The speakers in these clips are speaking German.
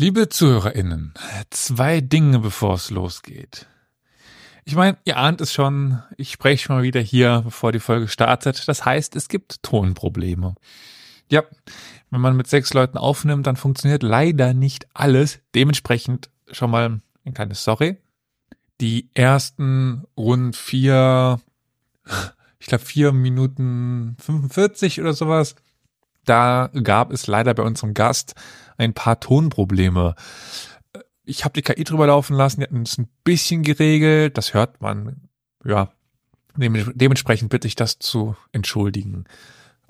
Liebe ZuhörerInnen, zwei Dinge, bevor es losgeht. Ich meine, ihr ahnt es schon, ich spreche mal wieder hier, bevor die Folge startet. Das heißt, es gibt Tonprobleme. Ja, wenn man mit sechs Leuten aufnimmt, dann funktioniert leider nicht alles. Dementsprechend schon mal ein kleines Sorry. Die ersten rund vier, ich glaube vier Minuten 45 oder sowas, da gab es leider bei unserem Gast ein paar Tonprobleme. Ich habe die KI drüber laufen lassen, die hatten es ein bisschen geregelt, das hört man. Ja, dementsprechend bitte ich das zu entschuldigen.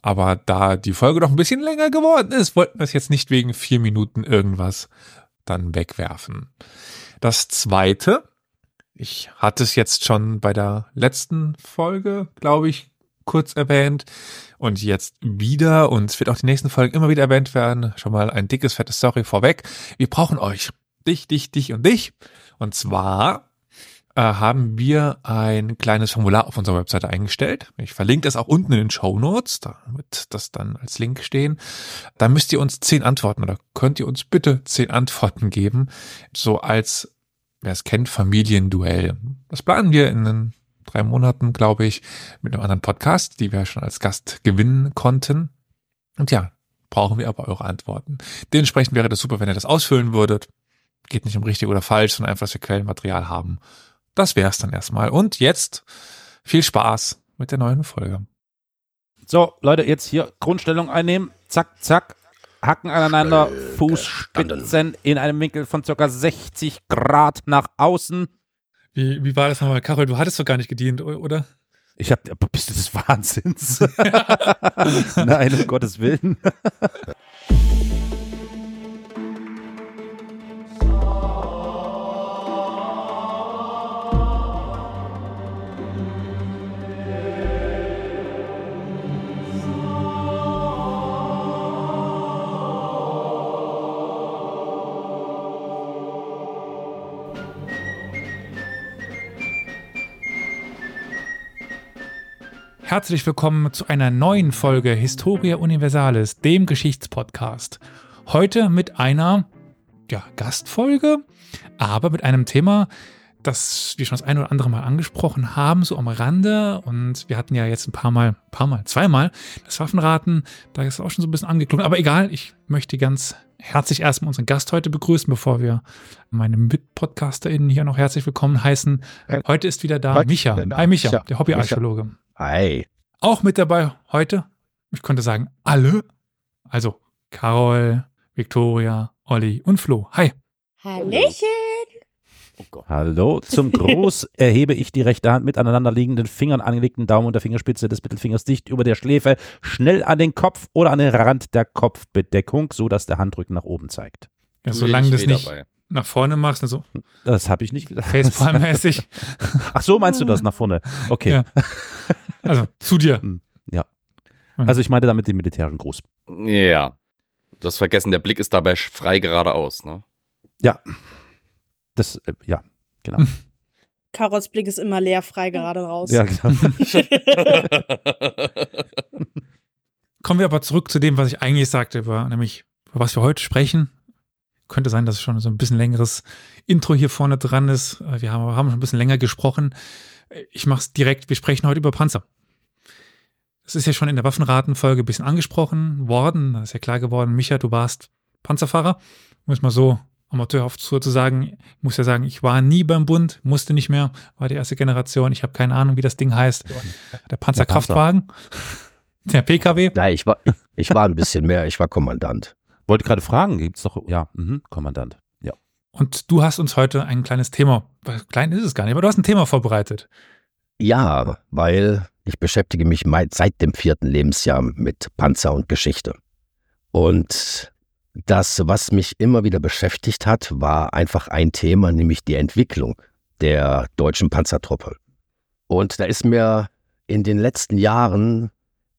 Aber da die Folge doch ein bisschen länger geworden ist, wollten wir es jetzt nicht wegen vier Minuten irgendwas dann wegwerfen. Das zweite, ich hatte es jetzt schon bei der letzten Folge, glaube ich, kurz erwähnt und jetzt wieder und es wird auch die nächsten Folgen immer wieder erwähnt werden. Schon mal ein dickes, fettes Story vorweg. Wir brauchen euch. Dich, dich, dich und dich. Und zwar äh, haben wir ein kleines Formular auf unserer Webseite eingestellt. Ich verlinke das auch unten in den Show Notes, da wird das dann als Link stehen. Da müsst ihr uns zehn Antworten oder könnt ihr uns bitte zehn Antworten geben, so als wer es kennt, Familienduell. Das planen wir in den drei Monaten, glaube ich, mit einem anderen Podcast, die wir schon als Gast gewinnen konnten. Und ja, brauchen wir aber eure Antworten. Dementsprechend wäre das super, wenn ihr das ausfüllen würdet. Geht nicht um richtig oder falsch, sondern einfach, dass wir Quellenmaterial haben. Das wäre es dann erstmal. Und jetzt viel Spaß mit der neuen Folge. So, Leute, jetzt hier Grundstellung einnehmen. Zack, zack. Hacken aneinander, Fußspitzen in einem Winkel von circa 60 Grad nach außen. Wie, wie war das nochmal? Carol, du hattest doch gar nicht gedient, oder? Ich hab, bist du des Wahnsinns? Nein, um Gottes Willen. Herzlich willkommen zu einer neuen Folge Historia Universalis, dem Geschichtspodcast. Heute mit einer ja, Gastfolge, aber mit einem Thema, das wir schon das eine oder andere Mal angesprochen haben, so am Rande. Und wir hatten ja jetzt ein paar Mal, paar Mal, zweimal das Waffenraten. Da ist es auch schon so ein bisschen angeklungen. Aber egal, ich möchte ganz herzlich erstmal unseren Gast heute begrüßen, bevor wir meine MitpodcasterInnen hier noch herzlich willkommen heißen. Heute ist wieder da Micha. Hi Micha, der Hobbyarchäologe. Hi. Auch mit dabei heute, ich könnte sagen, alle. Also Carol, Victoria, Olli und Flo. Hi. Hallöchen. Oh Hallo. Zum Gruß erhebe ich die rechte Hand mit aneinanderliegenden Fingern angelegten Daumen und der Fingerspitze des Mittelfingers dicht über der Schläfe, schnell an den Kopf oder an den Rand der Kopfbedeckung, so dass der Handrücken nach oben zeigt. Ja, solange das nicht dabei. nach vorne machst, also das habe ich nicht gesagt. Facepalm-mäßig. Ach so, meinst du das nach vorne? Okay. Ja. Also zu dir. Hm, ja. Also ich meinte damit den militärischen Gruß. Ja. Du hast vergessen, der Blick ist dabei frei geradeaus, ne? Ja. Das, äh, ja, genau. Karols Blick ist immer leer, frei gerade raus. Ja, genau. Kommen wir aber zurück zu dem, was ich eigentlich sagte, über, nämlich, über was wir heute sprechen. Könnte sein, dass es schon so ein bisschen längeres Intro hier vorne dran ist. Wir haben, haben schon ein bisschen länger gesprochen. Ich mache es direkt. Wir sprechen heute über Panzer. Das ist ja schon in der Waffenratenfolge ein bisschen angesprochen worden. Da ist ja klar geworden, Micha, du warst Panzerfahrer. Muss mal so amateurhaft zu sagen. Ich muss ja sagen, ich war nie beim Bund, musste nicht mehr, war die erste Generation. Ich habe keine Ahnung, wie das Ding heißt. Der Panzerkraftwagen. Der PKW. Nein, ich war, ich war ein bisschen mehr. Ich war Kommandant. Wollte gerade fragen, gibt es doch, ja, mh, Kommandant. Und du hast uns heute ein kleines Thema, klein ist es gar nicht, aber du hast ein Thema vorbereitet. Ja, weil ich beschäftige mich seit dem vierten Lebensjahr mit Panzer und Geschichte. Und das, was mich immer wieder beschäftigt hat, war einfach ein Thema, nämlich die Entwicklung der deutschen Panzertruppe. Und da ist mir in den letzten Jahren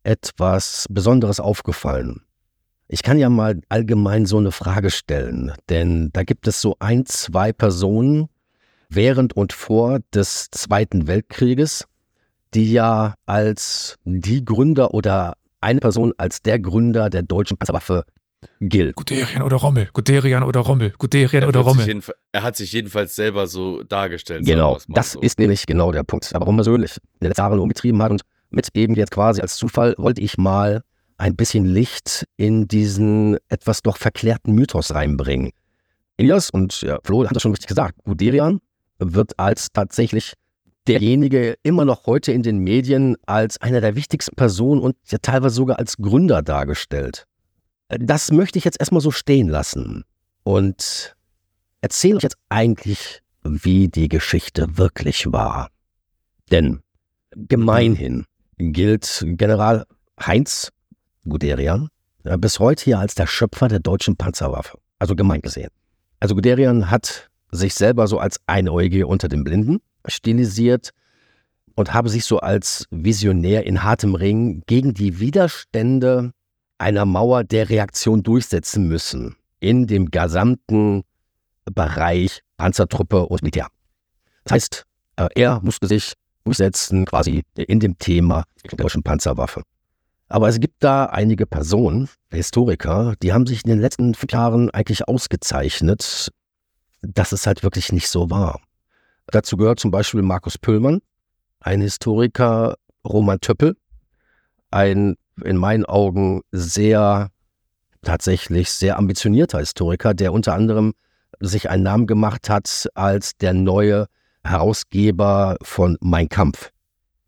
etwas Besonderes aufgefallen. Ich kann ja mal allgemein so eine Frage stellen, denn da gibt es so ein, zwei Personen während und vor des Zweiten Weltkrieges, die ja als die Gründer oder eine Person als der Gründer der deutschen Panzerwaffe Gil. Guderian oder Rommel, Guderian oder Rommel, Guderian Er, oder Rommel. er hat sich jedenfalls selber so dargestellt. Genau, das so. ist nämlich genau der Punkt. Aber warum persönlich in den letzten Jahren umgetrieben hat und mit eben jetzt quasi als Zufall wollte ich mal ein bisschen Licht in diesen etwas doch verklärten Mythos reinbringen. Elias und ja, Flo hat das schon richtig gesagt. Guderian wird als tatsächlich derjenige immer noch heute in den Medien als einer der wichtigsten Personen und ja teilweise sogar als Gründer dargestellt. Das möchte ich jetzt erstmal so stehen lassen und erzähle euch jetzt eigentlich, wie die Geschichte wirklich war. Denn gemeinhin gilt General Heinz Guderian äh, bis heute hier als der Schöpfer der deutschen Panzerwaffe. Also gemein gesehen. Also Guderian hat sich selber so als Einäugige unter den Blinden stilisiert und habe sich so als Visionär in hartem Ring gegen die Widerstände einer Mauer der Reaktion durchsetzen müssen in dem gesamten Bereich Panzertruppe und Militär. Das heißt, äh, er musste sich durchsetzen quasi in dem Thema der deutschen Panzerwaffe. Aber es gibt da einige Personen, Historiker, die haben sich in den letzten fünf Jahren eigentlich ausgezeichnet, dass es halt wirklich nicht so war. Dazu gehört zum Beispiel Markus Pöllmann, ein Historiker, Roman Töppel, ein in meinen Augen sehr, tatsächlich sehr ambitionierter Historiker, der unter anderem sich einen Namen gemacht hat als der neue Herausgeber von Mein Kampf.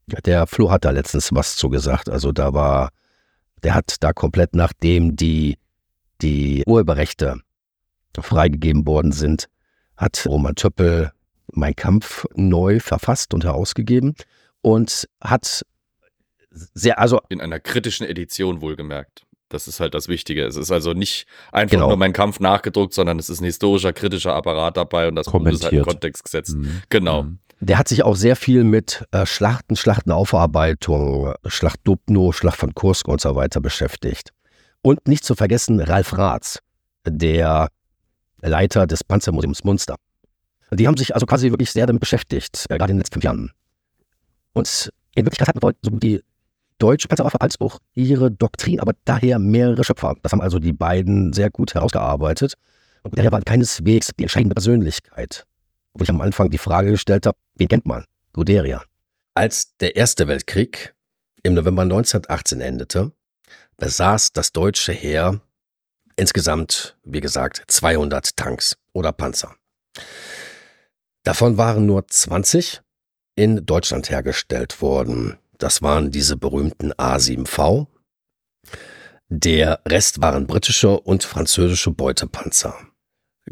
Der Flo hat da letztens was zu gesagt. Also da war, der hat da komplett nachdem die, die Urheberrechte freigegeben worden sind, hat Roman Töppel Mein Kampf neu verfasst und herausgegeben und hat sehr, also In einer kritischen Edition wohlgemerkt. Das ist halt das Wichtige. Es ist also nicht einfach Genau. nur mein Kampf nachgedruckt, sondern es ist ein historischer, kritischer Apparat dabei und das Buch ist halt in Kommentiert. Kontext gesetzt. Mhm. Genau. Mhm. Der hat sich auch sehr viel mit äh, Schlachten, Schlachtenaufarbeitung, Schlacht Dubno, Schlacht von Kursk und so weiter beschäftigt. Und nicht zu vergessen Ralf Raths, der Leiter des Panzermuseums Munster. Die haben sich also quasi wirklich sehr damit beschäftigt, äh, gerade in den letzten fünf Jahren. Und in Wirklichkeit hatten wir so die deutsche Panzerwaffe als auch ihre Doktrin, aber daher mehrere Schöpfer. Das haben also die beiden sehr gut herausgearbeitet. Und daher war keineswegs die entscheidende Persönlichkeit wo ich am Anfang die Frage gestellt habe, wen kennt man? Guderian. Als der Erste Weltkrieg im November 1918 endete, besaß das deutsche Heer insgesamt, wie gesagt, 200 Tanks oder Panzer. Davon waren nur 20 in Deutschland hergestellt worden. Das waren diese berühmten A7V. Der Rest waren britische und französische Beutepanzer.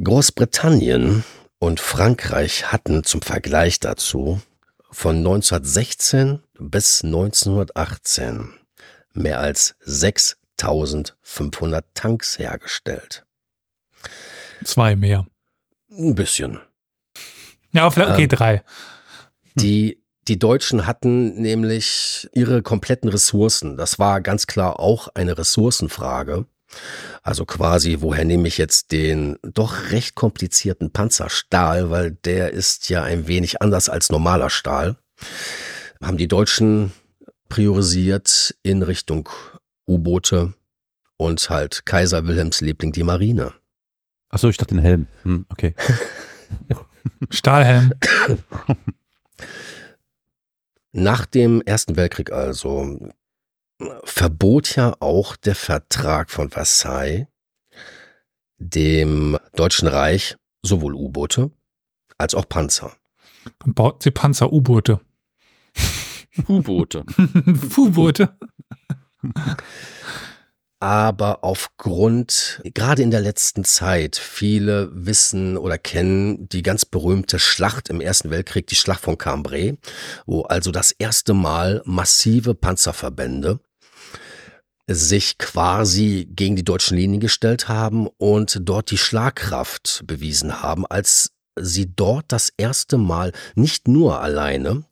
Großbritannien und Frankreich hatten zum Vergleich dazu von 1916 bis 1918 mehr als 6500 Tanks hergestellt. Zwei mehr. Ein bisschen. Ja, vielleicht, okay, Ähm, drei. Die, die Deutschen hatten nämlich ihre kompletten Ressourcen. Das war ganz klar auch eine Ressourcenfrage. Also quasi, woher nehme ich jetzt den doch recht komplizierten Panzerstahl, weil der ist ja ein wenig anders als normaler Stahl. Haben die Deutschen priorisiert in Richtung U-Boote und halt Kaiser Wilhelms Liebling die Marine. Achso, ich dachte den Helm. Hm, okay. Stahlhelm. Nach dem Ersten Weltkrieg also verbot ja auch der Vertrag von Versailles dem Deutschen Reich sowohl U-Boote als auch Panzer. Dann baut sie Panzer-U-Boote. U-Boote. U-Boote. Aber aufgrund, gerade in der letzten Zeit, viele wissen oder kennen die ganz berühmte Schlacht im Ersten Weltkrieg, die Schlacht von Cambrai, wo also das erste Mal massive Panzerverbände sich quasi gegen die deutschen Linien gestellt haben und dort die Schlagkraft bewiesen haben, als sie dort das erste Mal nicht nur alleine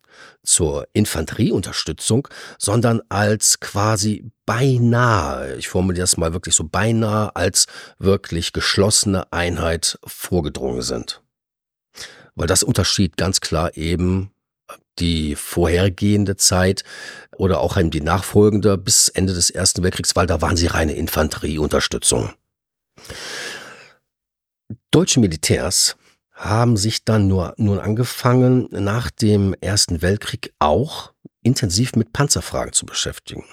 zur Infanterieunterstützung, sondern als quasi beinahe, ich formuliere das mal wirklich so beinahe als wirklich geschlossene Einheit vorgedrungen sind. Weil das unterschied ganz klar eben die vorhergehende Zeit oder auch die nachfolgende bis Ende des Ersten Weltkriegs, weil da waren sie reine Infanterieunterstützung. Deutsche Militärs haben sich dann nur nun angefangen, nach dem Ersten Weltkrieg auch intensiv mit Panzerfragen zu beschäftigen.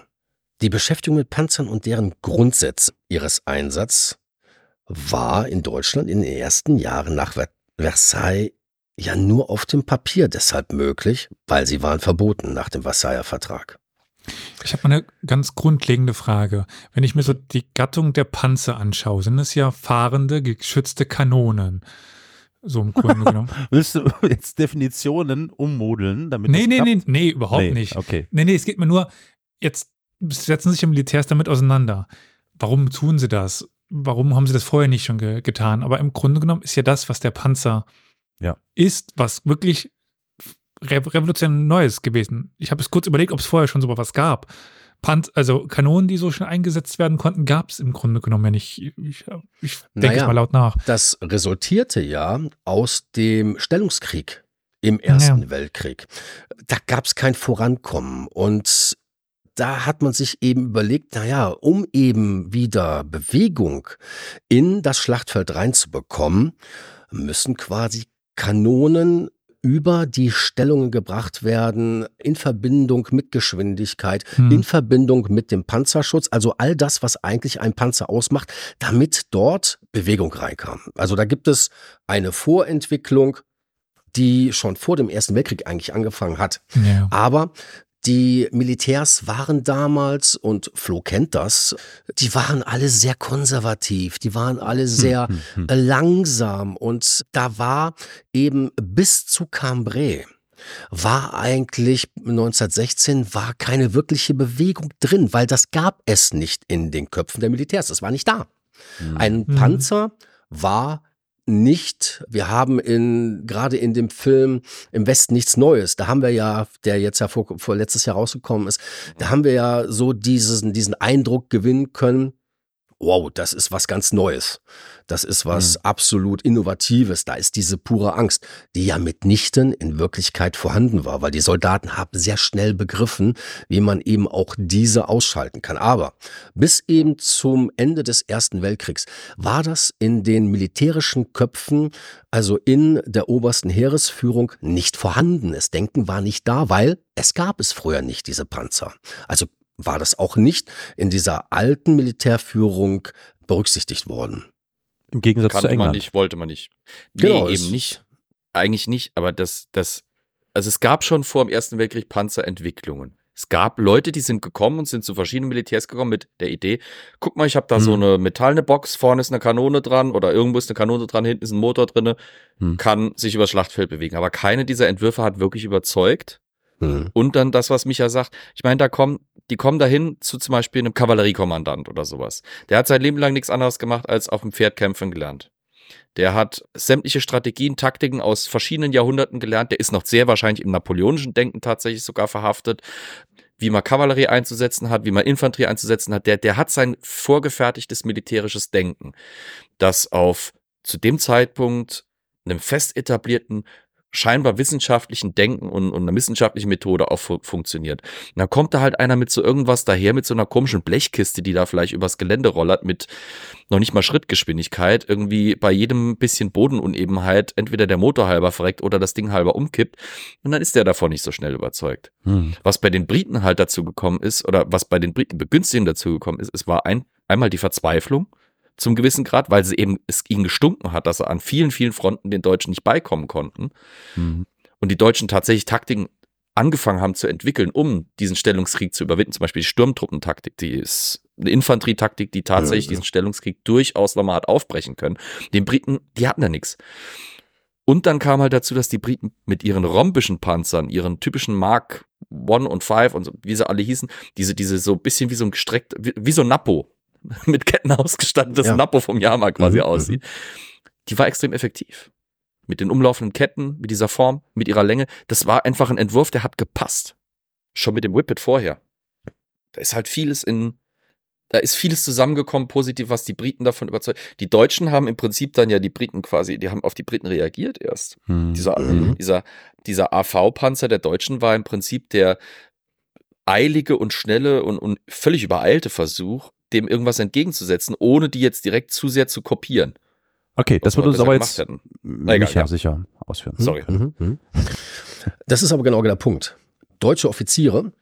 Die Beschäftigung mit Panzern und deren Grundsätze ihres Einsatzes war in Deutschland in den ersten Jahren nach Versailles ja nur auf dem Papier deshalb möglich, weil sie waren verboten nach dem Versailler Vertrag. Ich habe eine ganz grundlegende Frage. Wenn ich mir so die Gattung der Panzer anschaue, sind es ja fahrende, geschützte Kanonen. So im Grunde genommen. Willst du jetzt Definitionen ummodeln, damit Nee, das nee, klappt? nee, nee, überhaupt Nee, nicht. okay. Nee, nee, es geht mir nur, jetzt setzen sich ja Militärs damit auseinander. Warum tun sie das? Warum haben sie das vorher nicht schon ge getan? Aber im Grunde genommen ist ja das, was der Panzer Ja. ist, was wirklich re revolutionär Neues gewesen. Ich habe es kurz überlegt, ob es vorher schon so was gab. Panz also Kanonen, die so schnell eingesetzt werden konnten, gab es im Grunde genommen ja nicht. Ich, ich, denke Naja. es mal laut nach. Das resultierte ja aus dem Stellungskrieg im Ersten Ja. Weltkrieg. Da gab es kein Vorankommen und da hat man sich eben überlegt, naja, um eben wieder Bewegung in das Schlachtfeld reinzubekommen, müssen quasi Kanonen über die Stellungen gebracht werden, in Verbindung mit Geschwindigkeit, Hm. in Verbindung mit dem Panzerschutz, also all das, was eigentlich ein Panzer ausmacht, damit dort Bewegung reinkam. Also da gibt es eine Vorentwicklung, die schon vor dem Ersten Weltkrieg eigentlich angefangen hat. Ja. Aber die Militärs waren damals, und Flo kennt das, die waren alle sehr konservativ, die waren alle sehr Hm, hm. langsam und da war eben bis zu Cambrai war eigentlich 1916 war keine wirkliche Bewegung drin, weil das gab es nicht in den Köpfen der Militärs, das war nicht da. Hm. Ein Mhm. Panzer war nicht, wir haben in, gerade in dem Film im Westen nichts Neues, da haben wir ja, der jetzt ja vor, vor letztes Jahr rausgekommen ist, da haben wir ja so diesen, diesen Eindruck gewinnen können, wow, das ist was ganz Neues. Das ist was absolut Innovatives. Da ist diese pure Angst, die ja mitnichten in Wirklichkeit vorhanden war, weil die Soldaten haben sehr schnell begriffen, wie man eben auch diese ausschalten kann. Aber bis eben zum Ende des Ersten Weltkriegs war das in den militärischen Köpfen, also in der obersten Heeresführung, nicht vorhanden. Das Denken war nicht da, weil es gab es früher nicht, diese Panzer. Also war das auch nicht in dieser alten Militärführung berücksichtigt worden. Im Gegensatz zu Kannte man England. nicht, wollte man nicht. Nee, Genau, eben nicht. Eigentlich nicht, aber das, das, also es gab schon vor dem Ersten Weltkrieg Panzerentwicklungen. Es gab Leute, die sind gekommen und sind zu verschiedenen Militärs gekommen mit der Idee, guck mal, ich habe da so Hm. eine metallene Box, vorne ist eine Kanone dran oder irgendwo ist eine Kanone dran, hinten ist ein Motor drinne, Hm. kann sich über das Schlachtfeld bewegen. Aber keine dieser Entwürfe hat wirklich überzeugt. Hm. Und dann das, was Micha sagt. Ich meine, da kommen, die kommen dahin zu zum Beispiel einem Kavalleriekommandant oder sowas. Der hat sein Leben lang nichts anderes gemacht, als auf dem Pferd kämpfen gelernt. Der hat sämtliche Strategien, Taktiken aus verschiedenen Jahrhunderten gelernt. Der ist noch sehr wahrscheinlich im napoleonischen Denken tatsächlich sogar verhaftet. Wie man Kavallerie einzusetzen hat, wie man Infanterie einzusetzen hat. Der, der hat sein vorgefertigtes militärisches Denken, das auf zu dem Zeitpunkt einem fest etablierten scheinbar wissenschaftlichen Denken und, und einer wissenschaftlichen Methode auch fu funktioniert. Und dann kommt da halt einer mit so irgendwas daher, mit so einer komischen Blechkiste, die da vielleicht übers Gelände rollert, mit noch nicht mal Schrittgeschwindigkeit, irgendwie bei jedem bisschen Bodenunebenheit entweder der Motor halber verreckt oder das Ding halber umkippt. Und dann ist der davon nicht so schnell überzeugt. Hm. Was bei den Briten halt dazu gekommen ist, oder was bei den Briten begünstigend dazu gekommen ist, es war ein, einmal die Verzweiflung zum gewissen Grad, weil sie eben es ihnen gestunken hat, dass sie an vielen, vielen Fronten den Deutschen nicht beikommen konnten. Hm. Und die Deutschen tatsächlich Taktiken angefangen haben zu entwickeln, um diesen Stellungskrieg zu überwinden. Zum Beispiel die Sturmtruppentaktik, die ist eine Infanterietaktik, die tatsächlich Ja, ja. diesen Stellungskrieg durchaus nochmal hat aufbrechen können. Den Briten, die hatten da nichts. Und dann kam halt dazu, dass die Briten mit ihren rhombischen Panzern, ihren typischen Mark One und Five und so, wie sie alle hießen, diese, diese so ein bisschen wie so ein gestreckt, wie, wie so ein Nappo, mit Ketten ausgestattetes Ja. Nappo vom Jahrmarkt quasi Mhm, aussieht. Die war extrem effektiv. Mit den umlaufenden Ketten, mit dieser Form, mit ihrer Länge. Das war einfach ein Entwurf, der hat gepasst. Schon mit dem Whippet vorher. Da ist halt vieles in, da ist vieles zusammengekommen, positiv, was die Briten davon überzeugt. Die Deutschen haben im Prinzip dann ja die Briten quasi, die haben auf die Briten reagiert erst. Hm. Dieser, Mhm. dieser, dieser AV-Panzer der Deutschen war im Prinzip der eilige und schnelle und, und völlig übereilte Versuch, dem irgendwas entgegenzusetzen, ohne die jetzt direkt zu sehr zu kopieren. Okay, das wird wir uns aber jetzt hätten. Egal, Micha ja. sicher ausführen. Sorry. Mhm, mhm. Das ist aber genau der Punkt. Deutsche Offiziere,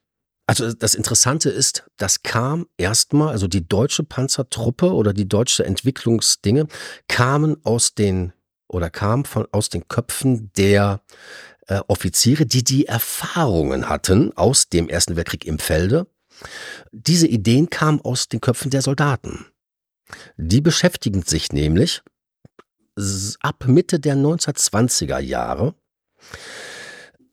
also das Interessante ist, das kam erstmal, also die deutsche Panzertruppe oder die deutsche Entwicklungsdinge kamen aus den oder kam von aus den Köpfen der äh, Offiziere, die die Erfahrungen hatten aus dem Ersten Weltkrieg im Felde. Diese Ideen kamen aus den Köpfen der Soldaten. Die beschäftigen sich nämlich ab Mitte der 1920er Jahre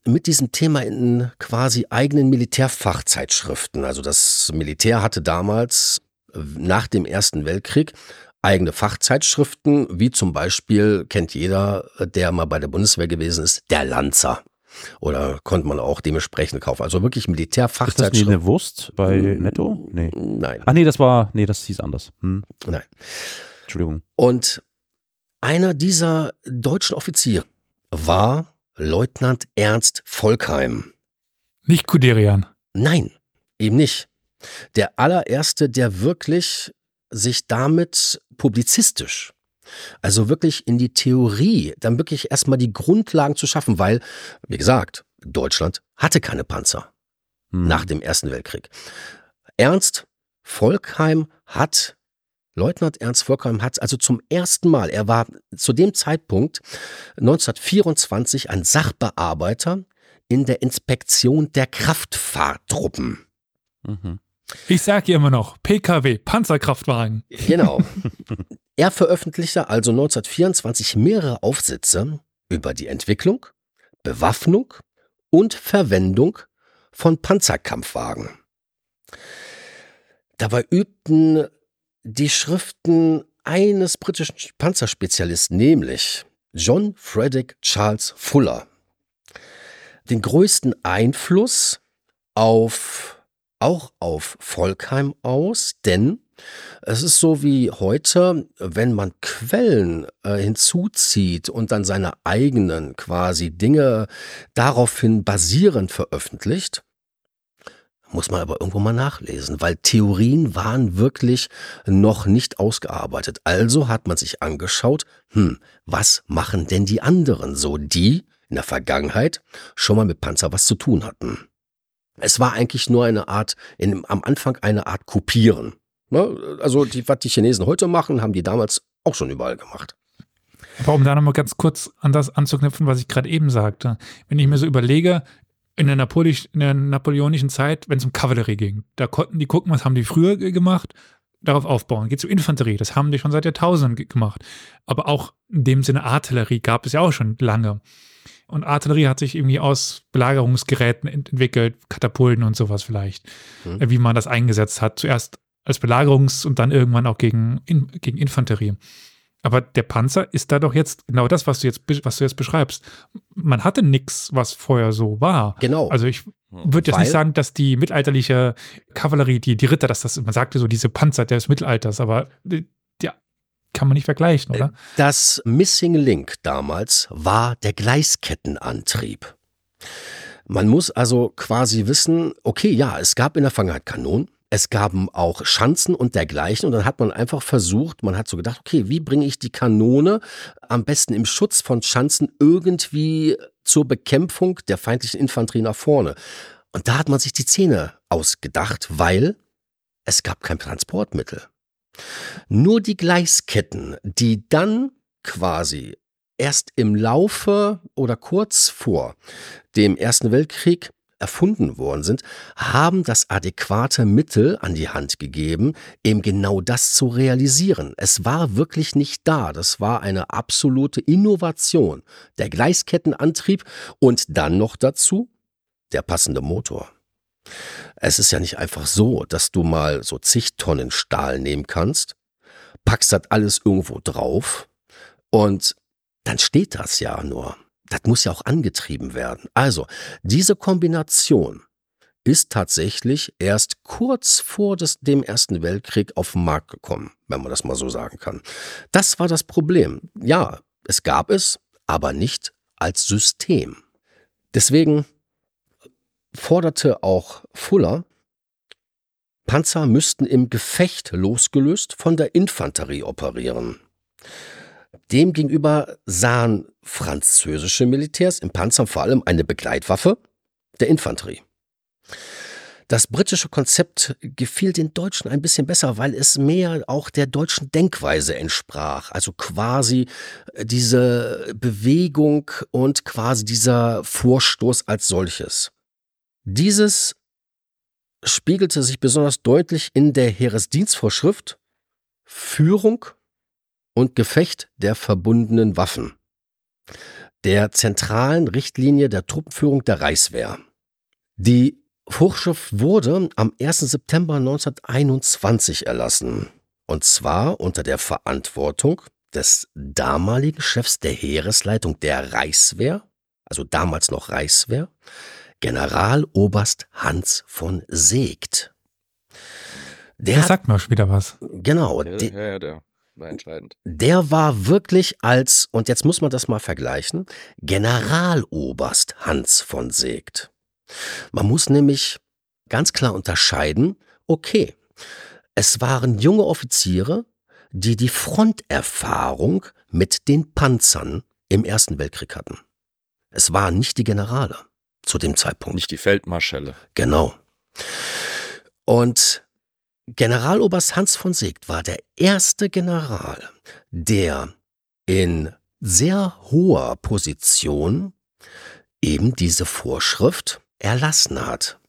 mit diesem Thema in quasi eigenen Militärfachzeitschriften. Also das Militär hatte damals nach dem Ersten Weltkrieg eigene Fachzeitschriften, wie zum Beispiel, kennt jeder, der mal bei der Bundeswehr gewesen ist, der Lanzer. Oder konnte man auch dementsprechend kaufen. Also wirklich Ist das eine Wurst bei Netto? Nee. Nein, Ach nee, das war, nee, das hieß anders. Hm. nein. Entschuldigung. Und einer dieser deutschen Offiziere war Leutnant Ernst Volkheim. Nicht Kuderian. Nein, eben nicht. Der allererste, der wirklich sich damit publizistisch, also wirklich in die Theorie, dann wirklich erstmal die Grundlagen zu schaffen, weil, wie gesagt, Deutschland hatte keine Panzer Hm. nach dem Ersten Weltkrieg. Ernst Volkheim hat, Leutnant Ernst Volkheim hat also zum ersten Mal, er war zu dem Zeitpunkt 1924 ein Sachbearbeiter in der Inspektion der Kraftfahrtruppen. Mhm. Ich sag hier immer noch, PKW, Panzerkraftwagen. Genau. er veröffentlichte also 1924 mehrere Aufsätze über die Entwicklung, Bewaffnung und Verwendung von Panzerkampfwagen. Dabei übten die Schriften eines britischen Panzerspezialisten, nämlich John Frederick Charles Fuller, den größten Einfluss auf auch auf Volkheim aus, denn es ist so wie heute, wenn man Quellen äh, hinzuzieht und dann seine eigenen quasi Dinge daraufhin basierend veröffentlicht, muss man aber irgendwo mal nachlesen, weil Theorien waren wirklich noch nicht ausgearbeitet. Also hat man sich angeschaut, hm, was machen denn die anderen so, die in der Vergangenheit schon mal mit Panzer was zu tun hatten. Es war eigentlich nur eine Art, in, am Anfang eine Art Kopieren. Ne? Also, die, was die Chinesen heute machen, haben die damals auch schon überall gemacht. Aber um da nochmal ganz kurz an das anzuknüpfen, was ich gerade eben sagte. Wenn ich mir so überlege, in der, Napoli in der napoleonischen Zeit, wenn es um Kavallerie ging, da konnten die gucken, was haben die früher ge- gemacht, darauf aufbauen. Geht zur Infanterie, das haben die schon seit Jahrtausenden ge- gemacht. Aber auch in dem Sinne Artillerie gab es ja auch schon lange. Und Artillerie hat sich irgendwie aus Belagerungsgeräten ent entwickelt, Katapulten und sowas vielleicht, Mhm. wie man das eingesetzt hat. Zuerst als Belagerungs- und dann irgendwann auch gegen, in, gegen Infanterie. Aber der Panzer ist da doch jetzt genau das, was du jetzt, was du jetzt beschreibst. Man hatte nichts, was vorher so war. Genau. Also ich würde jetzt nicht sagen, dass die mittelalterliche Kavallerie, die, die Ritter, dass das, man sagte so, diese Panzer des Mittelalters, aber die, ja, kann man nicht vergleichen, oder? Das Missing Link damals war der Gleiskettenantrieb. Man muss also quasi wissen, okay, ja, es gab in der Vergangenheit Kanonen, es gaben auch Schanzen und dergleichen und dann hat man einfach versucht, man hat so gedacht, okay, wie bringe ich die Kanone am besten im Schutz von Schanzen irgendwie zur Bekämpfung der feindlichen Infanterie nach vorne. Und da hat man sich die Zähne ausgedacht, weil es gab kein Transportmittel. Nur die Gleisketten, die dann quasi erst im Laufe oder kurz vor dem Ersten Weltkrieg erfunden worden sind, haben das adäquate Mittel an die Hand gegeben, eben genau das zu realisieren. Es war wirklich nicht da. Das war eine absolute Innovation. Der Gleiskettenantrieb und dann noch dazu der passende Motor. Es ist ja nicht einfach so, dass du mal so zig Tonnen Stahl nehmen kannst, packst das alles irgendwo drauf und dann steht das ja nur. Das muss ja auch angetrieben werden. Also, diese Kombination ist tatsächlich erst kurz vor des, dem Ersten Weltkrieg auf den Markt gekommen, wenn man das mal so sagen kann. Das war das Problem. Ja, es gab es, aber nicht als System. Deswegen forderte auch Fuller Panzer müssten im Gefecht losgelöst von der Infanterie operieren. Demgegenüber sahen französische Militärs im Panzer vor allem eine Begleitwaffe der Infanterie. Das britische Konzept gefiel den Deutschen ein bisschen besser, weil es mehr auch der deutschen Denkweise entsprach. Also quasi diese Bewegung und quasi dieser Vorstoß als solches. Dieses spiegelte sich besonders deutlich in der Heeresdienstvorschrift Führung und Gefecht der verbundenen Waffen, der zentralen Richtlinie der Truppenführung der Reichswehr. Die Vorschrift wurde am 1. September 1921 erlassen, und zwar unter der Verantwortung des damaligen Chefs der Heeresleitung der Reichswehr, also damals noch Reichswehr, Generaloberst Hans von Seegt. Der das sagt mir schon wieder was. Genau. Ja, der, ja, der war entscheidend. Der war wirklich als, und jetzt muss man das mal vergleichen, Generaloberst Hans von Seegt. Man muss nämlich ganz klar unterscheiden, okay, es waren junge Offiziere, die die Fronterfahrung mit den Panzern im Ersten Weltkrieg hatten. Es waren nicht die Generale zu dem Zeitpunkt. Nicht die Feldmarschälle. Genau. Und Generaloberst Hans von Seegt war der erste General, der in sehr hoher Position eben diese Vorschrift erlassen hat.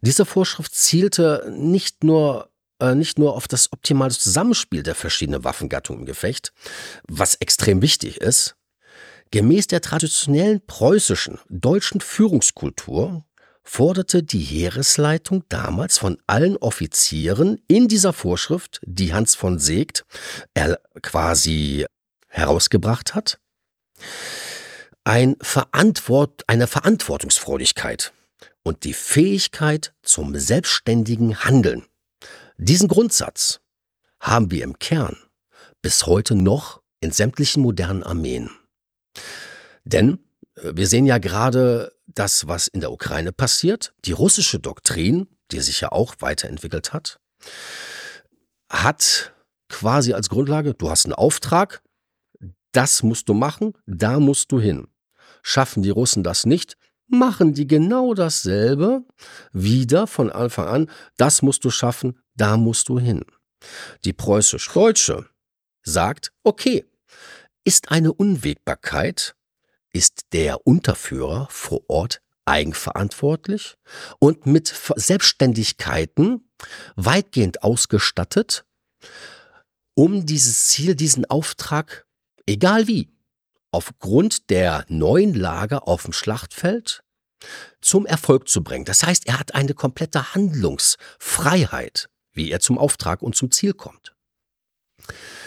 Diese Vorschrift zielte nicht nur äh, nicht nur auf das optimale Zusammenspiel der verschiedenen Waffengattungen im Gefecht, was extrem wichtig ist, Gemäß der traditionellen preußischen deutschen Führungskultur forderte die Heeresleitung damals von allen Offizieren in dieser Vorschrift, die Hans von Seegt er quasi herausgebracht hat, ein Verantwort, eine Verantwortungsfreudigkeit und die Fähigkeit zum selbstständigen Handeln. Diesen Grundsatz haben wir im Kern bis heute noch in sämtlichen modernen Armeen. Denn äh, wir sehen ja gerade das, was in der Ukraine passiert. Die russische Doktrin, die sich ja auch weiterentwickelt hat, hat quasi als Grundlage, du hast einen Auftrag, das musst du machen, da musst du hin. Schaffen die Russen das nicht, machen die genau dasselbe wieder von Anfang an, das musst du schaffen, da musst du hin. Die preußisch-deutsche sagt, okay, ist eine Unwägbarkeit, ist der Unterführer vor Ort eigenverantwortlich und mit Selbstständigkeiten weitgehend ausgestattet, um dieses Ziel, diesen Auftrag, egal wie, aufgrund der neuen Lage auf dem Schlachtfeld zum Erfolg zu bringen. Das heißt, er hat eine komplette Handlungsfreiheit, wie er zum Auftrag und zum Ziel kommt.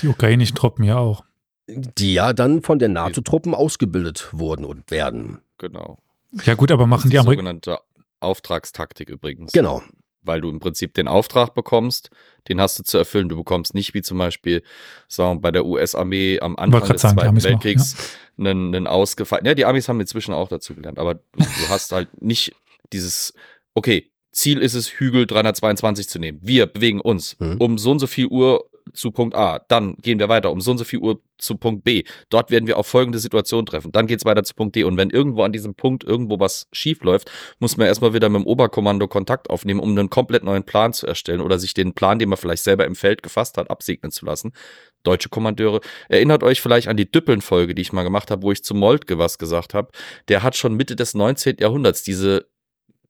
Die ukrainischen Truppen ja auch die ja dann von den NATO-Truppen ausgebildet wurden und werden. Genau. Ja gut, aber machen die, die sogenannte Auftragstaktik übrigens. Genau. Weil du im Prinzip den Auftrag bekommst, den hast du zu erfüllen. Du bekommst nicht wie zum Beispiel sagen, bei der US-Armee am Anfang des sagen, Zweiten Weltkriegs ja. einen, einen ausgefallen. Ja, die Amis haben inzwischen auch dazu gelernt, aber du, du hast halt nicht dieses, okay, Ziel ist es, Hügel 322 zu nehmen. Wir bewegen uns mhm. um so und so viel Uhr zu Punkt A. Dann gehen wir weiter um so und so viel Uhr zu Punkt B. Dort werden wir auf folgende Situation treffen. Dann geht es weiter zu Punkt D. Und wenn irgendwo an diesem Punkt irgendwo was schief läuft, muss man erstmal wieder mit dem Oberkommando Kontakt aufnehmen, um einen komplett neuen Plan zu erstellen oder sich den Plan, den man vielleicht selber im Feld gefasst hat, absegnen zu lassen. Deutsche Kommandeure. Erinnert euch vielleicht an die Düppeln-Folge, die ich mal gemacht habe, wo ich zu Moltke was gesagt habe. Der hat schon Mitte des 19. Jahrhunderts diese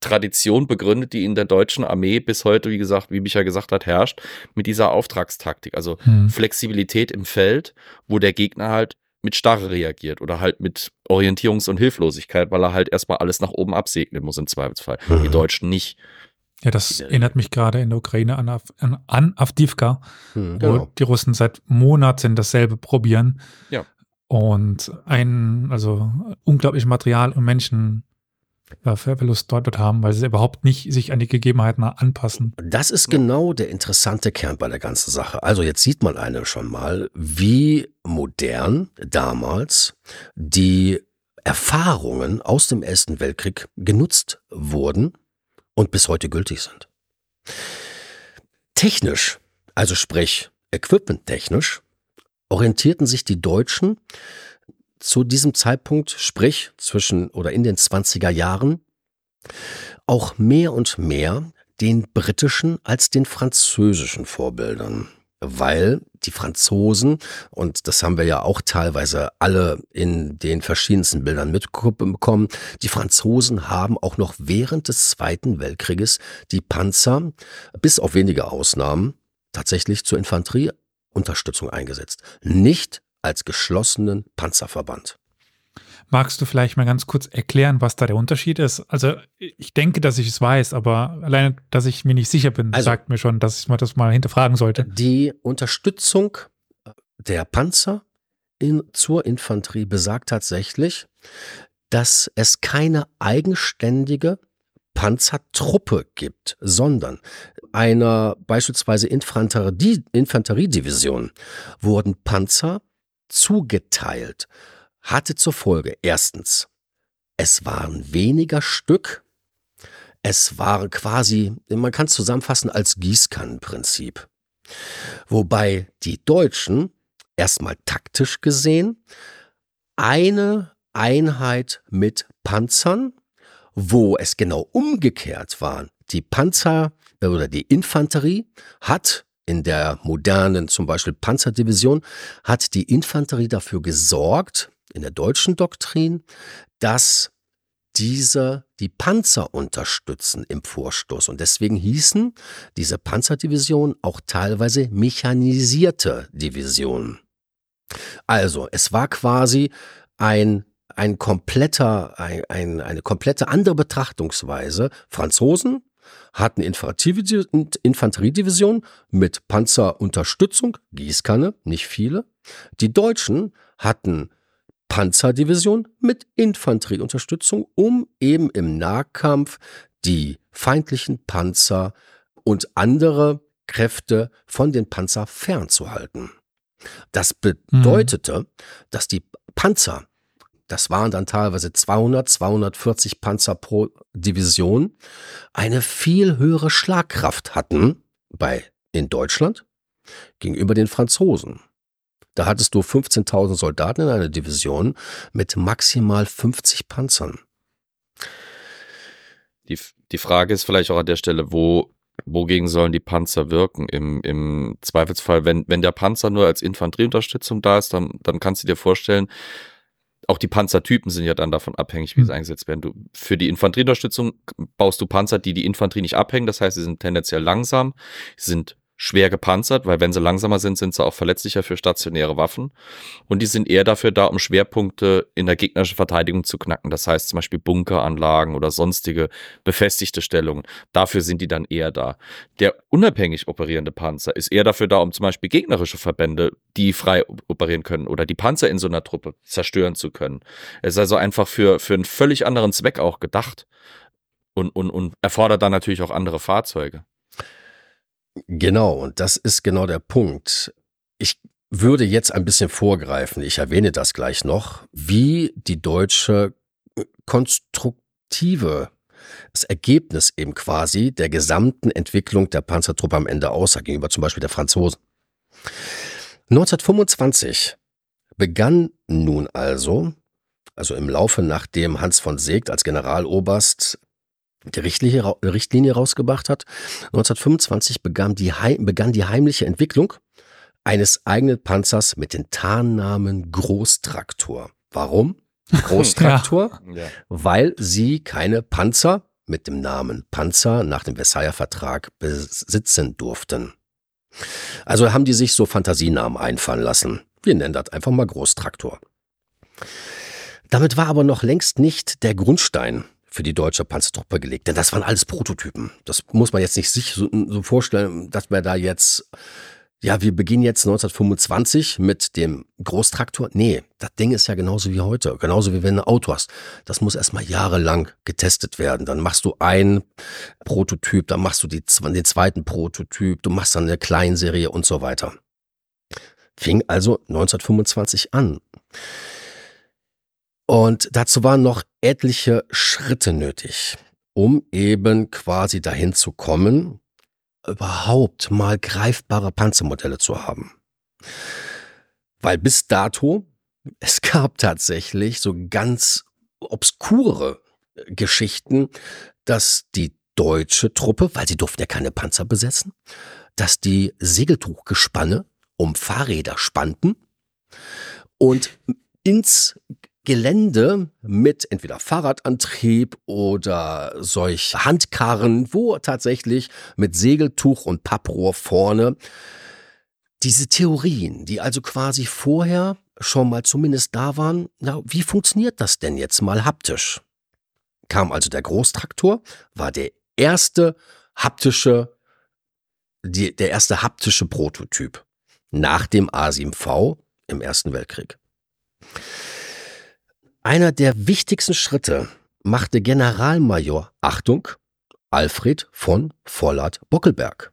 Tradition begründet, die in der deutschen Armee bis heute, wie gesagt, wie Micha gesagt hat, herrscht, mit dieser Auftragstaktik. Also hm. Flexibilität im Feld, wo der Gegner halt mit Starre reagiert oder halt mit Orientierungs- und Hilflosigkeit, weil er halt erstmal alles nach oben absegnen muss im Zweifelsfall. Mhm. Die Deutschen nicht. Ja, das erinnert mich gerade in der Ukraine an, an, an Avdivka, mhm, wo genau. die Russen seit Monaten dasselbe probieren. Ja. Und ein, also unglaublich Material und Menschen Verlust dort haben, weil sie überhaupt nicht sich an die Gegebenheiten anpassen. Das ist genau der interessante Kern bei der ganzen Sache. Also jetzt sieht man eine schon mal, wie modern damals die Erfahrungen aus dem Ersten Weltkrieg genutzt wurden und bis heute gültig sind. Technisch, also sprich equipmenttechnisch, orientierten sich die Deutschen zu diesem Zeitpunkt, sprich zwischen oder in den 20er Jahren, auch mehr und mehr den britischen als den französischen Vorbildern weil die Franzosen, und das haben wir ja auch teilweise alle in den verschiedensten Bildern mitbekommen, die Franzosen haben auch noch während des Zweiten Weltkrieges die Panzer, bis auf wenige Ausnahmen, tatsächlich zur Infanterieunterstützung eingesetzt. Nicht als geschlossenen Panzerverband. Magst du vielleicht mal ganz kurz erklären, was da der Unterschied ist? Also ich denke, dass ich es weiß, aber alleine, dass ich mir nicht sicher bin, also, sagt mir schon, dass ich mir das mal hinterfragen sollte. Die Unterstützung der Panzer in, zur Infanterie besagt tatsächlich, dass es keine eigenständige Panzertruppe gibt, sondern einer beispielsweise Infanterie, Infanteriedivision wurden Panzer zugeteilt hatte zur Folge erstens, es waren weniger Stück, es waren quasi, man kann es zusammenfassen als Gießkannenprinzip. Wobei die Deutschen erstmal taktisch gesehen eine Einheit mit Panzern, wo es genau umgekehrt war. Die Panzer oder die Infanterie hat in der modernen zum Beispiel Panzerdivision, hat die Infanterie dafür gesorgt, in der deutschen Doktrin, dass diese die Panzer unterstützen im Vorstoß. Und deswegen hießen diese Panzerdivisionen auch teilweise mechanisierte Divisionen. Also, es war quasi ein, ein kompletter, ein, ein, eine komplette andere Betrachtungsweise. Franzosen hatten Infanteriedivision mit Panzerunterstützung, Gießkanne, nicht viele. Die Deutschen hatten Panzerdivision mit Infanterieunterstützung, um eben im Nahkampf die feindlichen Panzer und andere Kräfte von den Panzer fernzuhalten. Das bedeutete, mhm. dass die Panzer, das waren dann teilweise 200, 240 Panzer pro Division, eine viel höhere Schlagkraft hatten bei in Deutschland gegenüber den Franzosen. Da hattest du 15.000 Soldaten in einer Division mit maximal 50 Panzern. Die, die Frage ist vielleicht auch an der Stelle, wo, wogegen sollen die Panzer wirken? Im, im Zweifelsfall, wenn, wenn der Panzer nur als Infanterieunterstützung da ist, dann, dann kannst du dir vorstellen, auch die Panzertypen sind ja dann davon abhängig, wie sie hm. eingesetzt werden. Du, für die Infanterieunterstützung baust du Panzer, die die Infanterie nicht abhängen. Das heißt, sie sind tendenziell langsam, sind schwer gepanzert, weil wenn sie langsamer sind, sind sie auch verletzlicher für stationäre Waffen. Und die sind eher dafür da, um Schwerpunkte in der gegnerischen Verteidigung zu knacken. Das heißt zum Beispiel Bunkeranlagen oder sonstige befestigte Stellungen. Dafür sind die dann eher da. Der unabhängig operierende Panzer ist eher dafür da, um zum Beispiel gegnerische Verbände, die frei operieren können oder die Panzer in so einer Truppe zerstören zu können. Es ist also einfach für, für einen völlig anderen Zweck auch gedacht. Und, und, und erfordert dann natürlich auch andere Fahrzeuge. Genau, und das ist genau der Punkt. Ich würde jetzt ein bisschen vorgreifen, ich erwähne das gleich noch, wie die deutsche äh, konstruktive das Ergebnis eben quasi der gesamten Entwicklung der Panzertruppe am Ende aussah, gegenüber zum Beispiel der Franzosen. 1925 begann nun also, also im Laufe nachdem Hans von Seegt als Generaloberst die Richtlinie, Richtlinie rausgebracht hat. 1925 begann die, begann die heimliche Entwicklung eines eigenen Panzers mit dem Tarnnamen Großtraktor. Warum? Großtraktor, ja. weil sie keine Panzer mit dem Namen Panzer nach dem Versailler Vertrag besitzen durften. Also haben die sich so Fantasienamen einfallen lassen. Wir nennen das einfach mal Großtraktor. Damit war aber noch längst nicht der Grundstein für die deutsche Panzertruppe gelegt. Denn das waren alles Prototypen. Das muss man jetzt nicht sich so, so vorstellen, dass wir da jetzt, ja, wir beginnen jetzt 1925 mit dem Großtraktor. Nee, das Ding ist ja genauso wie heute. Genauso wie wenn du ein Auto hast. Das muss erstmal jahrelang getestet werden. Dann machst du ein Prototyp, dann machst du die, den zweiten Prototyp, du machst dann eine Kleinserie und so weiter. Fing also 1925 an. Und dazu waren noch etliche Schritte nötig, um eben quasi dahin zu kommen, überhaupt mal greifbare Panzermodelle zu haben. Weil bis dato, es gab tatsächlich so ganz obskure Geschichten, dass die deutsche Truppe, weil sie durften ja keine Panzer besetzen, dass die Segeltuchgespanne um Fahrräder spannten und ins Gelände mit entweder Fahrradantrieb oder solch Handkarren, wo tatsächlich mit Segeltuch und Papprohr vorne diese Theorien, die also quasi vorher schon mal zumindest da waren, na, wie funktioniert das denn jetzt mal haptisch? Kam also der Großtraktor, war der erste haptische, die, der erste haptische Prototyp nach dem A7V im Ersten Weltkrieg. Einer der wichtigsten Schritte machte Generalmajor, Achtung, Alfred von Vollert-Bockelberg.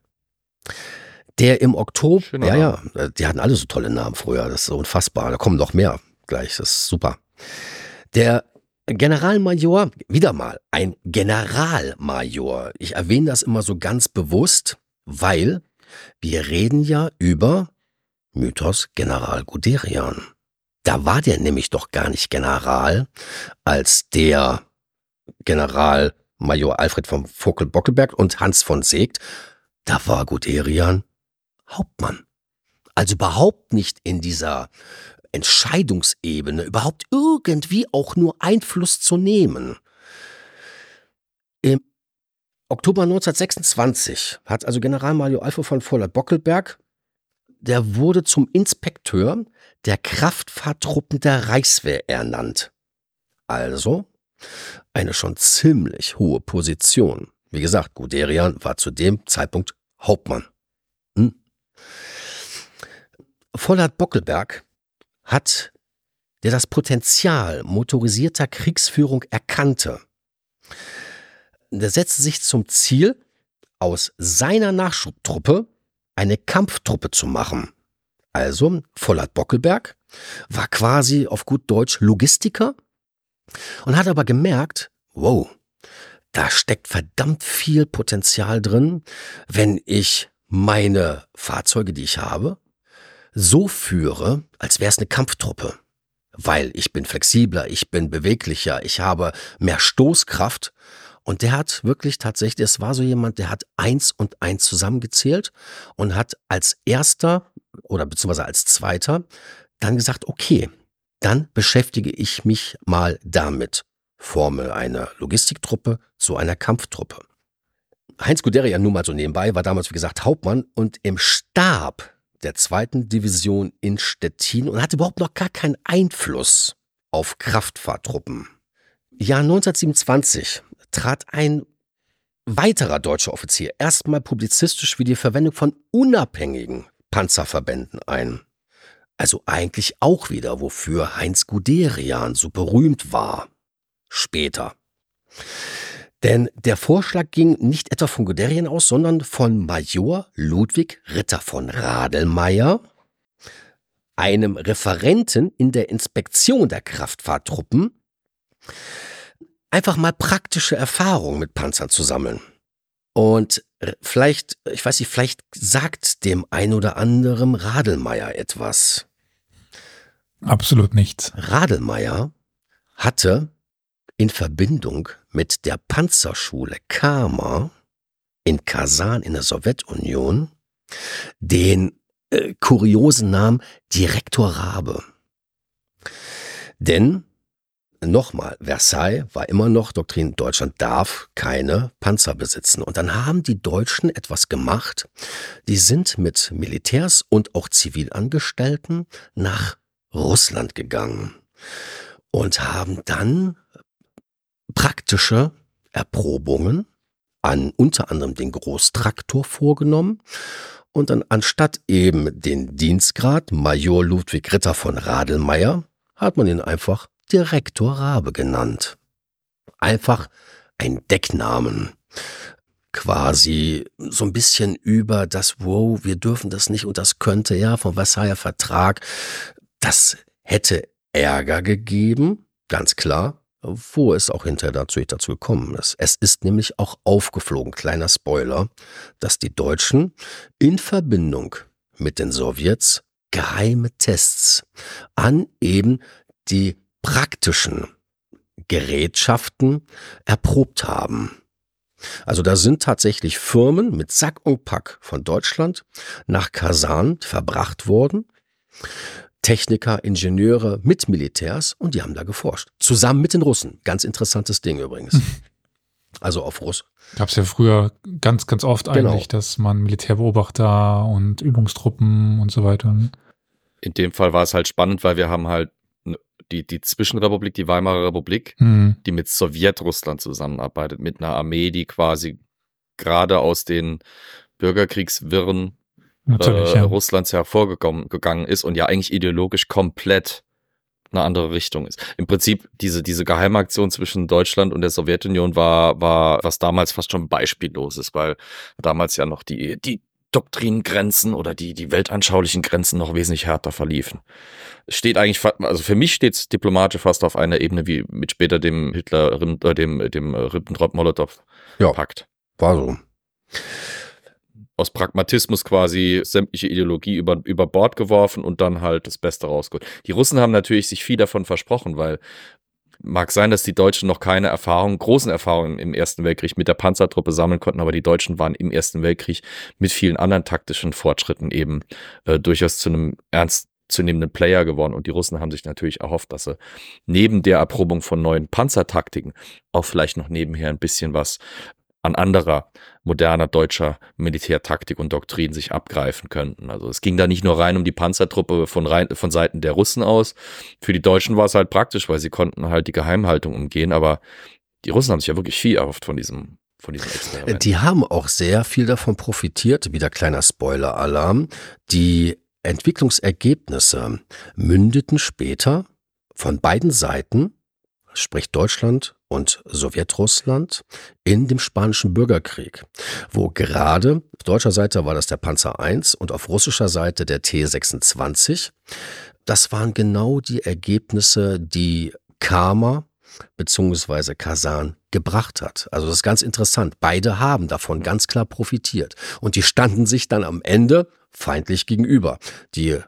Der im Oktober, Schöner ja, ja, die hatten alle so tolle Namen früher, das ist so unfassbar. Da kommen noch mehr gleich, das ist super. Der Generalmajor, wieder mal ein Generalmajor. Ich erwähne das immer so ganz bewusst, weil wir reden ja über Mythos General Guderian. Da war der nämlich doch gar nicht General, als der General Major Alfred von Vogel-Bockelberg und Hans von Seegt, da war Guderian Hauptmann. Also überhaupt nicht in dieser Entscheidungsebene, überhaupt irgendwie auch nur Einfluss zu nehmen. Im Oktober 1926 hat also Generalmajor Alfred von Vollert-Bockelberg der wurde zum Inspekteur der Kraftfahrtruppen der Reichswehr ernannt. Also eine schon ziemlich hohe Position. Wie gesagt, Guderian war zu dem Zeitpunkt Hauptmann. Hm? Vollert Bockelberg hat, der das Potenzial motorisierter Kriegsführung erkannte, der setzte sich zum Ziel, aus seiner Nachschubtruppe eine Kampftruppe zu machen. Also Vollert Bockelberg war quasi auf gut Deutsch Logistiker und hat aber gemerkt, wow, da steckt verdammt viel Potenzial drin, wenn ich meine Fahrzeuge, die ich habe, so führe, als wäre es eine Kampftruppe. Weil ich bin flexibler, ich bin beweglicher, ich habe mehr Stoßkraft und der hat wirklich tatsächlich, es war so jemand, der hat eins und eins zusammengezählt und hat als erster oder beziehungsweise als zweiter dann gesagt, okay, dann beschäftige ich mich mal damit. Formel einer Logistiktruppe zu einer Kampftruppe. Heinz Guderian, nun mal so nebenbei, war damals, wie gesagt, Hauptmann und im Stab der zweiten Division in Stettin und hatte überhaupt noch gar keinen Einfluss auf Kraftfahrtruppen. Jahr 1927 trat ein weiterer deutscher Offizier erstmal publizistisch wie die Verwendung von unabhängigen Panzerverbänden ein. Also eigentlich auch wieder, wofür Heinz Guderian so berühmt war. Später. Denn der Vorschlag ging nicht etwa von Guderian aus, sondern von Major Ludwig Ritter von Radelmeier, einem Referenten in der Inspektion der Kraftfahrtruppen, einfach mal praktische Erfahrungen mit Panzern zu sammeln. Und vielleicht, ich weiß nicht, vielleicht sagt dem ein oder anderen Radelmeier etwas. Absolut nichts. Radelmeier hatte in Verbindung mit der Panzerschule Kama in Kasan in der Sowjetunion den äh, kuriosen Namen Direktor Rabe. Denn nochmal, Versailles war immer noch Doktrin, Deutschland darf keine Panzer besitzen. Und dann haben die Deutschen etwas gemacht. Die sind mit Militärs und auch Zivilangestellten nach Russland gegangen und haben dann praktische Erprobungen an unter anderem den Großtraktor vorgenommen und dann anstatt eben den Dienstgrad Major Ludwig Ritter von Radelmeier hat man ihn einfach Direktor Rabe genannt. Einfach ein Decknamen. Quasi so ein bisschen über das, wow, wir dürfen das nicht und das könnte ja vom Versailler Vertrag. Das hätte Ärger gegeben, ganz klar, wo es auch hinterher natürlich dazu gekommen ist. Es ist nämlich auch aufgeflogen, kleiner Spoiler, dass die Deutschen in Verbindung mit den Sowjets geheime Tests an eben die praktischen Gerätschaften erprobt haben. Also da sind tatsächlich Firmen mit Sack und Pack von Deutschland nach Kasan verbracht worden. Techniker, Ingenieure mit Militärs und die haben da geforscht. Zusammen mit den Russen. Ganz interessantes Ding übrigens. Also auf Russ. Gab es ja früher ganz, ganz oft Genau. eigentlich, dass man Militärbeobachter und Übungstruppen und so weiter. In dem Fall war es halt spannend, weil wir haben halt ne- die, die Zwischenrepublik, die Weimarer Republik, Hm. die mit Sowjetrussland zusammenarbeitet, mit einer Armee, die quasi gerade aus den Bürgerkriegswirren äh, ja. Russlands hervorgegangen gegangen ist und ja eigentlich ideologisch komplett eine andere Richtung ist. Im Prinzip diese, diese Geheimaktion zwischen Deutschland und der Sowjetunion war, war was damals fast schon beispielloses, weil damals ja noch die, die Doktrinengrenzen oder die, die weltanschaulichen Grenzen noch wesentlich härter verliefen. Es Steht eigentlich, also für mich steht es diplomatisch fast auf einer Ebene wie mit später dem Hitler, äh, dem, dem Ribbentrop-Molotov-Pakt Ja. War so. aus Pragmatismus quasi sämtliche Ideologie über, über Bord geworfen und dann halt das Beste rausgeholt. Die Russen haben natürlich sich viel davon versprochen, weil mag sein, dass die Deutschen noch keine Erfahrung, großen Erfahrungen im Ersten Weltkrieg mit der Panzertruppe sammeln konnten, aber die Deutschen waren im Ersten Weltkrieg mit vielen anderen taktischen Fortschritten eben äh, durchaus zu einem ernstzunehmenden Player geworden. Und die Russen haben sich natürlich erhofft, dass sie neben der Erprobung von neuen Panzertaktiken auch vielleicht noch nebenher ein bisschen was an anderer moderner deutscher Militärtaktik und Doktrin sich abgreifen könnten. Also es ging da nicht nur rein um die Panzertruppe von, rein, von Seiten der Russen aus. Für die Deutschen war es halt praktisch, weil sie konnten halt die Geheimhaltung umgehen, aber die Russen haben sich ja wirklich viel erhofft von diesem. Die haben auch sehr viel davon profitiert. Wieder kleiner Spoiler-Alarm. Die Entwicklungsergebnisse mündeten später von beiden Seiten, sprich Deutschland und Sowjetrussland, in dem spanischen Bürgerkrieg, wo gerade auf deutscher Seite war das der Panzer I und auf russischer Seite der T-26. Das waren genau die Ergebnisse, die Karma beziehungsweise Kasan gebracht hat. Also das ist ganz interessant. Beide haben davon ganz klar profitiert. Und die standen sich dann am Ende feindlich gegenüber. Die äh,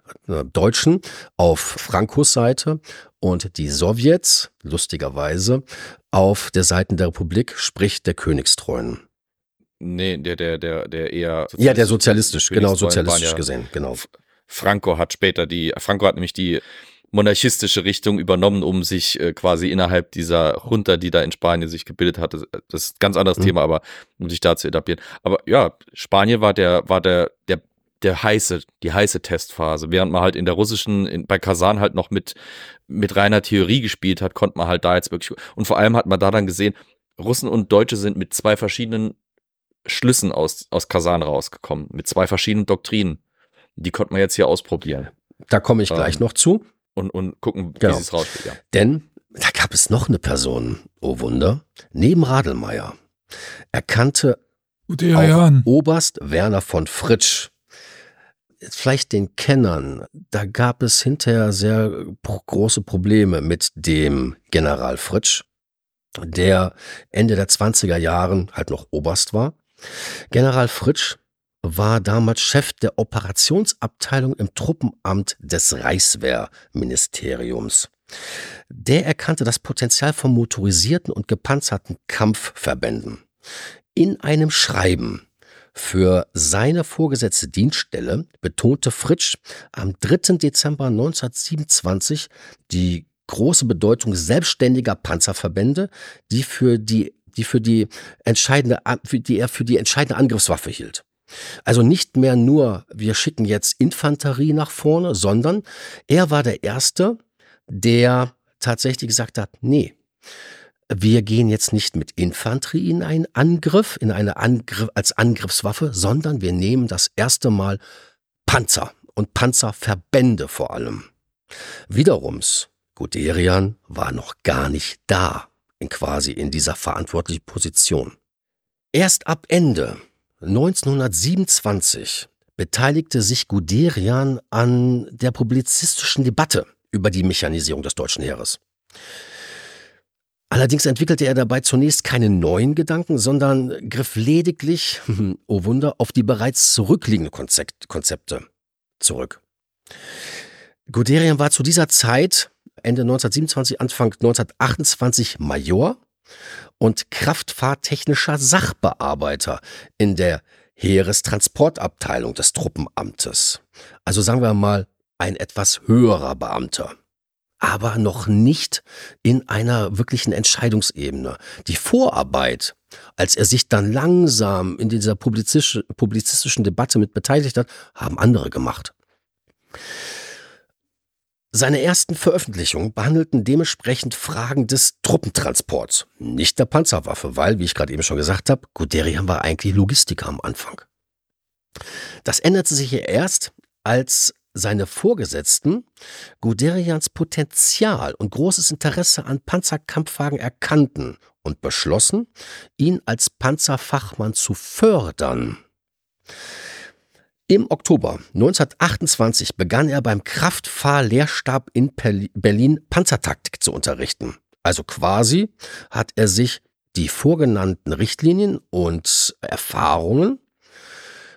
Deutschen auf Frankos Seite und die Sowjets, lustigerweise, auf der Seite der Republik, sprich der Königstreuen. nee, der, der, der, der eher. Ja, der sozialistisch, genau, sozialistisch ja- gesehen, genau. Franco hat später die, Franco hat nämlich die monarchistische Richtung übernommen, um sich äh, quasi innerhalb dieser Junta, die da in Spanien sich gebildet hatte, das ist ein ganz anderes Mhm. Thema, aber um sich da zu etablieren. Aber ja, Spanien war der, war der, der, der heiße, die heiße Testphase. Während man halt in der russischen, in, bei Kasan halt noch mit, mit reiner Theorie gespielt hat, konnte man halt da jetzt wirklich, und vor allem hat man da dann gesehen, Russen und Deutsche sind mit zwei verschiedenen Schlüssen aus, aus Kasan rausgekommen, mit zwei verschiedenen Doktrinen. Die konnte man jetzt hier ausprobieren Da komme ich gleich Ähm, noch zu. und, und gucken, Genau. wie es rausspielt. Ja. Denn da gab es noch eine Person, oh Wunder, neben Radelmeier. Er kannte Gute ja, auch Jan. Oberst Werner von Fritsch. Vielleicht den Kennern, da gab es hinterher sehr große Probleme mit dem General Fritsch, der Ende der 20er Jahren halt noch Oberst war. General Fritsch war damals Chef der Operationsabteilung im Truppenamt des Reichswehrministeriums. Der erkannte das Potenzial von motorisierten und gepanzerten Kampfverbänden. In einem Schreiben für seine vorgesetzte Dienststelle betonte Fritsch am 3. Dezember 1927 die große Bedeutung selbstständiger Panzerverbände, die für die, die für die entscheidende, die er für die entscheidende Angriffswaffe hielt. Also nicht mehr nur, wir schicken jetzt Infanterie nach vorne, sondern er war der Erste, der tatsächlich gesagt hat, nee, wir gehen jetzt nicht mit Infanterie in einen Angriff, in eine Angriff, als Angriffswaffe, sondern wir nehmen das erste Mal Panzer und Panzerverbände vor allem. Wiederums, Guderian war noch gar nicht da, in quasi in dieser verantwortlichen Position. Erst ab Ende 1927 beteiligte sich Guderian an der publizistischen Debatte über die Mechanisierung des deutschen Heeres. Allerdings entwickelte er dabei zunächst keine neuen Gedanken, sondern griff lediglich, oh Wunder, auf die bereits zurückliegenden Konzepte zurück. Guderian war zu dieser Zeit, Ende 1927, Anfang 1928, Major und kraftfahrtechnischer Sachbearbeiter in der Heerestransportabteilung des Truppenamtes. Also sagen wir mal ein etwas höherer Beamter aber noch nicht in einer wirklichen Entscheidungsebene. Die Vorarbeit, als er sich dann langsam in dieser publizistischen Debatte mit beteiligt hat, haben andere gemacht. Seine ersten Veröffentlichungen behandelten dementsprechend Fragen des Truppentransports, nicht der Panzerwaffe, weil, wie ich gerade eben schon gesagt habe, Guderian war eigentlich Logistiker am Anfang. Das änderte sich erst, als seine Vorgesetzten Guderians Potenzial und großes Interesse an Panzerkampfwagen erkannten und beschlossen, ihn als Panzerfachmann zu fördern. Im Oktober 1928 begann er beim Kraftfahrlehrstab in Berlin Panzertaktik zu unterrichten. Also quasi hat er sich die vorgenannten Richtlinien und Erfahrungen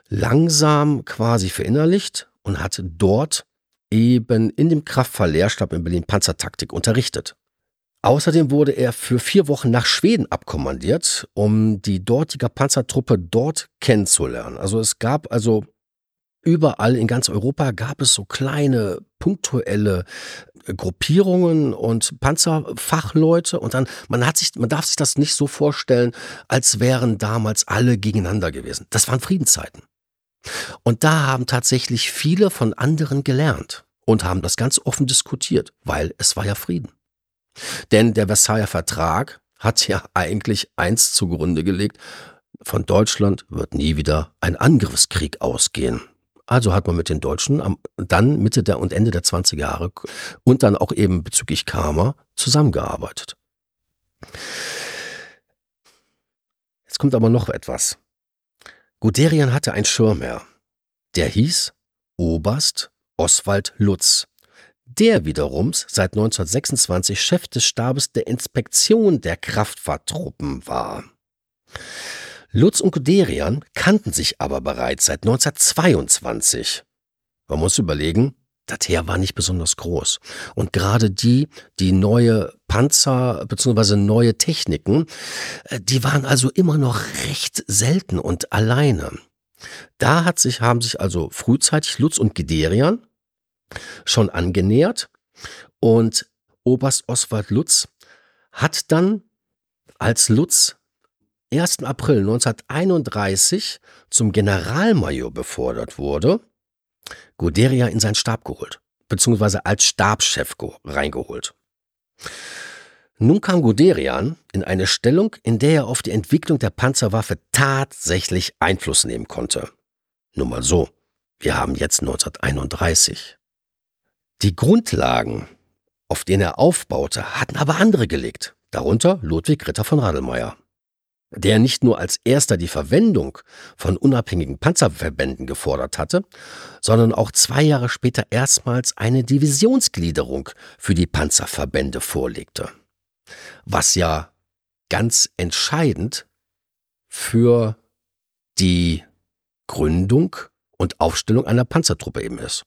langsam quasi verinnerlicht und hat dort eben in dem Kraftfahrlehrstab in Berlin Panzertaktik unterrichtet. Außerdem wurde er für vier Wochen nach Schweden abkommandiert, um die dortige Panzertruppe dort kennenzulernen. Also es gab also überall in ganz Europa gab es so kleine punktuelle äh, Gruppierungen und Panzerfachleute und dann man hat sich man darf sich das nicht so vorstellen, als wären damals alle gegeneinander gewesen. Das waren Friedenszeiten. Und da haben tatsächlich viele von anderen gelernt und haben das ganz offen diskutiert, weil es war ja Frieden. Denn der Versailler Vertrag hat ja eigentlich eins zugrunde gelegt, von Deutschland wird nie wieder ein Angriffskrieg ausgehen. Also hat man mit den Deutschen am, dann Mitte der und Ende der 20er Jahre und dann auch eben bezüglich Karma zusammengearbeitet. Jetzt kommt aber noch etwas. Guderian hatte ein Schirmherr. Der hieß Oberst Oswald Lutz. Der wiederum seit 1926 Chef des Stabes der Inspektion der Kraftfahrttruppen war. Lutz und Guderian kannten sich aber bereits seit 1922. Man muss überlegen, das Heer war nicht besonders groß. Und gerade die, die neue Panzer bzw. neue Techniken, äh, die waren also immer noch recht selten und alleine. Da hat sich, haben sich also frühzeitig Lutz und Giderian schon angenähert und Oberst Oswald Lutz hat dann, als Lutz 1. April 1931 zum Generalmajor befördert wurde, Guderia in seinen Stab geholt, beziehungsweise als Stabschef reingeholt. Nun kam Guderian in eine Stellung, in der er auf die Entwicklung der Panzerwaffe tatsächlich Einfluss nehmen konnte. Nur mal so, wir haben jetzt 1931. Die Grundlagen, auf denen er aufbaute, hatten aber andere gelegt, darunter Ludwig Ritter von Radelmeier der nicht nur als erster die Verwendung von unabhängigen Panzerverbänden gefordert hatte, sondern auch zwei Jahre später erstmals eine Divisionsgliederung für die Panzerverbände vorlegte. Was ja ganz entscheidend für die Gründung und Aufstellung einer Panzertruppe eben ist.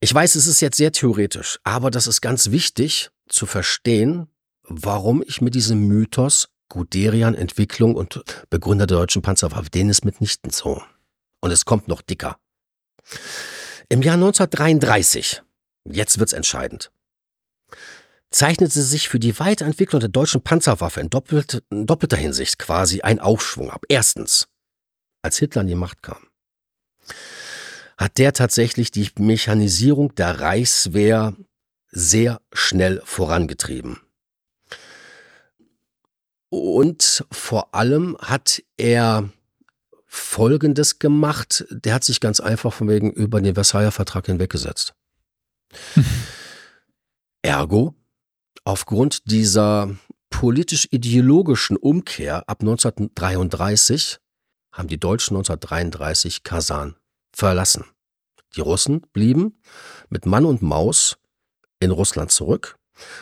Ich weiß, es ist jetzt sehr theoretisch, aber das ist ganz wichtig zu verstehen, warum ich mit diesem Mythos Guderian Entwicklung und Begründer der deutschen Panzerwaffe, denen ist mitnichten so. Und es kommt noch dicker. Im Jahr 1933, jetzt wird's entscheidend, zeichnete sich für die Weiterentwicklung der deutschen Panzerwaffe in, doppelt, in doppelter Hinsicht quasi ein Aufschwung ab. Erstens, als Hitler an die Macht kam, hat der tatsächlich die Mechanisierung der Reichswehr sehr schnell vorangetrieben. Und vor allem hat er Folgendes gemacht. Der hat sich ganz einfach von wegen über den Versailler Vertrag hinweggesetzt. Ergo, aufgrund dieser politisch-ideologischen Umkehr ab 1933 haben die Deutschen 1933 Kasan verlassen. Die Russen blieben mit Mann und Maus in Russland zurück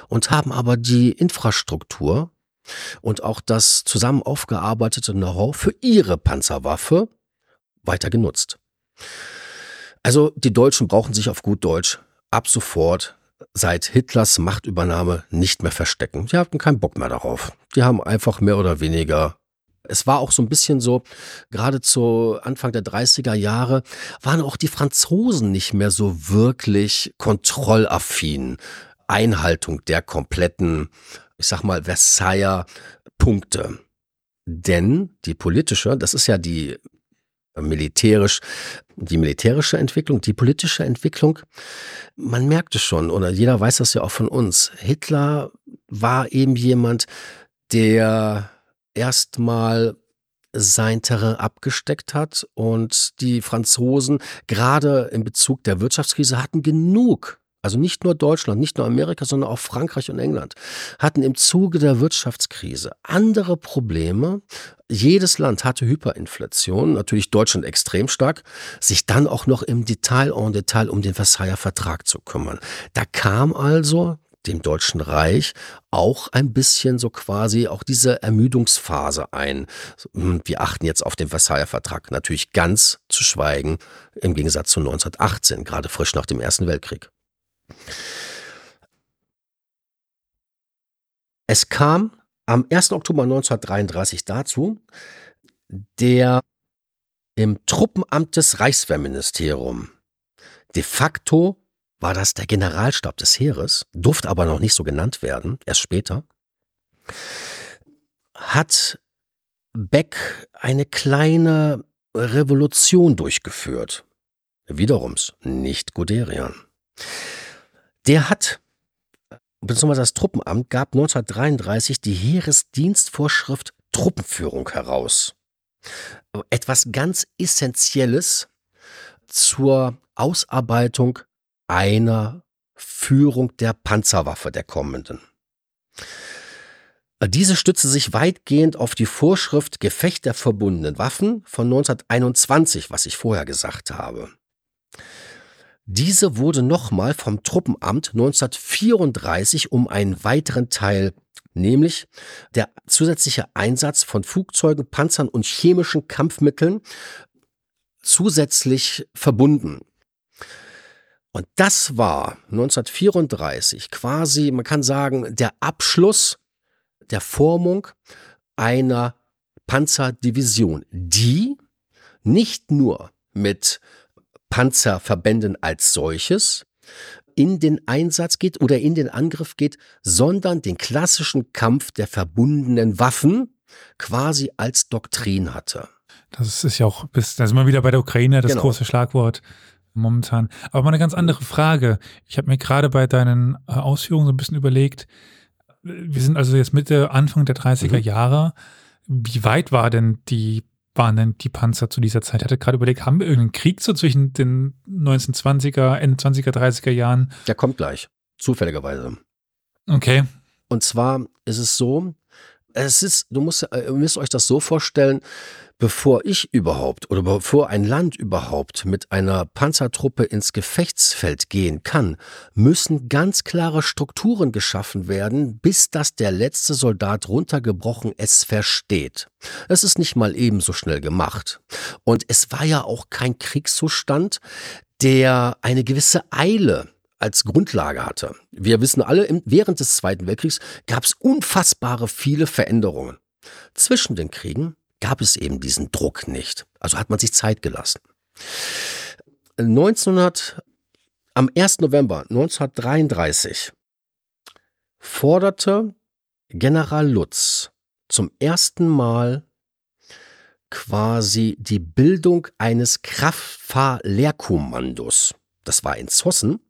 und haben aber die Infrastruktur und auch das zusammen aufgearbeitete Know-how für ihre Panzerwaffe weiter genutzt. Also die Deutschen brauchen sich auf gut Deutsch ab sofort seit Hitlers Machtübernahme nicht mehr verstecken. Die hatten keinen Bock mehr darauf. Die haben einfach mehr oder weniger es war auch so ein bisschen so, gerade zu Anfang der 30er Jahre waren auch die Franzosen nicht mehr so wirklich kontrollaffin. Einhaltung der kompletten, ich sag mal, Versailler Punkte. Denn die politische, das ist ja die militärisch, die militärische Entwicklung, die politische Entwicklung, man merkt es schon, oder jeder weiß das ja auch von uns. Hitler war eben jemand, der erstmal sein Terrain abgesteckt hat und die Franzosen gerade in Bezug der Wirtschaftskrise hatten genug also nicht nur Deutschland, nicht nur Amerika, sondern auch Frankreich und England, hatten im Zuge der Wirtschaftskrise andere Probleme. Jedes Land hatte Hyperinflation, natürlich Deutschland extrem stark, sich dann auch noch im Detail en Detail um den Versailler Vertrag zu kümmern. Da kam also dem Deutschen Reich auch ein bisschen so quasi auch diese Ermüdungsphase ein. Wir achten jetzt auf den Versailler Vertrag natürlich ganz zu schweigen im Gegensatz zu 1918, gerade frisch nach dem Ersten Weltkrieg. Es kam am 1. Oktober 1933 dazu, der im Truppenamt des Reichswehrministeriums de facto war das der Generalstab des Heeres, durfte aber noch nicht so genannt werden, erst später, hat Beck eine kleine Revolution durchgeführt. Wiederums nicht Guderian. Der hat, beziehungsweise das Truppenamt gab 1933 die Heeresdienstvorschrift Truppenführung heraus. Etwas ganz Essentielles zur Ausarbeitung einer Führung der Panzerwaffe der kommenden. Diese stützte sich weitgehend auf die Vorschrift Gefecht der verbundenen Waffen von 1921, was ich vorher gesagt habe. Diese wurde nochmal vom Truppenamt 1934 um einen weiteren Teil, nämlich der zusätzliche Einsatz von Flugzeugen, Panzern und chemischen Kampfmitteln, zusätzlich verbunden. Und das war 1934 quasi, man kann sagen, der Abschluss der Formung einer Panzerdivision, die nicht nur mit Panzerverbänden als solches in den Einsatz geht oder in den Angriff geht, sondern den klassischen Kampf der verbundenen Waffen quasi als Doktrin hatte. Das ist ja auch, bis, da sind wir wieder bei der Ukraine, das genau. große Schlagwort momentan. Aber mal eine ganz andere Frage. Ich habe mir gerade bei deinen äh, Ausführungen so ein bisschen überlegt, wir sind also jetzt Mitte, Anfang der 30er mhm. Jahre. Wie weit war denn die waren denn die Panzer zu dieser Zeit? Ich hatte gerade überlegt, haben wir irgendeinen Krieg so zwischen den 1920er, Ende 20er, 30er Jahren? Der kommt gleich, zufälligerweise. Okay. Und zwar ist es so, es ist, du musst, äh, ihr müsst euch das so vorstellen, bevor ich überhaupt oder bevor ein Land überhaupt mit einer Panzertruppe ins Gefechtsfeld gehen kann, müssen ganz klare Strukturen geschaffen werden, bis dass der letzte Soldat runtergebrochen es versteht. Es ist nicht mal ebenso schnell gemacht. Und es war ja auch kein Kriegszustand, der eine gewisse Eile als Grundlage hatte. Wir wissen alle, während des Zweiten Weltkriegs gab es unfassbare viele Veränderungen. Zwischen den Kriegen gab es eben diesen Druck nicht. Also hat man sich Zeit gelassen. 1900, am 1. November 1933 forderte General Lutz zum ersten Mal quasi die Bildung eines Kraftfahrlehrkommandos. Das war in Zossen.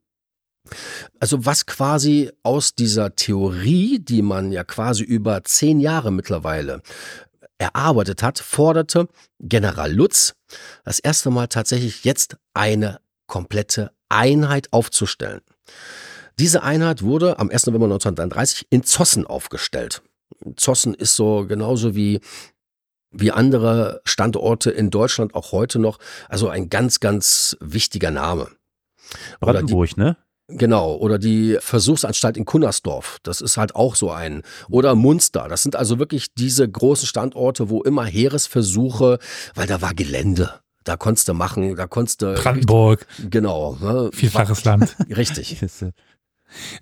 Also was quasi aus dieser Theorie, die man ja quasi über zehn Jahre mittlerweile erarbeitet hat, forderte General Lutz das erste Mal tatsächlich jetzt eine komplette Einheit aufzustellen. Diese Einheit wurde am 1. November 1933 in Zossen aufgestellt. Zossen ist so genauso wie wie andere Standorte in Deutschland auch heute noch, also ein ganz, ganz wichtiger Name. Brandenburg, die, ne? Genau, oder die Versuchsanstalt in Kunnersdorf, das ist halt auch so ein. Oder Munster, das sind also wirklich diese großen Standorte, wo immer Heeresversuche, weil da war Gelände. Da konntest du machen, da konntest du. Brandenburg. Genau. Ne, Vielfaches Land. Richtig.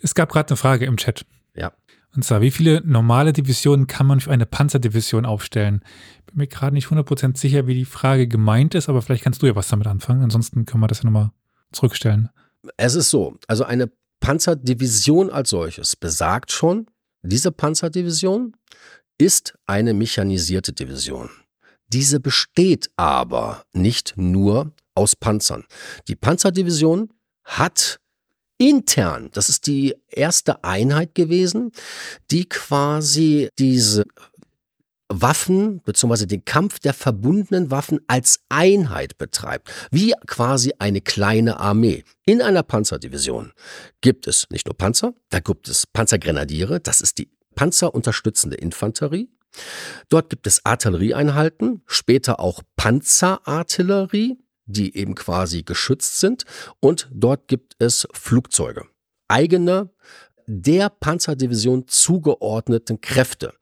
Es gab gerade eine Frage im Chat. Ja. Und zwar, wie viele normale Divisionen kann man für eine Panzerdivision aufstellen? Bin mir gerade nicht 100% sicher, wie die Frage gemeint ist, aber vielleicht kannst du ja was damit anfangen. Ansonsten können wir das ja nochmal zurückstellen. Es ist so, also eine Panzerdivision als solches besagt schon, diese Panzerdivision ist eine mechanisierte Division. Diese besteht aber nicht nur aus Panzern. Die Panzerdivision hat intern, das ist die erste Einheit gewesen, die quasi diese Waffen bzw. den Kampf der verbundenen Waffen als Einheit betreibt, wie quasi eine kleine Armee. In einer Panzerdivision gibt es nicht nur Panzer, da gibt es Panzergrenadiere, das ist die panzerunterstützende Infanterie. Dort gibt es Artillerieeinheiten, später auch Panzerartillerie, die eben quasi geschützt sind. Und dort gibt es Flugzeuge. Eigene der Panzerdivision zugeordneten Kräfte.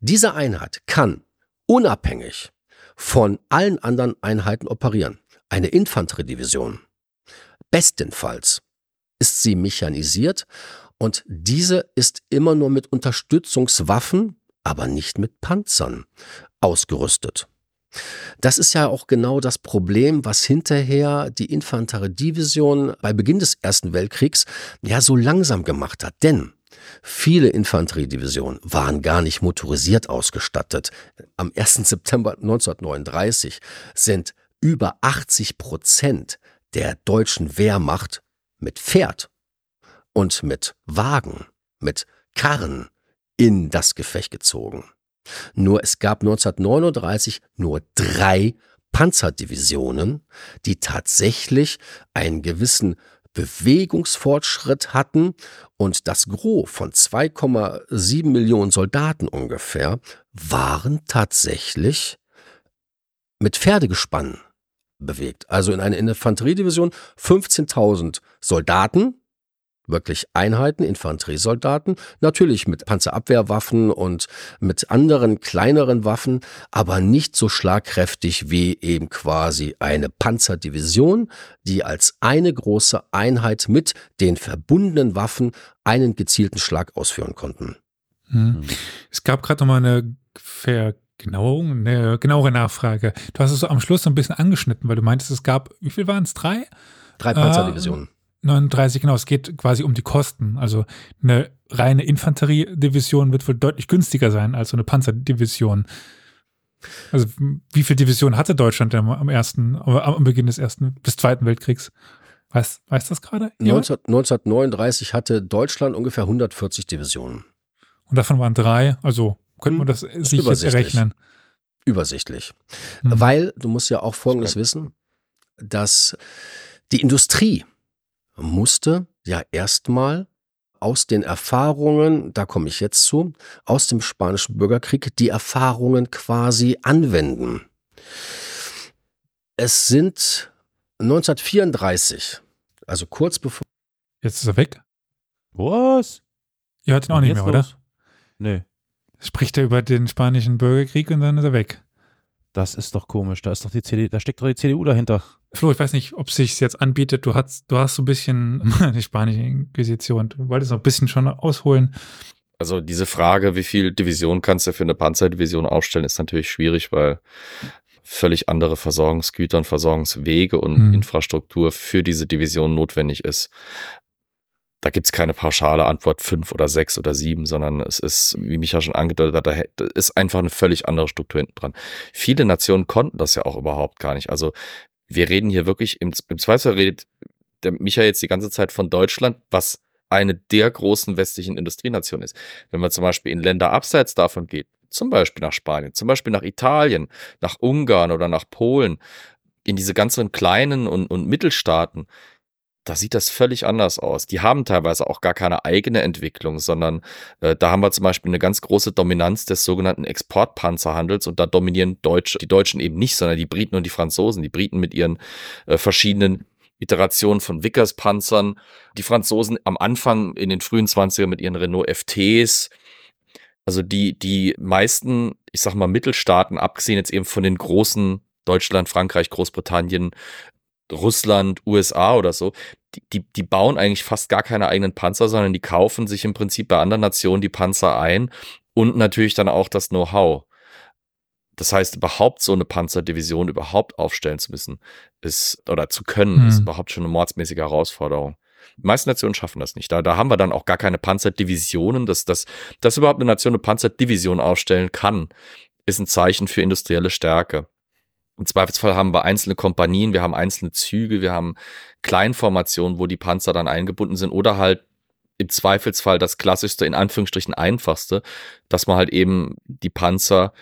Diese Einheit kann unabhängig von allen anderen Einheiten operieren. Eine Infanteriedivision. Bestenfalls ist sie mechanisiert und diese ist immer nur mit Unterstützungswaffen, aber nicht mit Panzern ausgerüstet. Das ist ja auch genau das Problem, was hinterher die Infanteriedivision bei Beginn des Ersten Weltkriegs ja so langsam gemacht hat. Denn Viele Infanteriedivisionen waren gar nicht motorisiert ausgestattet. Am 1. September 1939 sind über 80 Prozent der deutschen Wehrmacht mit Pferd und mit Wagen, mit Karren in das Gefecht gezogen. Nur es gab 1939 nur drei Panzerdivisionen, die tatsächlich einen gewissen Bewegungsfortschritt hatten und das Gros von 2,7 Millionen Soldaten ungefähr waren tatsächlich mit Pferdegespannen bewegt. Also in einer Infanteriedivision 15.000 Soldaten wirklich Einheiten, Infanteriesoldaten, natürlich mit Panzerabwehrwaffen und mit anderen kleineren Waffen, aber nicht so schlagkräftig wie eben quasi eine Panzerdivision, die als eine große Einheit mit den verbundenen Waffen einen gezielten Schlag ausführen konnten. Hm. Es gab gerade noch mal eine Vergenauerung, eine genauere Nachfrage. Du hast es so am Schluss so ein bisschen angeschnitten, weil du meintest, es gab, wie viel waren es? Drei? Drei Panzerdivisionen. Äh, 39, genau, es geht quasi um die Kosten. Also eine reine Infanteriedivision wird wohl deutlich günstiger sein als so eine Panzerdivision. Also wie viele Divisionen hatte Deutschland denn am ersten, am Beginn des ersten bis zweiten Weltkriegs? Weiß, weiß das gerade? 1939 hatte Deutschland ungefähr 140 Divisionen. Und davon waren drei, also könnte man hm, das sich jetzt errechnen. Übersichtlich. Hm. Weil, du musst ja auch Folgendes wissen, dass die Industrie musste ja erstmal aus den Erfahrungen, da komme ich jetzt zu, aus dem Spanischen Bürgerkrieg die Erfahrungen quasi anwenden. Es sind 1934, also kurz bevor. Jetzt ist er weg. Was? Ihr hört ihn auch nicht mehr, oder? Nee. Spricht er über den Spanischen Bürgerkrieg und dann ist er weg. Das ist doch komisch. Da ist doch die CDU, da steckt doch die CDU dahinter. Flo, ich weiß nicht, ob sich jetzt anbietet. Du hast, du hast so ein bisschen die spanische Inquisition. Du wolltest noch ein bisschen schon ausholen. Also diese Frage, wie viel Division kannst du für eine Panzerdivision aufstellen, ist natürlich schwierig, weil völlig andere Versorgungsgüter und Versorgungswege und hm. Infrastruktur für diese Division notwendig ist da gibt's keine pauschale Antwort fünf oder sechs oder sieben, sondern es ist, wie Micha schon angedeutet hat, da ist einfach eine völlig andere Struktur hinten dran. Viele Nationen konnten das ja auch überhaupt gar nicht. Also wir reden hier wirklich, im, im Zweifel redet der Micha jetzt die ganze Zeit von Deutschland, was eine der großen westlichen Industrienationen ist. Wenn man zum Beispiel in Länder abseits davon geht, zum Beispiel nach Spanien, zum Beispiel nach Italien, nach Ungarn oder nach Polen, in diese ganzen kleinen und, und Mittelstaaten, da sieht das völlig anders aus. Die haben teilweise auch gar keine eigene Entwicklung, sondern äh, da haben wir zum Beispiel eine ganz große Dominanz des sogenannten Exportpanzerhandels und da dominieren Deutsche, die Deutschen eben nicht, sondern die Briten und die Franzosen. Die Briten mit ihren äh, verschiedenen Iterationen von Vickers-Panzern. Die Franzosen am Anfang in den frühen 20er mit ihren Renault FTs. Also die, die meisten, ich sag mal, Mittelstaaten, abgesehen jetzt eben von den großen Deutschland, Frankreich, Großbritannien, Russland, USA oder so, die, die, die bauen eigentlich fast gar keine eigenen Panzer, sondern die kaufen sich im Prinzip bei anderen Nationen die Panzer ein und natürlich dann auch das Know-how. Das heißt, überhaupt so eine Panzerdivision überhaupt aufstellen zu müssen, ist, oder zu können, hm. ist überhaupt schon eine mordsmäßige Herausforderung. Die meisten Nationen schaffen das nicht. Da, da haben wir dann auch gar keine Panzerdivisionen. Dass, dass, dass überhaupt eine Nation eine Panzerdivision aufstellen kann, ist ein Zeichen für industrielle Stärke. Im Zweifelsfall haben wir einzelne Kompanien, wir haben einzelne Züge, wir haben Kleinformationen, wo die Panzer dann eingebunden sind oder halt im Zweifelsfall das klassischste, in Anführungsstrichen einfachste, dass man halt eben die Panzer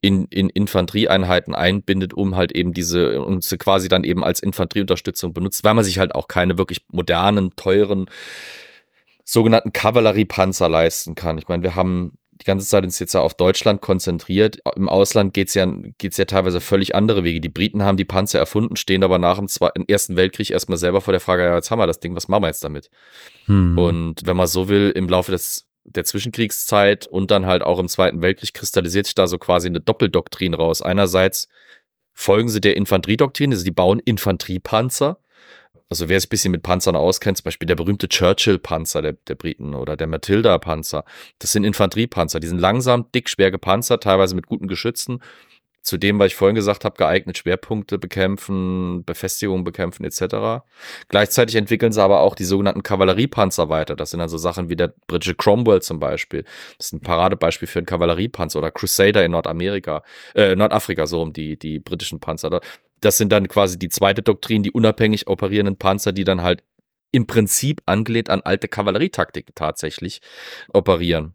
in, in Infanterieeinheiten einbindet, um halt eben diese und sie quasi dann eben als Infanterieunterstützung benutzt, weil man sich halt auch keine wirklich modernen, teuren sogenannten Kavalleriepanzer leisten kann. Ich meine, wir haben die ganze Zeit uns jetzt ja auf Deutschland konzentriert. Im Ausland geht's ja, geht's ja teilweise völlig andere Wege. Die Briten haben die Panzer erfunden, stehen aber nach dem Zweiten, Ersten Weltkrieg erstmal selber vor der Frage, ja, jetzt haben wir das Ding, was machen wir jetzt damit? Hm. Und wenn man so will, im Laufe des der Zwischenkriegszeit und dann halt auch im Zweiten Weltkrieg kristallisiert sich da so quasi eine Doppeldoktrin raus. Einerseits folgen sie der Infanteriedoktrin, also die bauen Infanteriepanzer. Also wer sich ein bisschen mit Panzern auskennt, zum Beispiel der berühmte Churchill-Panzer der, der Briten oder der Matilda-Panzer, das sind Infanteriepanzer. Die sind langsam, dick, schwer gepanzert, teilweise mit guten Geschützen zu dem, was ich vorhin gesagt habe, geeignet Schwerpunkte bekämpfen, Befestigungen bekämpfen etc. Gleichzeitig entwickeln sie aber auch die sogenannten Kavalleriepanzer weiter. Das sind also Sachen wie der britische Cromwell zum Beispiel. Das ist ein Paradebeispiel für einen Kavalleriepanzer oder Crusader in Nordamerika, äh, Nordafrika so um die, die britischen Panzer. Das sind dann quasi die zweite Doktrin, die unabhängig operierenden Panzer, die dann halt im Prinzip angelehnt an alte Kavallerietaktik tatsächlich operieren.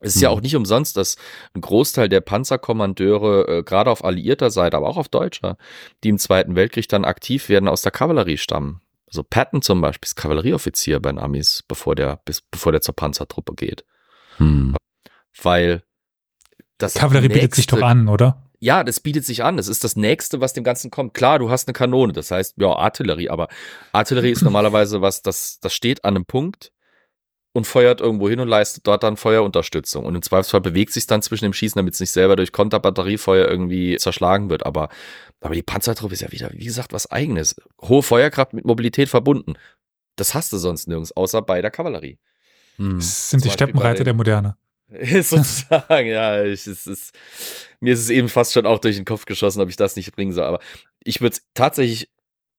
Es ist ja auch nicht umsonst, dass ein Großteil der Panzerkommandeure, äh, gerade auf alliierter Seite, aber auch auf deutscher, die im Zweiten Weltkrieg dann aktiv werden, aus der Kavallerie stammen. Also Patton zum Beispiel ist Kavallerieoffizier bei den Amis, bevor der, bis, bevor der zur Panzertruppe geht. Hm. Weil das. Kavallerie nächste, bietet sich doch an, oder? Ja, das bietet sich an. Das ist das Nächste, was dem Ganzen kommt. Klar, du hast eine Kanone, das heißt, ja, Artillerie, aber Artillerie ist normalerweise was, das, das steht an einem Punkt und feuert irgendwo hin und leistet dort dann Feuerunterstützung. Und im Zweifelsfall bewegt sich dann zwischen dem Schießen, damit es nicht selber durch Konterbatteriefeuer irgendwie zerschlagen wird. Aber, aber die Panzertruppe ist ja wieder, wie gesagt, was eigenes. Hohe Feuerkraft mit Mobilität verbunden. Das hast du sonst nirgends, außer bei der Kavallerie. Hm. Das sind Zum die Steppenreiter der Moderne. Sozusagen, ja. Ich, es ist, mir ist es eben fast schon auch durch den Kopf geschossen, ob ich das nicht bringen soll. Aber ich würde es tatsächlich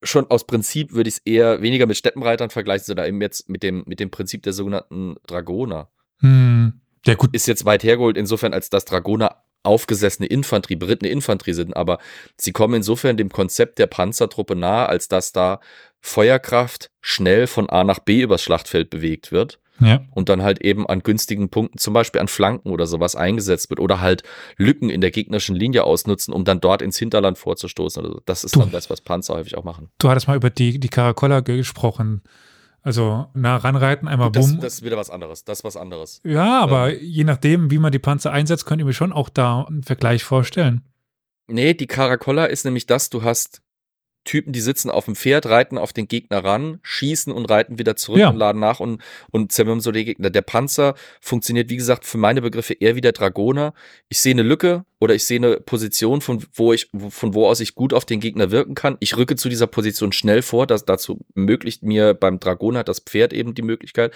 schon aus Prinzip würde ich es eher weniger mit Steppenreitern vergleichen, sondern eben jetzt mit dem, mit dem Prinzip der sogenannten Dragoner. Hm, ja, gut. Ist jetzt weit hergeholt, insofern, als dass Dragoner aufgesessene Infanterie, berittene Infanterie sind, aber sie kommen insofern dem Konzept der Panzertruppe nahe, als dass da Feuerkraft schnell von A nach B übers Schlachtfeld bewegt wird ja. und dann halt eben an günstigen Punkten, zum Beispiel an Flanken oder sowas eingesetzt wird oder halt Lücken in der gegnerischen Linie ausnutzen, um dann dort ins Hinterland vorzustoßen. Das ist du, dann das, was Panzer häufig auch machen. Du hattest mal über die, die Caracolla gesprochen. Also nah ranreiten, einmal das, bumm. Das ist wieder was anderes. Das ist was anderes. Ja, aber ähm, je nachdem, wie man die Panzer einsetzt, könnt ihr mir schon auch da einen Vergleich vorstellen. Nee, die Caracolla ist nämlich das, du hast Typen, die sitzen auf dem Pferd, reiten auf den Gegner ran, schießen und reiten wieder zurück ja. und laden nach und, und zermürben so den Gegner. Der Panzer funktioniert, wie gesagt, für meine Begriffe eher wie der Dragoner. Ich sehe eine Lücke oder ich sehe eine Position, von wo ich, von wo aus ich gut auf den Gegner wirken kann. Ich rücke zu dieser Position schnell vor. Das, dazu ermöglicht mir beim Dragoner das Pferd eben die Möglichkeit.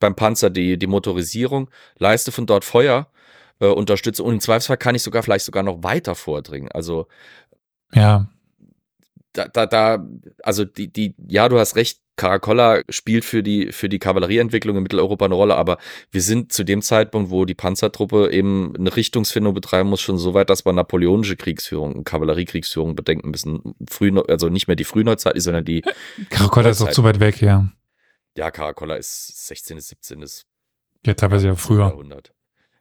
Beim Panzer die, die Motorisierung. Leiste von dort Feuer, äh, unterstütze und im Zweifelsfall kann ich sogar vielleicht sogar noch weiter vordringen. Also ja da, da, da, also die, die, ja, du hast recht, Caracolla spielt für die, für die Kavallerieentwicklung in Mitteleuropa eine Rolle, aber wir sind zu dem Zeitpunkt, wo die Panzertruppe eben eine Richtungsfindung betreiben muss, schon so weit, dass wir napoleonische Kriegsführung, Kavalleriekriegführung bedenken müssen. Früh, also nicht mehr die Frühneuzeit, sondern die. Caracolla ist auch zu weit weg, ja. Ja, Caracolla ist 16. 17. Ja, teilweise ja früher. Jahrhundert.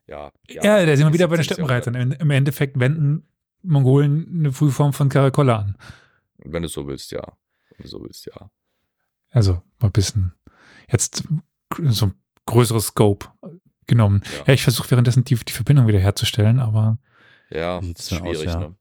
Ja, ja, ja, da sind wir wieder bei den Steppenreitern. Im Endeffekt wenden Mongolen eine Frühform von Caracolla an. Wenn du so willst, ja. Wenn du so willst, ja. Also mal ein bisschen jetzt so ein größeres Scope genommen. Ja, ja ich versuche währenddessen die, die Verbindung wieder herzustellen, aber ja, das ist schwierig. Aus, ja. Ne?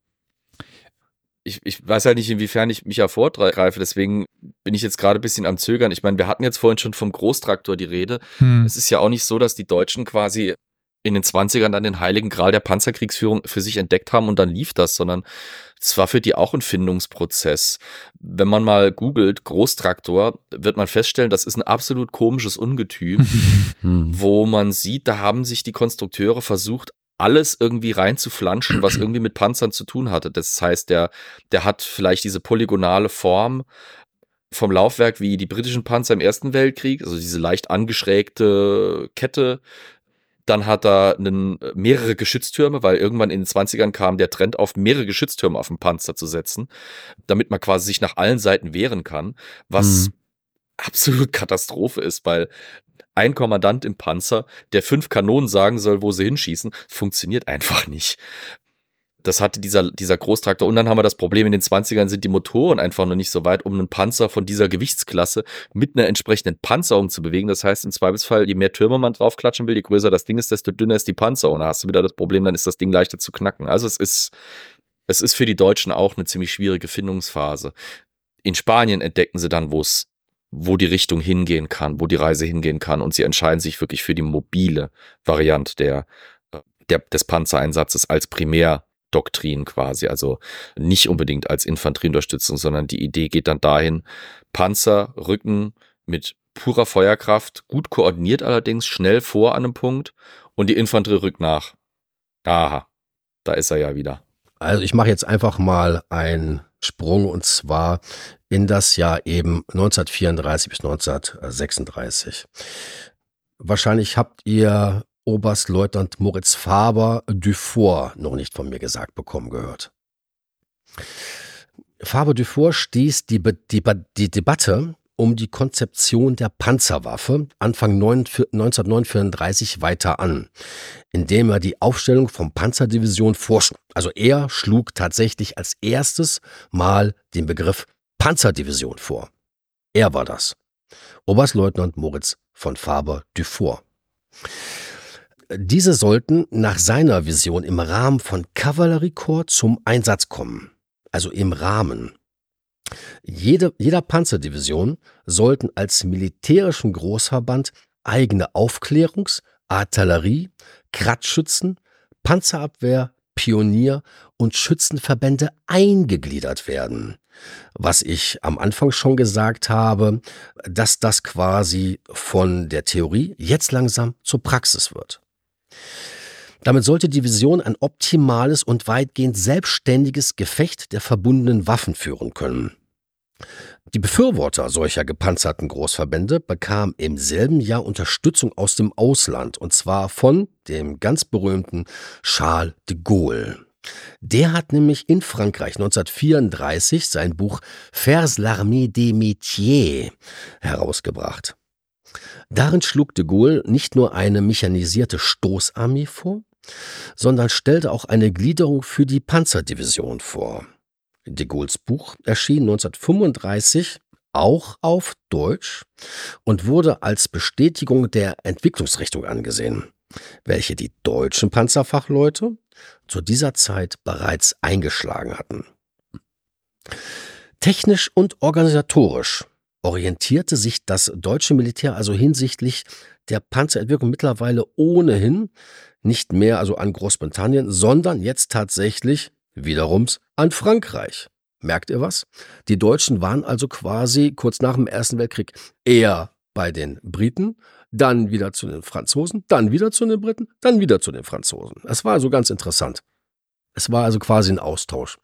ich, ich weiß halt nicht, inwiefern ich mich hervorgreife, deswegen bin ich jetzt gerade ein bisschen am Zögern. Ich meine, wir hatten jetzt vorhin schon vom Großtraktor die Rede. Hm. Es ist ja auch nicht so, dass die Deutschen quasi in den 20ern dann den heiligen Gral der Panzerkriegsführung für sich entdeckt haben und dann lief das, sondern es war für die auch ein Findungsprozess. Wenn man mal googelt Großtraktor, wird man feststellen, das ist ein absolut komisches Ungetüm, wo man sieht, da haben sich die Konstrukteure versucht, alles irgendwie reinzuflanschen, was irgendwie mit Panzern zu tun hatte. Das heißt, der, der hat vielleicht diese polygonale Form vom Laufwerk wie die britischen Panzer im Ersten Weltkrieg, also diese leicht angeschrägte Kette. Dann hat er einen, mehrere Geschütztürme, weil irgendwann in den 20ern kam der Trend auf, mehrere Geschütztürme auf den Panzer zu setzen, damit man quasi sich nach allen Seiten wehren kann, was Mhm. absolut Katastrophe ist, weil ein Kommandant im Panzer, der fünf Kanonen sagen soll, wo sie hinschießen, funktioniert einfach nicht. Das hatte dieser, dieser Großtraktor. Und dann haben wir das Problem, in den 20ern sind die Motoren einfach noch nicht so weit, um einen Panzer von dieser Gewichtsklasse mit einer entsprechenden Panzerung zu bewegen. Das heißt, im Zweifelsfall, je mehr Türme man draufklatschen will, je größer das Ding ist, desto dünner ist die Panzerung. Da hast du wieder das Problem, dann ist das Ding leichter zu knacken. Also es ist, es ist für die Deutschen auch eine ziemlich schwierige Findungsphase. In Spanien entdecken sie dann, wo es wo die Richtung hingehen kann, wo die Reise hingehen kann. Und sie entscheiden sich wirklich für die mobile Variante der, äh, der, des Panzereinsatzes als Primärdoktrin quasi. Also nicht unbedingt als Infanterieunterstützung, sondern die Idee geht dann dahin, Panzer rücken mit purer Feuerkraft, gut koordiniert allerdings, schnell vor an einem Punkt und die Infanterie rückt nach. Aha, da ist er ja wieder. Also ich mache jetzt einfach mal einen Sprung und zwar in das Jahr eben 1934 bis 1936. Wahrscheinlich habt ihr Oberstleutnant Moritz Faber Dufour noch nicht von mir gesagt bekommen gehört. Faber Dufour stieß die, Be die, Ba- die Debatte um die Konzeption der Panzerwaffe Anfang 9 1939 weiter an, indem er die Aufstellung von Panzerdivision vorschlug. Also er schlug tatsächlich als erstes Mal den Begriff Panzerdivision vor. Er war das. Oberstleutnant Moritz von Faber Dufour. Diese sollten nach seiner Vision im Rahmen von Kavalleriekorps zum Einsatz kommen. Also im Rahmen. Jede, jeder Panzerdivision sollten als militärischen Großverband eigene Aufklärungs-, Artillerie-, Kratzschützen, Panzerabwehr, Pionier- und Schützenverbände eingegliedert werden. Was ich am Anfang schon gesagt habe, dass das quasi von der Theorie jetzt langsam zur Praxis wird. Damit sollte die Vision ein optimales und weitgehend selbstständiges Gefecht der verbundenen Waffen führen können. Die Befürworter solcher gepanzerten Großverbände bekamen im selben Jahr Unterstützung aus dem Ausland, und zwar von dem ganz berühmten Charles de Gaulle. Der hat nämlich in Frankreich 1934 sein Buch Vers l'armée des métiers herausgebracht. Darin schlug de Gaulle nicht nur eine mechanisierte Stoßarmee vor, sondern stellte auch eine Gliederung für die Panzerdivision vor. De Gaulles Buch erschien 1935 auch auf Deutsch und wurde als Bestätigung der Entwicklungsrichtung angesehen, welche die deutschen Panzerfachleute zu dieser Zeit bereits eingeschlagen hatten. Technisch und organisatorisch orientierte sich das deutsche Militär also hinsichtlich der Panzerentwicklung mittlerweile ohnehin nicht mehr also an Großbritannien, sondern jetzt tatsächlich wiederums an Frankreich. Merkt ihr was? Die Deutschen waren also quasi kurz nach dem Ersten Weltkrieg eher bei den Briten, dann wieder zu den Franzosen, dann wieder zu den Briten, dann wieder zu den Franzosen. Es war also ganz interessant. Es war also quasi ein Austausch.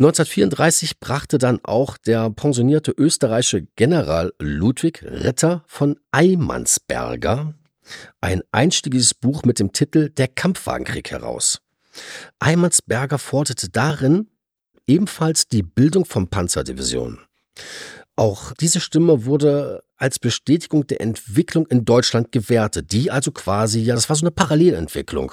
1934 brachte dann auch der pensionierte österreichische General Ludwig Ritter von Eimansberger ein einstiegiges Buch mit dem Titel Der Kampfwagenkrieg heraus. Eimansberger forderte darin ebenfalls die Bildung von Panzerdivisionen. Auch diese Stimme wurde als Bestätigung der Entwicklung in Deutschland gewertet, die also quasi, ja, das war so eine Parallelentwicklung.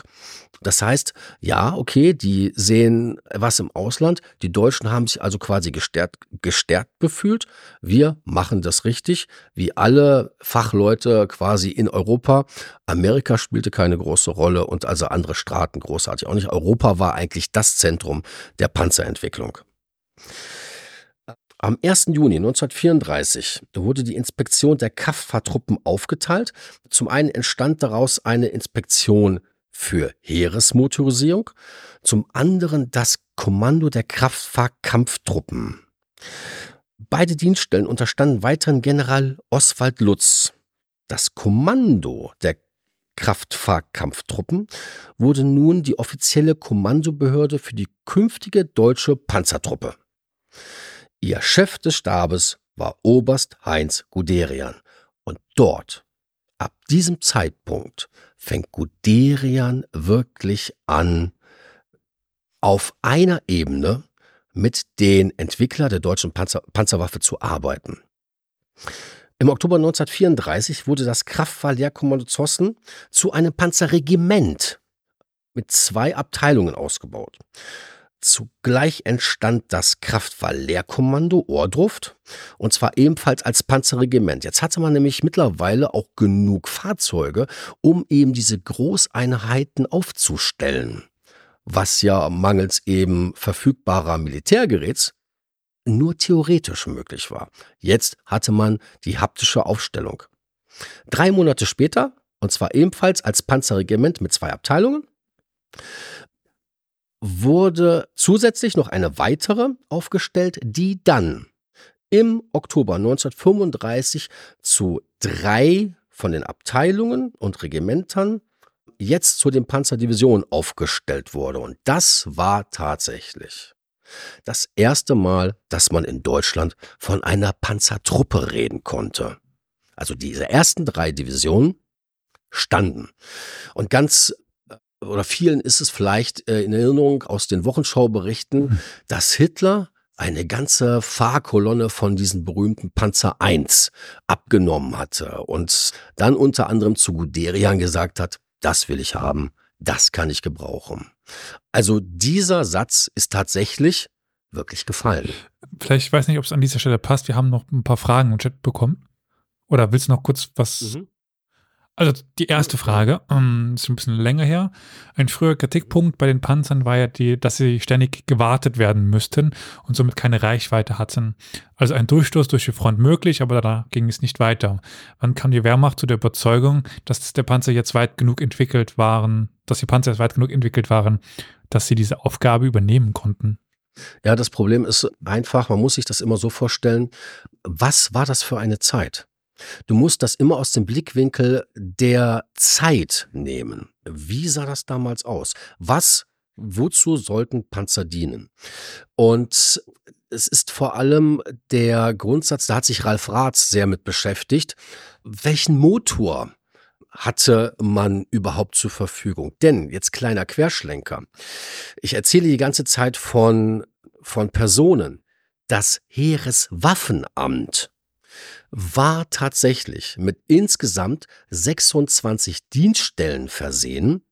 Das heißt, ja, okay, die sehen was im Ausland, die Deutschen haben sich also quasi gestärkt, gestärkt befühlt, wir machen das richtig, wie alle Fachleute quasi in Europa. Amerika spielte keine große Rolle und also andere Staaten großartig auch nicht. Europa war eigentlich das Zentrum der Panzerentwicklung. Am 1. Juni 1934 wurde die Inspektion der Kraftfahrtruppen aufgeteilt. Zum einen entstand daraus eine Inspektion für Heeresmotorisierung, zum anderen das Kommando der Kraftfahrkampftruppen. Beide Dienststellen unterstanden weiterhin General Oswald Lutz. Das Kommando der Kraftfahrkampftruppen wurde nun die offizielle Kommandobehörde für die künftige deutsche Panzertruppe. Ihr Chef des Stabes war Oberst Heinz Guderian. Und dort, ab diesem Zeitpunkt, fängt Guderian wirklich an, auf einer Ebene mit den Entwicklern der deutschen Panzer Panzerwaffe zu arbeiten. Im Oktober 1934 wurde das Kraftfahrlehrkommando Zossen zu einem Panzerregiment mit zwei Abteilungen ausgebaut. Zugleich entstand das Kraftfahrlehrkommando Ohrdruft und zwar ebenfalls als Panzerregiment. Jetzt hatte man nämlich mittlerweile auch genug Fahrzeuge, um eben diese Großeinheiten aufzustellen, was ja mangels eben verfügbarer Militärgeräts nur theoretisch möglich war. Jetzt hatte man die haptische Aufstellung. Drei Monate später, und zwar ebenfalls als Panzerregiment mit zwei Abteilungen, wurde zusätzlich noch eine weitere aufgestellt, die dann im Oktober 1935 zu drei von den Abteilungen und Regimentern jetzt zu den Panzerdivisionen aufgestellt wurde. Und das war tatsächlich das erste Mal, dass man in Deutschland von einer Panzertruppe reden konnte. Also diese ersten drei Divisionen standen. Und ganz oder vielen ist es vielleicht äh, in Erinnerung aus den Wochenschauberichten, mhm. dass Hitler eine ganze Fahrkolonne von diesen berühmten Panzer I abgenommen hatte und dann unter anderem zu Guderian gesagt hat, das will ich haben, das kann ich gebrauchen. Also dieser Satz ist tatsächlich wirklich gefallen. Vielleicht, ich weiß nicht, ob es an dieser Stelle passt, wir haben noch ein paar Fragen im Chat bekommen. Oder willst du noch kurz was mhm. Also die erste Frage, ähm, ist ein bisschen länger her. Ein früher Kritikpunkt bei den Panzern war ja, die, dass sie ständig gewartet werden müssten und somit keine Reichweite hatten. Also ein Durchstoß durch die Front möglich, aber da ging es nicht weiter. Wann kam die Wehrmacht zu der Überzeugung, dass der Panzer jetzt weit genug entwickelt waren, dass die Panzer jetzt weit genug entwickelt waren, dass sie diese Aufgabe übernehmen konnten? Ja, das Problem ist einfach, man muss sich das immer so vorstellen, was war das für eine Zeit? Du musst das immer aus dem Blickwinkel der Zeit nehmen. Wie sah das damals aus? Was, wozu sollten Panzer dienen? Und es ist vor allem der Grundsatz, da hat sich Ralf Raths sehr mit beschäftigt. Welchen Motor hatte man überhaupt zur Verfügung? Denn, jetzt kleiner Querschlenker, ich erzähle die ganze Zeit von, von Personen. Das Heereswaffenamt war tatsächlich mit insgesamt 26 Dienststellen versehen,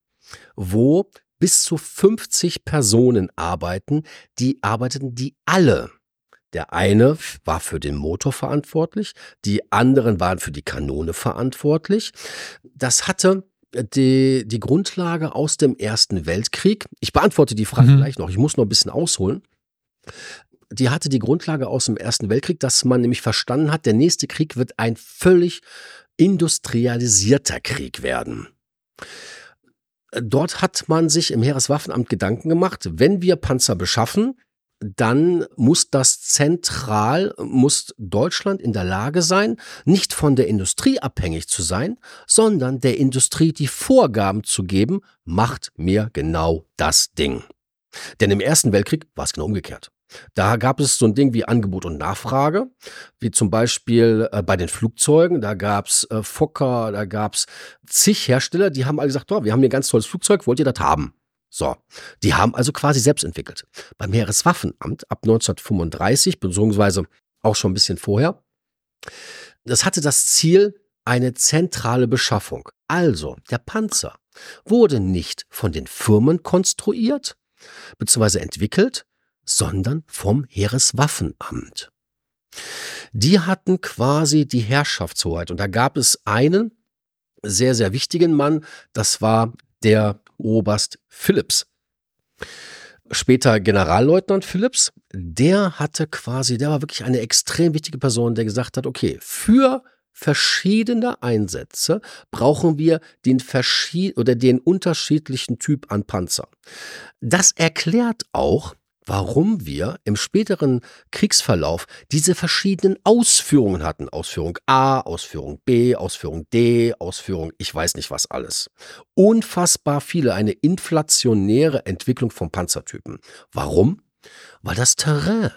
wo bis zu 50 Personen arbeiten, die arbeiteten die alle. Der eine war für den Motor verantwortlich, die anderen waren für die Kanone verantwortlich. Das hatte die, die Grundlage aus dem Ersten Weltkrieg. Ich beantworte die Frage mhm. gleich noch, ich muss noch ein bisschen ausholen die hatte die Grundlage aus dem Ersten Weltkrieg, dass man nämlich verstanden hat, der nächste Krieg wird ein völlig industrialisierter Krieg werden. Dort hat man sich im Heereswaffenamt Gedanken gemacht, wenn wir Panzer beschaffen, dann muss das zentral, muss Deutschland in der Lage sein, nicht von der Industrie abhängig zu sein, sondern der Industrie die Vorgaben zu geben, macht mir genau das Ding. Denn im Ersten Weltkrieg war es genau umgekehrt. Da gab es so ein Ding wie Angebot und Nachfrage, wie zum Beispiel äh, bei den Flugzeugen. Da gab es äh, Fokker, da gab es zig Hersteller, die haben alle gesagt, oh, wir haben hier ein ganz tolles Flugzeug, wollt ihr das haben? So, die haben also quasi selbst entwickelt. Beim Heereswaffenamt ab 1935, beziehungsweise auch schon ein bisschen vorher, Das hatte das Ziel, eine zentrale Beschaffung. Also, der Panzer wurde nicht von den Firmen konstruiert bzw. entwickelt, sondern vom Heereswaffenamt. Die hatten quasi die Herrschaftshoheit und da gab es einen sehr, sehr wichtigen Mann, das war der Oberst Philipps. Später Generalleutnant Philipps, der hatte quasi, der war wirklich eine extrem wichtige Person, der gesagt hat, okay, für verschiedene Einsätze brauchen wir den verschied oder den unterschiedlichen Typ an Panzer. Das erklärt auch, warum wir im späteren Kriegsverlauf diese verschiedenen Ausführungen hatten. Ausführung A, Ausführung B, Ausführung D, Ausführung ich weiß nicht was alles. Unfassbar viele, eine inflationäre Entwicklung von Panzertypen. Warum? Weil das Terrain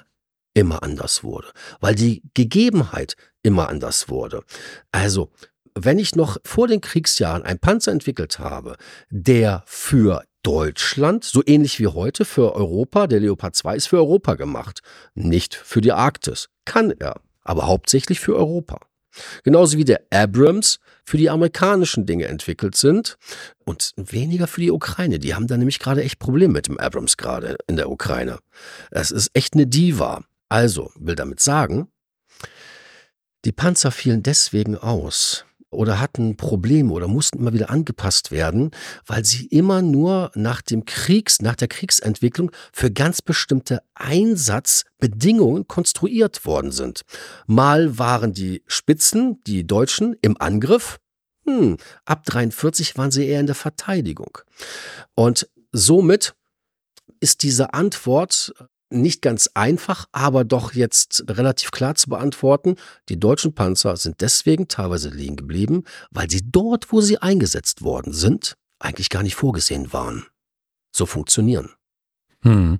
immer anders wurde, weil die Gegebenheit immer anders wurde. Also, wenn ich noch vor den Kriegsjahren einen Panzer entwickelt habe, der für Deutschland, so ähnlich wie heute für Europa, der Leopard 2 ist für Europa gemacht, nicht für die Arktis. Kann er, aber hauptsächlich für Europa. Genauso wie der Abrams für die amerikanischen Dinge entwickelt sind und weniger für die Ukraine. Die haben da nämlich gerade echt Probleme mit dem Abrams gerade in der Ukraine. Es ist echt eine Diva. Also, will damit sagen, die Panzer fielen deswegen aus oder hatten Probleme oder mussten immer wieder angepasst werden, weil sie immer nur nach dem Kriegs, nach der Kriegsentwicklung für ganz bestimmte Einsatzbedingungen konstruiert worden sind. Mal waren die Spitzen, die Deutschen, im Angriff. Hm, ab 43 waren sie eher in der Verteidigung. Und somit ist diese Antwort nicht ganz einfach, aber doch jetzt relativ klar zu beantworten. Die deutschen Panzer sind deswegen teilweise liegen geblieben, weil sie dort, wo sie eingesetzt worden sind, eigentlich gar nicht vorgesehen waren. So funktionieren. Hm.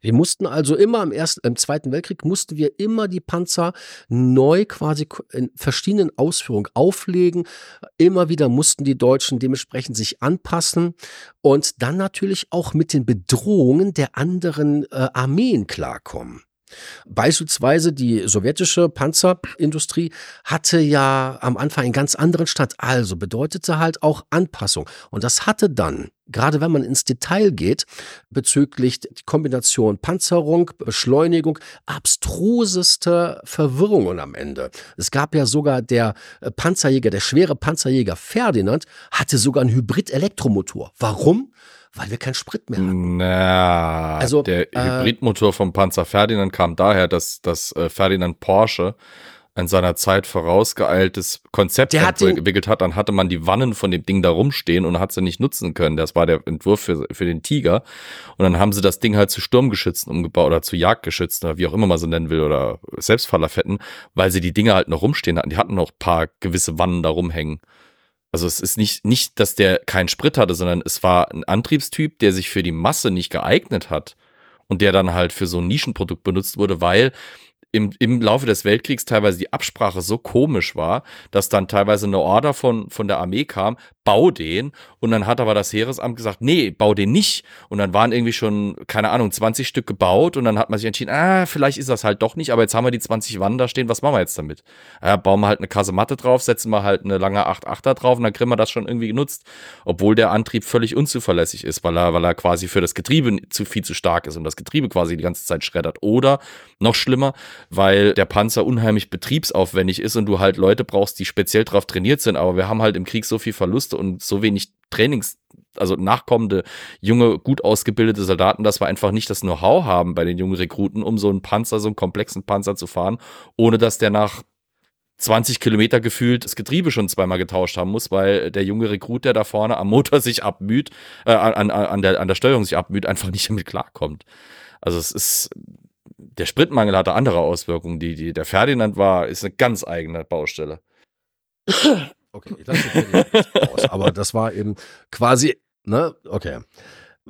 Wir mussten also immer im, ersten, im Zweiten Weltkrieg mussten wir immer die Panzer neu quasi in verschiedenen Ausführungen auflegen. Immer wieder mussten die Deutschen dementsprechend sich anpassen und dann natürlich auch mit den Bedrohungen der anderen äh, Armeen klarkommen. Beispielsweise die sowjetische Panzerindustrie hatte ja am Anfang einen ganz anderen Stand, also bedeutete halt auch Anpassung. Und das hatte dann, gerade wenn man ins Detail geht, bezüglich die Kombination Panzerung, Beschleunigung, abstruseste Verwirrungen am Ende. Es gab ja sogar der äh, Panzerjäger, der schwere Panzerjäger Ferdinand, hatte sogar einen Hybrid-Elektromotor. Warum? weil wir keinen Sprit mehr hatten. Na, also der äh, Hybridmotor vom Panzer Ferdinand kam daher, dass, dass äh, Ferdinand Porsche in seiner Zeit vorausgeeiltes Konzept entwickelt hat, dann hatte man die Wannen von dem Ding da rumstehen und hat sie nicht nutzen können. Das war der Entwurf für, für den Tiger. Und dann haben sie das Ding halt zu Sturmgeschützen umgebaut oder zu Jagdgeschützen oder wie auch immer man so nennen will oder Selbstfallerfetten, weil sie die Dinge halt noch rumstehen hatten. Die hatten noch paar gewisse Wannen da rumhängen. Also es ist nicht, nicht, dass der keinen Sprit hatte, sondern es war ein Antriebstyp, der sich für die Masse nicht geeignet hat und der dann halt für so ein Nischenprodukt benutzt wurde, weil im, im Laufe des Weltkriegs teilweise die Absprache so komisch war, dass dann teilweise eine Order von, von der Armee kam, bau den. Und dann hat aber das Heeresamt gesagt, nee, bau den nicht. Und dann waren irgendwie schon, keine Ahnung, 20 Stück gebaut. Und dann hat man sich entschieden, ah, vielleicht ist das halt doch nicht, aber jetzt haben wir die 20 Wannen da stehen, was machen wir jetzt damit? Ja, bauen wir halt eine Kasematte drauf, setzen wir halt eine lange 8-8er drauf und dann kriegen wir das schon irgendwie genutzt. Obwohl der Antrieb völlig unzuverlässig ist, weil er, weil er quasi für das Getriebe zu viel zu stark ist und das Getriebe quasi die ganze Zeit schreddert. Oder noch schlimmer, weil der Panzer unheimlich betriebsaufwendig ist und du halt Leute brauchst, die speziell drauf trainiert sind. Aber wir haben halt im Krieg so viel Verluste und so wenig Trainings, also nachkommende, junge, gut ausgebildete Soldaten, dass wir einfach nicht das Know-how haben bei den jungen Rekruten, um so einen Panzer, so einen komplexen Panzer zu fahren, ohne dass der nach 20 Kilometer gefühlt das Getriebe schon zweimal getauscht haben muss, weil der junge Rekrut, der da vorne am Motor sich abmüht, äh, an, an, der, an der Steuerung sich abmüht, einfach nicht damit klarkommt. Also es ist der Spritmangel hatte andere Auswirkungen. Die, die, der Ferdinand war, ist eine ganz eigene Baustelle. Okay, ich lasse aus, aber das war eben quasi, ne, okay.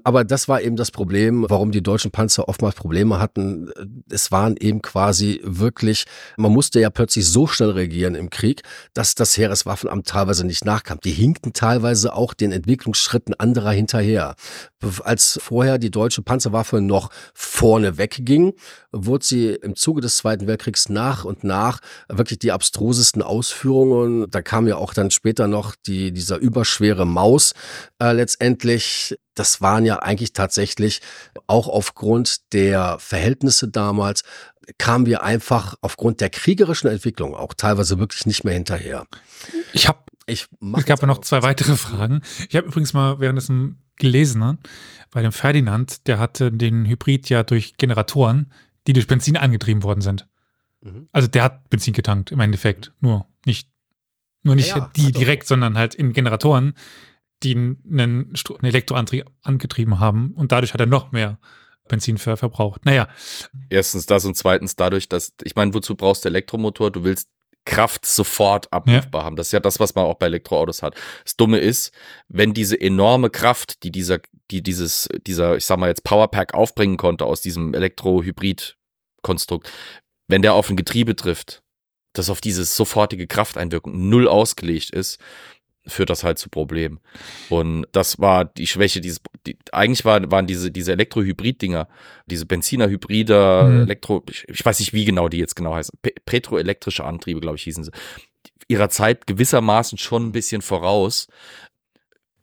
Aber das war eben das Problem, warum die deutschen Panzer oftmals Probleme hatten. Es waren eben quasi wirklich, man musste ja plötzlich so schnell regieren im Krieg, dass das Heereswaffenamt teilweise nicht nachkam. Die hinkten teilweise auch den Entwicklungsschritten anderer hinterher. Als vorher die deutsche Panzerwaffe noch vorne wegging, wurde sie im Zuge des Zweiten Weltkriegs nach und nach wirklich die abstrusesten Ausführungen. Da kam ja auch dann später noch die, dieser überschwere Maus äh, letztendlich das waren ja eigentlich tatsächlich auch aufgrund der Verhältnisse damals, kamen wir einfach aufgrund der kriegerischen Entwicklung auch teilweise wirklich nicht mehr hinterher. Ich habe ich es gab ja noch zwei weitere Fragen. Ich habe übrigens mal währenddessen gelesen, ne, bei dem Ferdinand, der hatte den Hybrid ja durch Generatoren, die durch Benzin angetrieben worden sind. Mhm. Also der hat Benzin getankt im Endeffekt, nur nicht nur nicht ja, die direkt, sondern halt in Generatoren, die einen, Elektroantrieb angetrieben haben und dadurch hat er noch mehr Benzin ver verbraucht. Naja. Erstens das und zweitens dadurch, dass, ich meine, wozu brauchst du Elektromotor? Du willst Kraft sofort abrufbar ja. haben. Das ist ja das, was man auch bei Elektroautos hat. Das Dumme ist, wenn diese enorme Kraft, die dieser, die dieses, dieser, ich sag mal jetzt Powerpack aufbringen konnte aus diesem Elektro-Hybrid-Konstrukt, wenn der auf ein Getriebe trifft, das auf dieses sofortige Krafteinwirkung null ausgelegt ist, führt das halt zu Problemen. Und das war die Schwäche dieses, die, eigentlich war, waren diese, diese Elektro-Hybrid-Dinger, diese Benziner-Hybride, mhm. Elektro, ich, ich, weiß nicht, wie genau die jetzt genau heißen, Pe petroelektrische Antriebe, glaube ich, hießen sie, ihrer Zeit gewissermaßen schon ein bisschen voraus.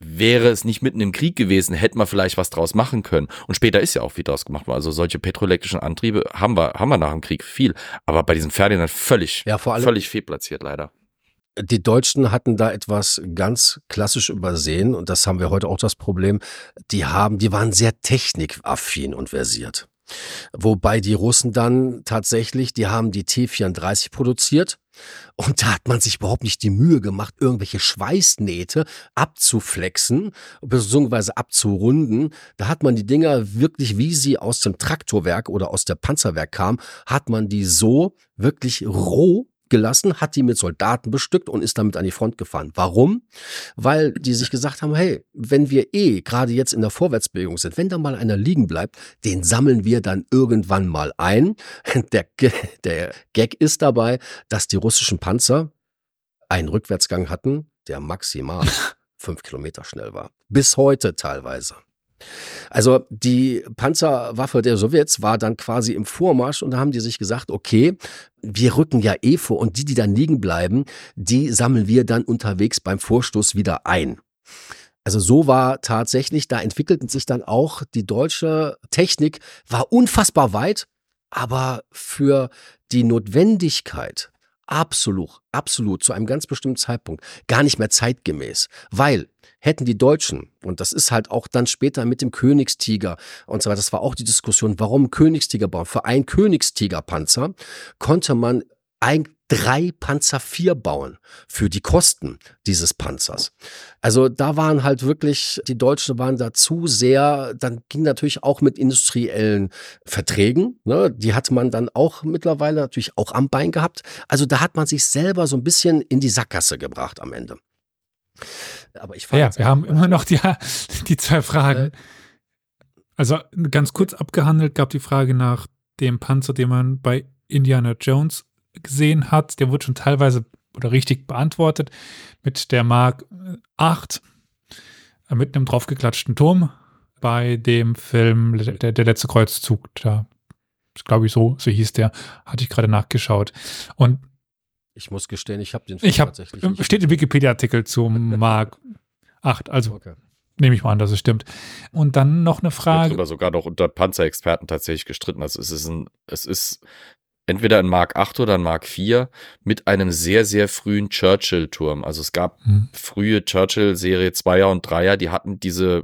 Wäre es nicht mitten im Krieg gewesen, hätte man vielleicht was draus machen können. Und später ist ja auch wieder draus gemacht worden. Also solche petroelektrischen Antriebe haben wir, haben wir nach dem Krieg viel. Aber bei diesem Ferdinand völlig, ja, vor allem, völlig fehlplatziert leider. Die Deutschen hatten da etwas ganz klassisch übersehen und das haben wir heute auch das Problem. Die haben, die waren sehr technikaffin und versiert. Wobei die Russen dann tatsächlich, die haben die T-34 produziert und da hat man sich überhaupt nicht die Mühe gemacht, irgendwelche Schweißnähte abzuflexen, beziehungsweise abzurunden. Da hat man die Dinger wirklich, wie sie aus dem Traktorwerk oder aus der Panzerwerk kamen, hat man die so wirklich roh gelassen, hat die mit Soldaten bestückt und ist damit an die Front gefahren. Warum? Weil die sich gesagt haben, hey, wenn wir eh gerade jetzt in der Vorwärtsbewegung sind, wenn da mal einer liegen bleibt, den sammeln wir dann irgendwann mal ein. Der, der Gag ist dabei, dass die russischen Panzer einen Rückwärtsgang hatten, der maximal fünf Kilometer schnell war. Bis heute teilweise. Also die Panzerwaffe der Sowjets war dann quasi im Vormarsch und da haben die sich gesagt, okay, wir rücken ja eh vor und die, die dann liegen bleiben, die sammeln wir dann unterwegs beim Vorstoß wieder ein. Also so war tatsächlich, da entwickelten sich dann auch die deutsche Technik, war unfassbar weit, aber für die Notwendigkeit absolut, absolut zu einem ganz bestimmten Zeitpunkt gar nicht mehr zeitgemäß, weil hätten die Deutschen, und das ist halt auch dann später mit dem Königstiger und so weiter, das war auch die Diskussion, warum Königstiger bauen. Für einen Königstigerpanzer konnte man ein, drei Panzer 4 bauen für die Kosten dieses Panzers. Also da waren halt wirklich, die Deutschen waren da zu sehr, dann ging natürlich auch mit industriellen Verträgen, ne, die hatte man dann auch mittlerweile natürlich auch am Bein gehabt. Also da hat man sich selber so ein bisschen in die Sackgasse gebracht am Ende. Aber ich Ja, wir haben immer noch die, die zwei Fragen. Äh, also ganz kurz abgehandelt gab die Frage nach dem Panzer, den man bei Indiana Jones gesehen hat. Der wurde schon teilweise oder richtig beantwortet mit der Mark 8 äh, mit einem draufgeklatschten Turm bei dem Film Der, der letzte Kreuzzug. Da glaube ich so, so hieß der, hatte ich gerade nachgeschaut. Und ich muss gestehen, ich habe den Film ich hab, tatsächlich. Steht im Wikipedia-Artikel zum Mark 8, also okay. nehme ich mal an, dass es stimmt. Und dann noch eine Frage. Wird sogar noch unter Panzerexperten tatsächlich gestritten. Also es ist ein, es ist entweder ein Mark 8 oder ein Mark 4 mit einem sehr, sehr frühen Churchill-Turm. Also es gab hm. frühe Churchill-Serie 2er und 3er, die hatten diese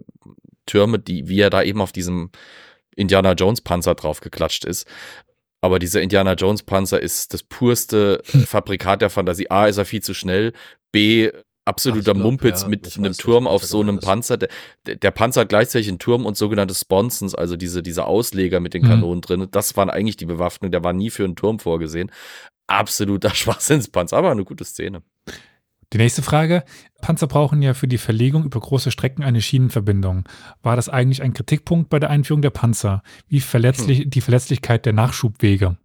Türme, die, wie er da eben auf diesem Indiana Jones Panzer draufgeklatscht ist. Aber dieser Indiana Jones Panzer ist das purste Fabrikat der Fantasie. A, ist er viel zu schnell. B, absoluter glaub, Mumpitz ja, mit einem Turm auf so einem Panzer. Der, der, Panzer hat gleichzeitig einen Turm und sogenannte Sponsons, also diese, diese Ausleger mit den mhm. Kanonen mhm. drin. Das waren eigentlich die Bewaffnung. Der war nie für einen Turm vorgesehen. Absoluter Schwachsinnspanzer, aber eine gute Szene. Die nächste Frage. Panzer brauchen ja für die Verlegung über große Strecken eine Schienenverbindung. War das eigentlich ein Kritikpunkt bei der Einführung der Panzer? Wie verletzlich hm. die Verletzlichkeit der Nachschubwege?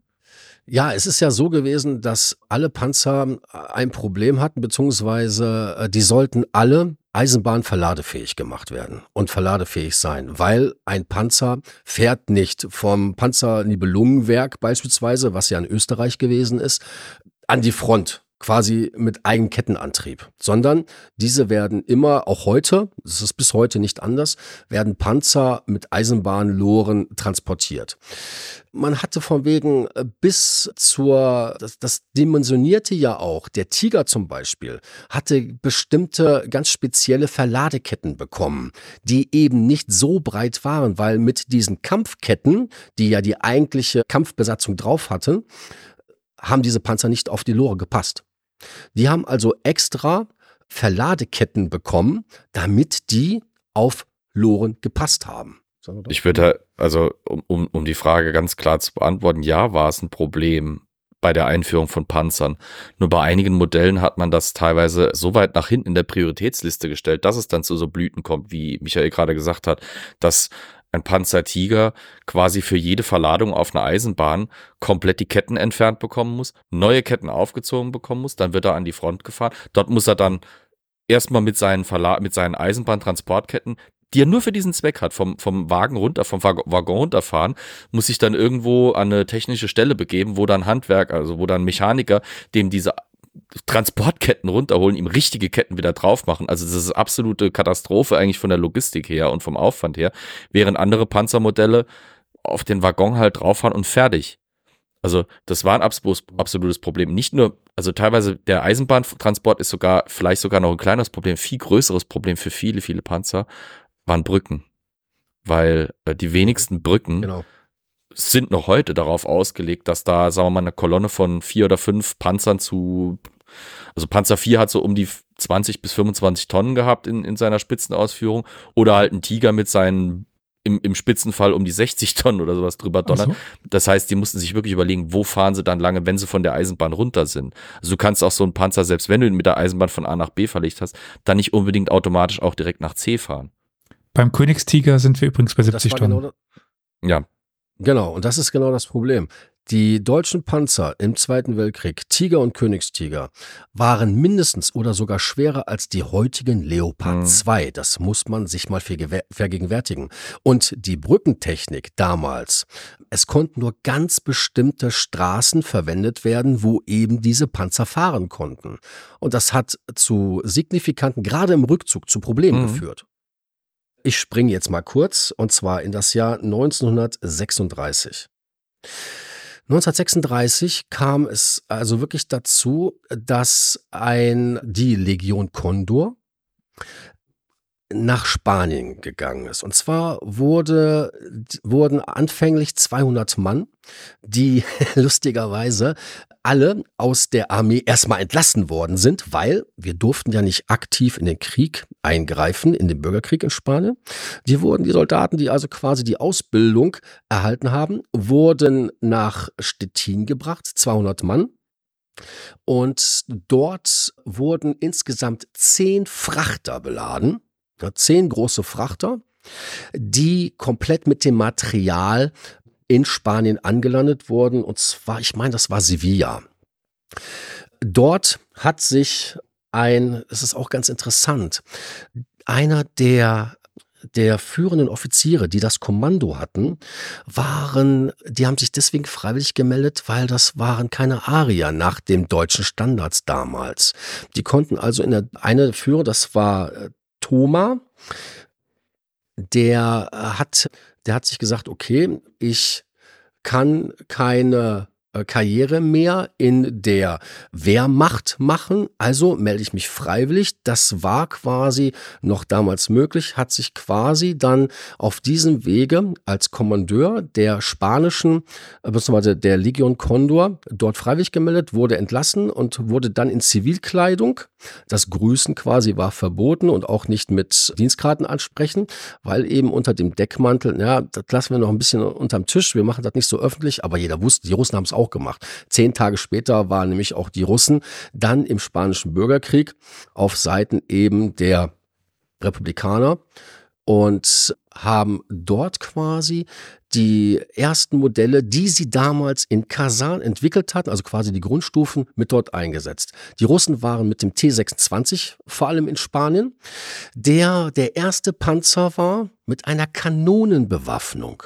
Ja, es ist ja so gewesen, dass alle Panzer ein Problem hatten, beziehungsweise äh, die sollten alle Eisenbahn verladefähig gemacht werden und verladefähig sein, weil ein Panzer fährt nicht vom Panzernibelungenwerk beispielsweise, was ja in Österreich gewesen ist, an die Front quasi mit Eigenkettenantrieb, sondern diese werden immer, auch heute, das ist bis heute nicht anders, werden Panzer mit Eisenbahnloren transportiert. Man hatte von wegen äh, bis zur, das, das dimensionierte ja auch, der Tiger zum Beispiel, hatte bestimmte ganz spezielle Verladeketten bekommen, die eben nicht so breit waren, weil mit diesen Kampfketten, die ja die eigentliche Kampfbesatzung drauf hatten, haben diese Panzer nicht auf die Lore gepasst. Die haben also extra Verladeketten bekommen, damit die auf Loren gepasst haben. Ich würde, also um, um, um die Frage ganz klar zu beantworten, ja, war es ein Problem bei der Einführung von Panzern. Nur bei einigen Modellen hat man das teilweise so weit nach hinten in der Prioritätsliste gestellt, dass es dann zu so Blüten kommt, wie Michael gerade gesagt hat, dass ein Panzer Tiger quasi für jede Verladung auf einer Eisenbahn komplett die Ketten entfernt bekommen muss, neue Ketten aufgezogen bekommen muss, dann wird er an die Front gefahren. Dort muss er dann erstmal mit seinen, mit seinen Eisenbahntransportketten, die er nur für diesen Zweck hat, vom, vom Wagen runter, vom Waggon runterfahren, muss sich dann irgendwo an eine technische Stelle begeben, wo dann Handwerk, also wo dann Mechaniker dem diese Transportketten runterholen, ihm richtige Ketten wieder drauf machen. Also das ist absolute Katastrophe eigentlich von der Logistik her und vom Aufwand her, während andere Panzermodelle auf den Waggon halt drauffahren und fertig. Also das war ein absolutes Problem. Nicht nur, also teilweise der Eisenbahntransport ist sogar, vielleicht sogar noch ein kleineres Problem, viel größeres Problem für viele, viele Panzer, waren Brücken. Weil äh, die wenigsten Brücken genau sind noch heute darauf ausgelegt, dass da, sagen wir mal, eine Kolonne von vier oder fünf Panzern zu, also Panzer 4 hat so um die 20 bis 25 Tonnen gehabt in, in seiner Spitzenausführung oder halt ein Tiger mit seinen im, im Spitzenfall um die 60 Tonnen oder sowas drüber donnern. So. Das heißt, die mussten sich wirklich überlegen, wo fahren sie dann lange, wenn sie von der Eisenbahn runter sind. Also du kannst auch so einen Panzer, selbst wenn du ihn mit der Eisenbahn von A nach B verlegt hast, dann nicht unbedingt automatisch auch direkt nach C fahren. Beim Königstiger sind wir übrigens bei 70 Tonnen. Genau ja, Genau, und das ist genau das Problem. Die deutschen Panzer im Zweiten Weltkrieg, Tiger und Königstiger, waren mindestens oder sogar schwerer als die heutigen Leopard mhm. 2. Das muss man sich mal vergegenwärtigen. Und die Brückentechnik damals, es konnten nur ganz bestimmte Straßen verwendet werden, wo eben diese Panzer fahren konnten. Und das hat zu signifikanten, gerade im Rückzug, zu Problemen mhm. geführt. Ich springe jetzt mal kurz und zwar in das Jahr 1936. 1936 kam es also wirklich dazu, dass ein, die Legion Condor nach Spanien gegangen ist. Und zwar wurde, wurden anfänglich 200 Mann, die lustigerweise alle aus der Armee erstmal entlassen worden sind, weil wir durften ja nicht aktiv in den Krieg eingreifen, in den Bürgerkrieg in Spanien. Die wurden, die Soldaten, die also quasi die Ausbildung erhalten haben, wurden nach Stettin gebracht, 200 Mann. Und dort wurden insgesamt zehn Frachter beladen zehn große Frachter, die komplett mit dem Material in Spanien angelandet wurden. Und zwar, ich meine, das war Sevilla. Dort hat sich ein, es ist auch ganz interessant, einer der der führenden Offiziere, die das Kommando hatten, waren, die haben sich deswegen freiwillig gemeldet, weil das waren keine Arier nach dem deutschen Standards damals. Die konnten also in der eine Führer, das war äh, Thoma, der äh, hat, der hat sich gesagt, okay, ich kann keine Karriere mehr in der Wehrmacht machen. Also melde ich mich freiwillig. Das war quasi noch damals möglich, hat sich quasi dann auf diesem Wege als Kommandeur der spanischen, äh, beziehungsweise der Legion Condor dort freiwillig gemeldet, wurde entlassen und wurde dann in Zivilkleidung. Das Grüßen quasi war verboten und auch nicht mit Dienstkarten ansprechen, weil eben unter dem Deckmantel, ja, das lassen wir noch ein bisschen unterm Tisch. Wir machen das nicht so öffentlich, aber jeder wusste, die Russen haben es auch auch gemacht. Zehn Tage später waren nämlich auch die Russen dann im Spanischen Bürgerkrieg auf Seiten eben der Republikaner und haben dort quasi die ersten Modelle, die sie damals in Kasan entwickelt hatten, also quasi die Grundstufen, mit dort eingesetzt. Die Russen waren mit dem T26 vor allem in Spanien, der der erste Panzer war mit einer Kanonenbewaffnung.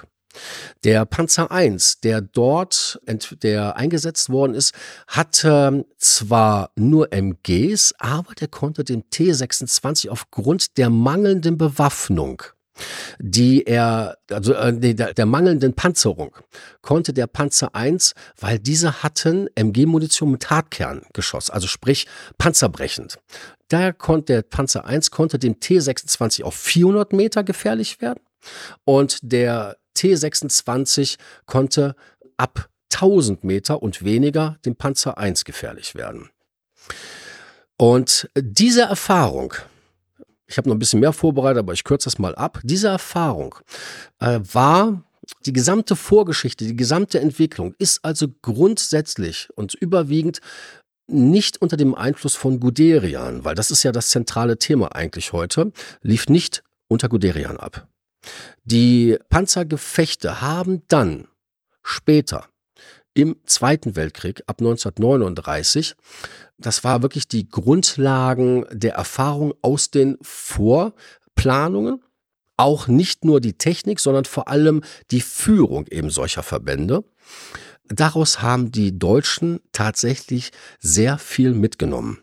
Der Panzer I, der dort der eingesetzt worden ist, hatte zwar nur MGs, aber der konnte dem T26 aufgrund der mangelnden Bewaffnung die er, also äh, der, der, mangelnden Panzerung, konnte der Panzer I, weil diese hatten MG-Munition mit Hartkerngeschoss, also sprich panzerbrechend. Da konnte der Panzer I konnte dem T26 auf 400 Meter gefährlich werden und der T26 konnte ab 1000 Meter und weniger dem Panzer I gefährlich werden. Und diese Erfahrung, ich habe noch ein bisschen mehr vorbereitet, aber ich kürze das mal ab. Diese Erfahrung äh, war die gesamte Vorgeschichte, die gesamte Entwicklung ist also grundsätzlich und überwiegend nicht unter dem Einfluss von Guderian, weil das ist ja das zentrale Thema eigentlich heute, lief nicht unter Guderian ab. Die Panzergefechte haben dann später im Zweiten Weltkrieg ab 1939, das war wirklich die Grundlagen der Erfahrung aus den Vorplanungen, auch nicht nur die Technik, sondern vor allem die Führung eben solcher Verbände. Daraus haben die Deutschen tatsächlich sehr viel mitgenommen.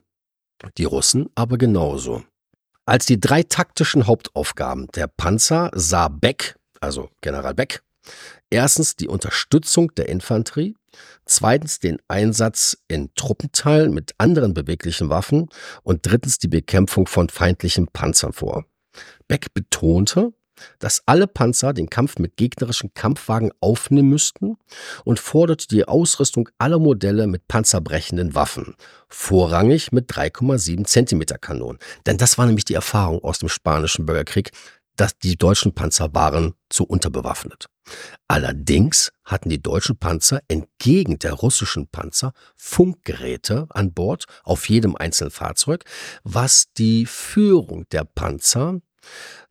Die Russen aber genauso. Als die drei taktischen Hauptaufgaben der Panzer sah Beck, also General Beck, erstens die Unterstützung der Infanterie, zweitens den Einsatz in Truppenteilen mit anderen beweglichen Waffen und drittens die Bekämpfung von feindlichen Panzern vor. Beck betonte, dass alle Panzer den Kampf mit gegnerischen Kampfwagen aufnehmen müssten und forderte die Ausrüstung aller Modelle mit panzerbrechenden Waffen, vorrangig mit 3,7 Zentimeter Kanonen. Denn das war nämlich die Erfahrung aus dem Spanischen Bürgerkrieg, dass die deutschen Panzer waren zu unterbewaffnet. Allerdings hatten die deutschen Panzer entgegen der russischen Panzer Funkgeräte an Bord auf jedem einzelnen Fahrzeug, was die Führung der Panzer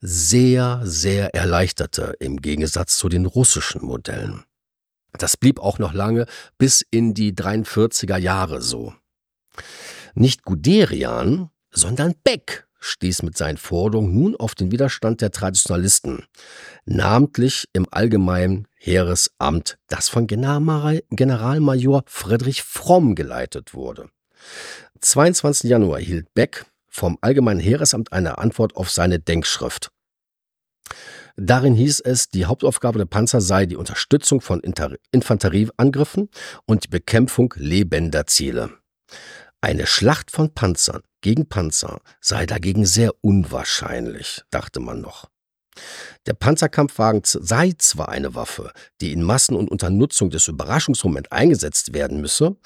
sehr, sehr erleichterte im Gegensatz zu den russischen Modellen. Das blieb auch noch lange bis in die 43er Jahre so. Nicht Guderian, sondern Beck stieß mit seinen Forderungen nun auf den Widerstand der Traditionalisten, namentlich im allgemeinen Heeresamt, das von Generalmajor Friedrich Fromm geleitet wurde. 22. Januar hielt Beck vom Allgemeinen Heeresamt eine Antwort auf seine Denkschrift. Darin hieß es, die Hauptaufgabe der Panzer sei die Unterstützung von Infanterieangriffen und die Bekämpfung lebender Ziele. Eine Schlacht von Panzern gegen Panzer sei dagegen sehr unwahrscheinlich, dachte man noch. Der Panzerkampfwagen sei zwar eine Waffe, die in Massen und unter Nutzung des Überraschungsmoments eingesetzt werden müsse,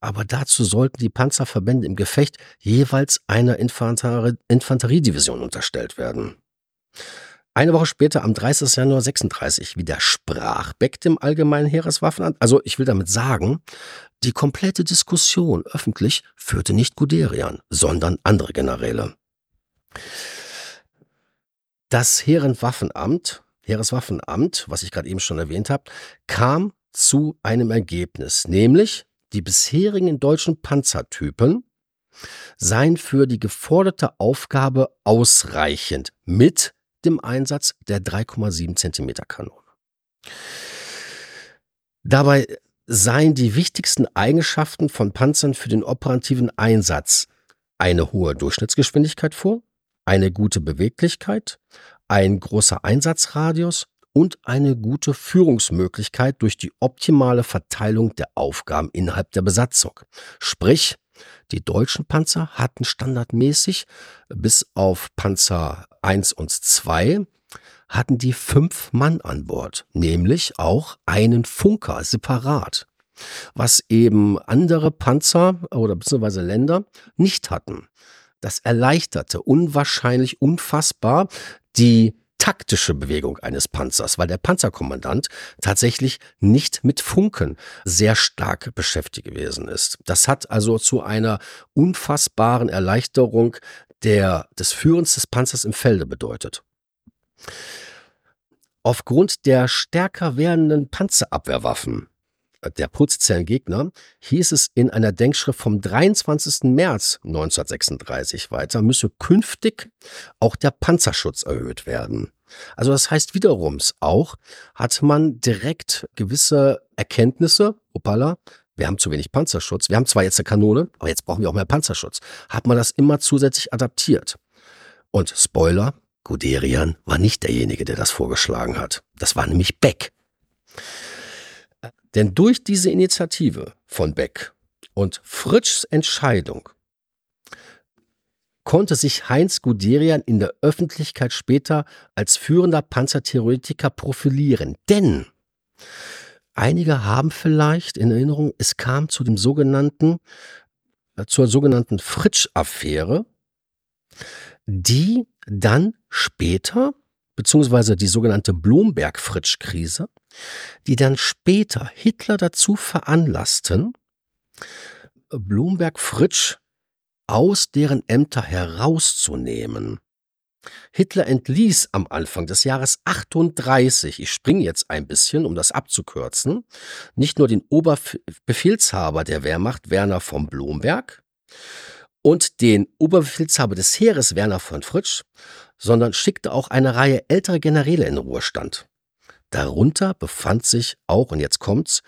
aber dazu sollten die Panzerverbände im Gefecht jeweils einer Infanterie Infanteriedivision unterstellt werden. Eine Woche später, am 30. Januar 36, widersprach Beck dem Allgemeinen Heereswaffenamt. Also ich will damit sagen, die komplette Diskussion öffentlich führte nicht Guderian, sondern andere Generäle. Das Heerenwaffenamt, Heereswaffenamt, was ich gerade eben schon erwähnt habe, kam zu einem Ergebnis, nämlich die bisherigen deutschen Panzertypen seien für die geforderte Aufgabe ausreichend mit dem Einsatz der 3,7 Zentimeter Kanone. Dabei seien die wichtigsten Eigenschaften von Panzern für den operativen Einsatz eine hohe Durchschnittsgeschwindigkeit vor, eine gute Beweglichkeit, ein großer Einsatzradius und eine gute Führungsmöglichkeit durch die optimale Verteilung der Aufgaben innerhalb der Besatzung. Sprich, die deutschen Panzer hatten standardmäßig bis auf Panzer 1 und 2 hatten die fünf Mann an Bord, nämlich auch einen Funker separat, was eben andere Panzer oder beziehungsweise Länder nicht hatten. Das erleichterte unwahrscheinlich unfassbar die taktische Bewegung eines Panzers, weil der Panzerkommandant tatsächlich nicht mit Funken sehr stark beschäftigt gewesen ist. Das hat also zu einer unfassbaren Erleichterung der, des Führens des Panzers im Felde bedeutet. Aufgrund der stärker werdenden Panzerabwehrwaffen der Putzellengegner hieß es in einer Denkschrift vom 23. März 1936 weiter, müsse künftig auch der Panzerschutz erhöht werden. Also das heißt wiederum auch, hat man direkt gewisse Erkenntnisse, opala, wir haben zu wenig Panzerschutz, wir haben zwar jetzt eine Kanone, aber jetzt brauchen wir auch mehr Panzerschutz, hat man das immer zusätzlich adaptiert. Und Spoiler, Guderian war nicht derjenige, der das vorgeschlagen hat. Das war nämlich Beck. Denn durch diese Initiative von Beck und Fritschs Entscheidung konnte sich Heinz Guderian in der Öffentlichkeit später als führender Panzertheoretiker profilieren. Denn einige haben vielleicht in Erinnerung, es kam zu dem sogenannten, äh, zur sogenannten Fritsch-Affäre, die dann später, beziehungsweise die sogenannte Blomberg-Fritsch-Krise, die dann später Hitler dazu veranlassten, Blomberg-Fritsch aus deren Ämter herauszunehmen. Hitler entließ am Anfang des Jahres 38, ich springe jetzt ein bisschen, um das abzukürzen, nicht nur den Oberbefehlshaber der Wehrmacht Werner von Blomberg und den Oberbefehlshaber des Heeres Werner von Fritsch, sondern schickte auch eine Reihe älterer Generäle in Ruhestand. Darunter befand sich auch, und jetzt kommt's,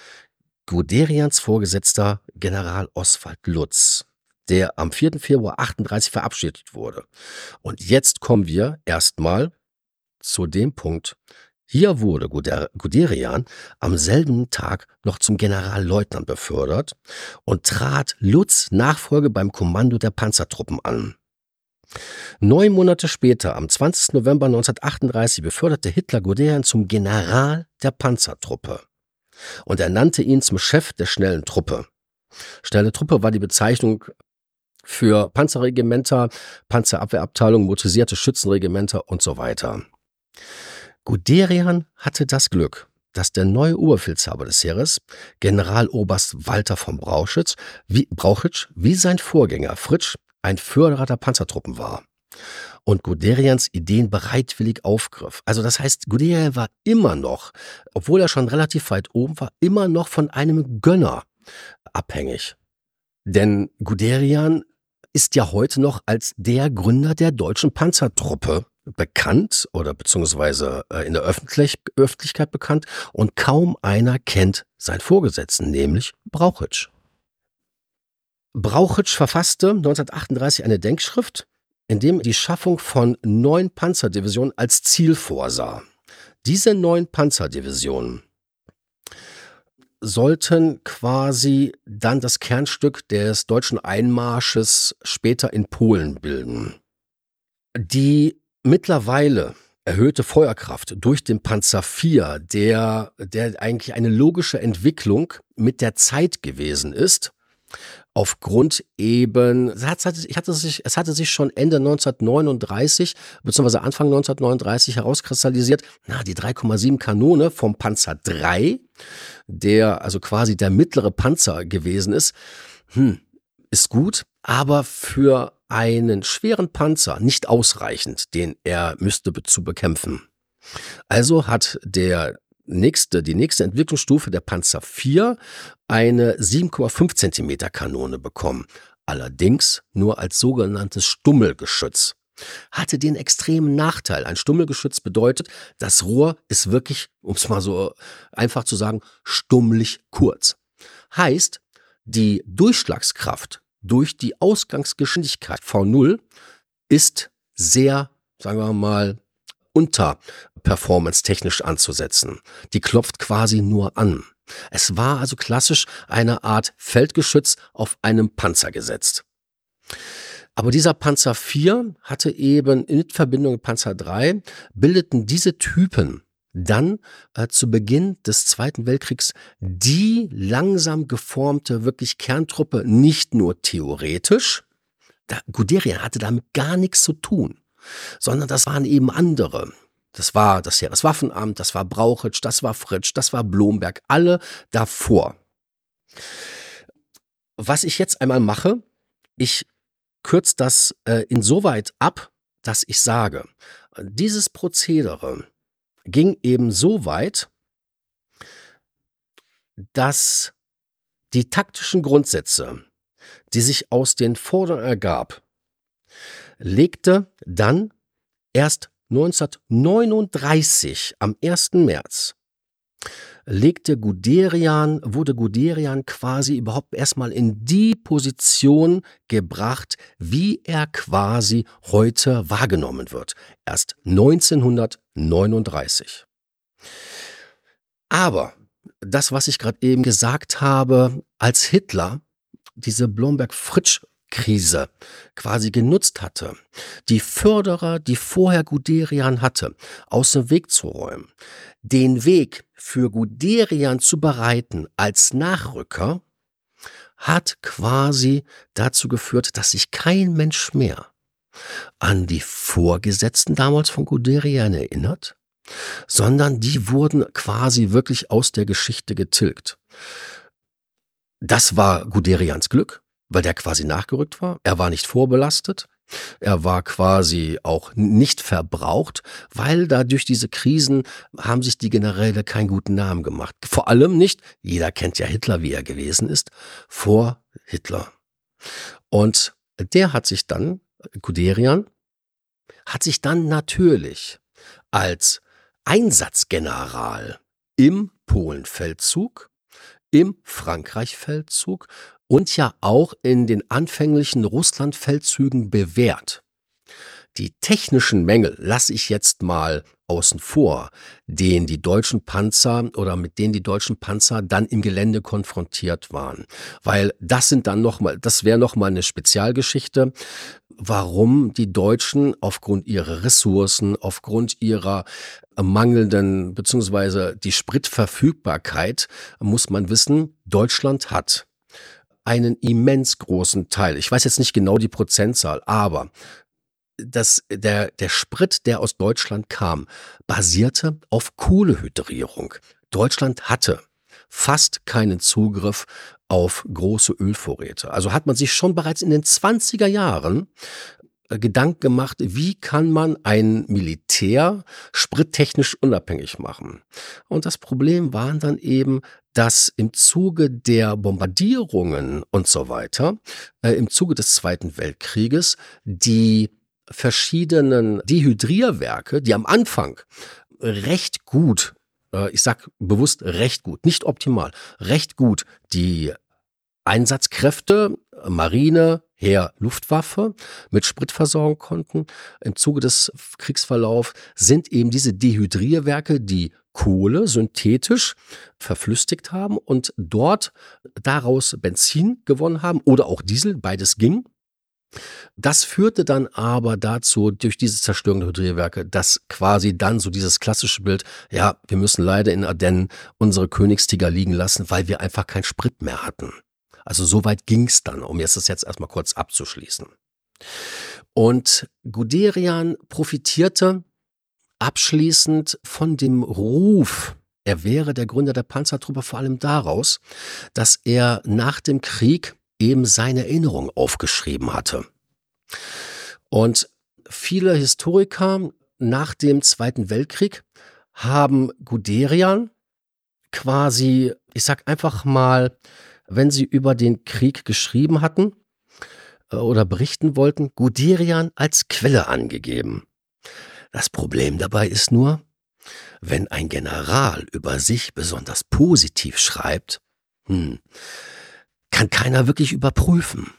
Guderians Vorgesetzter General Oswald Lutz, der am 4. Februar 38 verabschiedet wurde. Und jetzt kommen wir erstmal zu dem Punkt. Hier wurde Guderian am selben Tag noch zum Generalleutnant befördert und trat Lutz Nachfolge beim Kommando der Panzertruppen an. Neun Monate später, am 20. November 1938, beförderte Hitler Guderian zum General der Panzertruppe und ernannte ihn zum Chef der schnellen Truppe. Schnelle Truppe war die Bezeichnung für Panzerregimenter, Panzerabwehrabteilung, motorisierte Schützenregimenter und so weiter. Guderian hatte das Glück, dass der neue Oberbefehlshaber des Heeres, Generaloberst Walter von Brauchitsch, wie, Brauchitsch, wie sein Vorgänger Fritsch, ein Förderer der Panzertruppen war und Guderians Ideen bereitwillig aufgriff. Also das heißt, Guderian war immer noch, obwohl er schon relativ weit oben war, immer noch von einem Gönner abhängig. Denn Guderian ist ja heute noch als der Gründer der deutschen Panzertruppe bekannt oder beziehungsweise äh, in der Öffentlich Öffentlichkeit bekannt und kaum einer kennt seinen Vorgesetzten, nämlich Brauchitsch. Brauchitsch verfasste 1938 eine Denkschrift, in dem die Schaffung von neun Panzerdivisionen als Ziel vorsah. Diese neun Panzerdivisionen sollten quasi dann das Kernstück des deutschen Einmarsches später in Polen bilden. Die mittlerweile erhöhte Feuerkraft durch den Panzer IV, der, der eigentlich eine logische Entwicklung mit der Zeit gewesen ist, aufgrund eben, es hatte, hatte sich, es hatte sich schon Ende 1939 bzw. Anfang 1939 herauskristallisiert, na, die 3,7 Kanone vom Panzer 3, der also quasi der mittlere Panzer gewesen ist, hm, ist gut, aber für einen schweren Panzer nicht ausreichend, den er müsste zu bekämpfen. Also hat der nächste, die nächste Entwicklungsstufe der Panzer IV eine 7,5 Zentimeter Kanone bekommen. Allerdings nur als sogenanntes Stummelgeschütz. Hatte den extremen Nachteil. Ein Stummelgeschütz bedeutet, das Rohr ist wirklich, um es mal so einfach zu sagen, stummlich kurz. Heißt, die Durchschlagskraft durch die Ausgangsgeschwindigkeit V0 ist sehr, sagen wir mal, unter Performance technisch anzusetzen. Die klopft quasi nur an. Es war also klassisch eine Art Feldgeschütz auf einem Panzer gesetzt. Aber dieser Panzer 4 hatte eben in Verbindung mit Panzer 3 bildeten diese Typen dann äh, zu Beginn des Zweiten Weltkriegs die langsam geformte wirklich Kerntruppe nicht nur theoretisch, da, Guderian hatte damit gar nichts zu tun sondern das waren eben andere. Das war das Heereswaffenamt, das war Brauchitsch, das war Fritsch, das war Blomberg, alle davor. Was ich jetzt einmal mache, ich kürze das äh, insoweit ab, dass ich sage, dieses Prozedere ging eben so weit, dass die taktischen Grundsätze, die sich aus den Forderungen ergab, legte dann erst 1939 am 1. März legte Guderian, wurde Guderian quasi überhaupt erstmal in die Position gebracht, wie er quasi heute wahrgenommen wird. Erst 1939. Aber das, was ich gerade eben gesagt habe, als Hitler diese Blomberg-Fritsch Krise quasi genutzt hatte, die Förderer, die vorher Guderian hatte, aus dem Weg zu räumen, den Weg für Guderian zu bereiten als Nachrücker, hat quasi dazu geführt, dass sich kein Mensch mehr an die Vorgesetzten damals von Guderian erinnert, sondern die wurden quasi wirklich aus der Geschichte getilgt. Das war Guderians Glück, weil der quasi nachgerückt war. Er war nicht vorbelastet. Er war quasi auch nicht verbraucht, weil da durch diese Krisen haben sich die Generäle keinen guten Namen gemacht. Vor allem nicht, jeder kennt ja Hitler, wie er gewesen ist, vor Hitler. Und der hat sich dann, Guderian, hat sich dann natürlich als Einsatzgeneral im Polenfeldzug, im Frankreichfeldzug und ja auch in den anfänglichen Russlandfeldzügen bewährt. Die technischen Mängel lasse ich jetzt mal außen vor, den die deutschen Panzer oder mit denen die deutschen Panzer dann im Gelände konfrontiert waren, weil das sind dann noch mal, das wäre noch mal eine Spezialgeschichte, warum die Deutschen aufgrund ihrer Ressourcen, aufgrund ihrer mangelnden beziehungsweise die Spritverfügbarkeit muss man wissen, Deutschland hat einen immens großen Teil. Ich weiß jetzt nicht genau die Prozentzahl, aber das, der, der Sprit, der aus Deutschland kam, basierte auf Kohlehydrierung. Deutschland hatte fast keinen Zugriff auf große Ölvorräte. Also hat man sich schon bereits in den 20er Jahren äh, Gedanken gemacht, wie kann man ein Militär sprittechnisch unabhängig machen. Und das Problem waren dann eben, dass im Zuge der Bombardierungen und so weiter, äh, im Zuge des Zweiten Weltkrieges, die verschiedenen Dehydrierwerke, die am Anfang recht gut, äh, ich sag bewusst recht gut, nicht optimal, recht gut die Einsatzkräfte, Marine, Heer, Luftwaffe mit Sprit versorgen konnten. Im Zuge des Kriegsverlaufs sind eben diese Dehydrierwerke, die Kohle synthetisch verflüssigt haben und dort daraus Benzin gewonnen haben oder auch Diesel, beides ging. Das führte dann aber dazu, durch diese Zerstörung der Hydrierwerke, dass quasi dann so dieses klassische Bild, ja, wir müssen leider in Ardennen unsere Königstiger liegen lassen, weil wir einfach keinen Sprit mehr hatten. Also so weit ging's dann, um jetzt das jetzt erstmal kurz abzuschließen. Und Guderian profitierte abschließend von dem Ruf, er wäre der Gründer der Panzertruppe vor allem daraus, dass er nach dem Krieg eben seine Erinnerung aufgeschrieben hatte. Und viele Historiker nach dem Zweiten Weltkrieg haben Guderian quasi, ich sag einfach mal, wenn sie über den Krieg geschrieben hatten äh, oder berichten wollten, Guderian als Quelle angegeben. Das Problem dabei ist nur, wenn ein General über sich besonders positiv schreibt, hm, kann keiner wirklich überprüfen.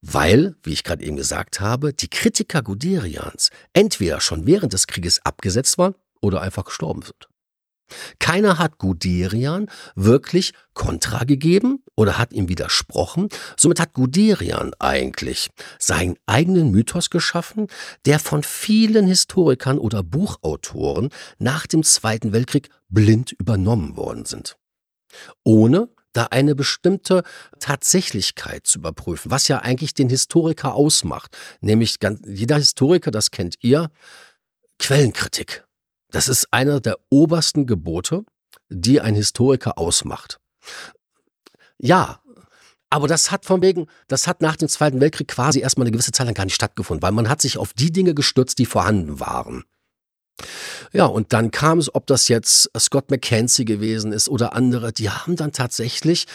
Weil, wie ich gerade eben gesagt habe, die Kritiker Guderians entweder schon während des Krieges abgesetzt waren oder einfach gestorben sind. Keiner hat Guderian wirklich Kontra gegeben oder hat ihm widersprochen. Somit hat Guderian eigentlich seinen eigenen Mythos geschaffen, der von vielen Historikern oder Buchautoren nach dem Zweiten Weltkrieg blind übernommen worden sind. Ohne da eine bestimmte Tatsächlichkeit zu überprüfen, was ja eigentlich den Historiker ausmacht. Nämlich ganz, jeder Historiker, das kennt ihr, Quellenkritik. Das ist einer der obersten Gebote, die ein Historiker ausmacht. Ja, aber das hat von wegen, das hat nach dem Zweiten Weltkrieg quasi erstmal eine gewisse Zeit lang gar nicht stattgefunden, weil man hat sich auf die Dinge gestürzt, die vorhanden waren. Ja, und dann kam es, ob das jetzt Scott McKenzie gewesen ist oder andere, die haben dann tatsächlich